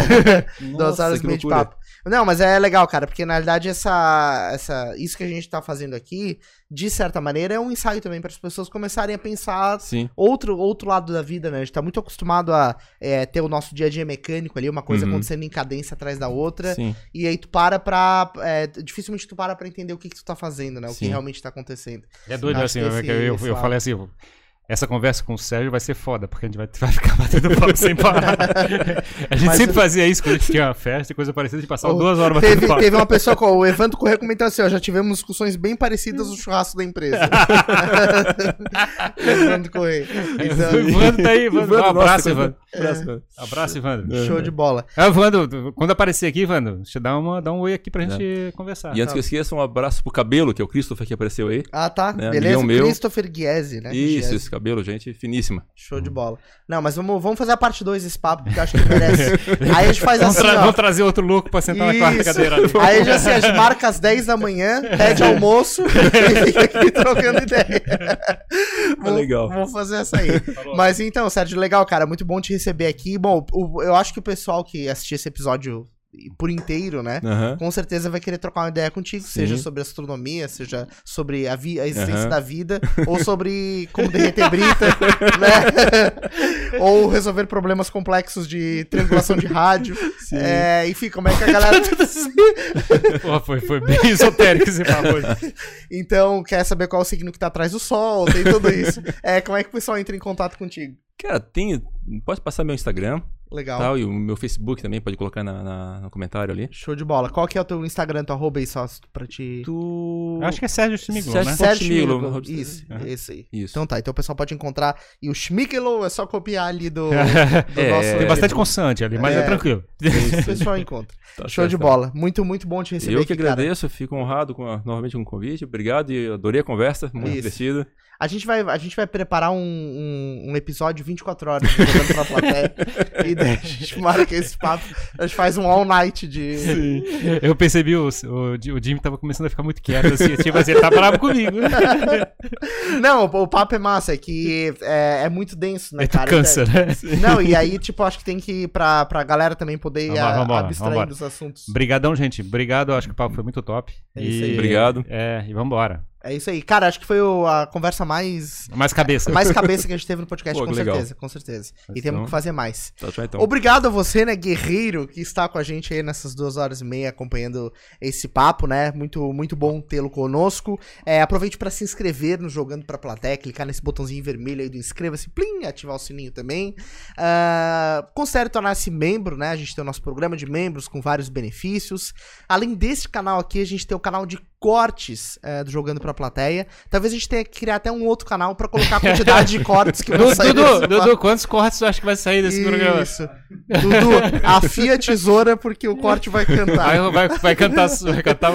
Duas horas e meia de loucura. Papo. Não, mas é legal, cara, porque na realidade essa, essa, isso que a gente tá fazendo aqui, de certa maneira, é um ensaio também para as pessoas começarem a pensar Sim. outro, outro lado da vida, né? A gente tá muito acostumado a é, ter o nosso dia a dia mecânico ali, uma coisa Uhum. acontecendo em cadência atrás da outra. Sim. E aí tu para pra. é, dificilmente tu para pra entender o que, que tu tá fazendo, né? O que Sim. realmente tá acontecendo. É doido, Acho assim, que eu, esse- eu, eu, esse eu falei assim, essa conversa com o Sérgio vai ser foda, porque a gente vai, vai ficar batendo papo sem parar. A gente Mas sempre eu- fazia isso quando a gente tinha uma festa e coisa parecida, a gente passava Oh, duas horas batendo Teve, papo. teve uma pessoa, com, o Evandro Corrêa comentou assim: ó, já tivemos discussões bem parecidas no churrasco da empresa. Evandro Corrêa. O Então, Evandro tá aí, Evandro. Um abraço, Evandro. Abraço. Abraço, Evandro. show de bola. Ah, Evandro, quando aparecer aqui, Evandro, deixa eu dar, uma, dar um oi aqui pra gente conversar. E antes que eu esqueça, um abraço pro cabelo, que é o Christopher que apareceu aí. Ah, tá. É, Beleza. Christopher Guiese, né? Isso, Guiese. esse cabelo, gente, finíssima. Show de bola. Não, mas vamos, vamos fazer a parte 2 desse papo, porque eu acho que merece. Aí a gente faz Vamos, assim, tra- ó. vamos trazer outro louco pra sentar na quarta Isso. cadeira ali. Aí já assim, a gente marca às 10 da manhã, pede almoço e fica aqui trocando ideia. Vamos- legal. Vamos fazer essa aí. Mas então, Sérgio, legal, cara. Muito bom te receber aqui. Bom, o- eu acho que o pessoal que assistiu esse episódio por inteiro, né? Aham. Com certeza vai querer trocar uma ideia contigo, Sim. seja sobre astronomia, seja sobre a, vi- a existência Aham. da vida, ou sobre como derreter brita, né? ou resolver problemas complexos de triangulação de rádio. É, enfim, como é que a galera. Foi, foi bem esotérico esse hoje. então, quer saber qual é o signo que tá atrás do sol, tem tudo isso. É, como é que o pessoal entra em contato contigo? Cara, tem. Pode passar meu Instagram Legal. tal, e o meu Facebook também, pode colocar na, na- no comentário ali. Show de bola. Qual que é o teu Instagram, tua arroba aí, só pra te... Tu. Eu acho que é Sérgio Schmiglo, Sérgio né? Sérgio Schmiglo. Schmiglo. Isso, Aham. esse aí. Isso. Então tá, então o pessoal pode encontrar. E o Schmigelo é só copiar ali do, do É, nosso. Tem bastante consoante ali, mas é, É. tranquilo. O pessoal encontra. Tá Show de certo. bola. Muito, muito bom te receber. Eu que aqui, cara. agradeço, fico honrado com a- novamente com o convite. Obrigado e adorei a conversa, muito Isso. divertida. A gente vai, a gente vai preparar um, um, um episódio 24 horas de jogando pra plateia. e daí a gente marca esse papo. A gente faz um all night de. Eu percebi, o, o, o Jimmy tava começando a ficar muito quieto, assim, tipo assim, ele tá bravo comigo. Não, o, o papo é massa, é que é, é muito denso, né, tu cara? cansa, né? Não, e aí, tipo, acho que tem que ir pra, pra galera também poder ir Vambora, a- abstraindo os assuntos. Obrigadão, gente. Obrigado, acho que o papo foi muito top. É isso aí. Obrigado. É, e vambora. É isso aí. Cara, acho que foi o- a conversa mais. Mais cabeça. Mais cabeça que a gente teve no podcast, Pô, com legal. certeza, com certeza. E Então- temos que fazer mais. Tá, então. Obrigado a você, né, guerreiro, que está com a gente aí nessas duas horas e meia acompanhando esse papo, né? Muito, muito bom tê-lo conosco. É, aproveite para se inscrever no Jogando pra Plateia, clicar nesse botãozinho vermelho aí do inscreva-se, plim, ativar o sininho também. Ah, considere tornar-se membro, né? A gente tem o nosso programa de membros com vários benefícios. Além desse canal aqui, a gente tem o canal de cortes é, do Jogando pra Plateia. Talvez a gente tenha que criar até um outro canal para colocar a quantidade de cortes que vão sair Dudu, Dudu, quantos cortes tu acha que vai sair desse programa? isso. Dudu, afia a tesoura porque o corte vai cantar. Vai, vai, vai cantar, vai cantar.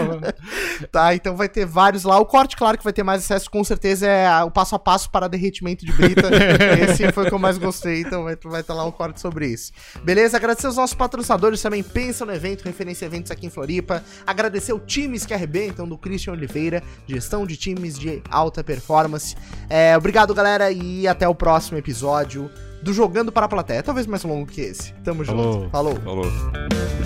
Tá, então vai ter vários lá. O corte, claro que vai ter mais acesso, com certeza é o passo a passo para derretimento de brita. Esse foi o que eu mais gostei, então vai vai estar lá o corte sobre isso. Beleza? Agradecer os nossos patrocinadores também. Pensa no evento, referência a eventos aqui em Floripa. Agradecer o Times que arrebentam do Christian Oliveira, gestão de times de alta performance. É, obrigado, galera, e até o próximo episódio do Jogando para a Plateia. Talvez mais longo que esse. Tamo junto. Falou. Falou. Falou.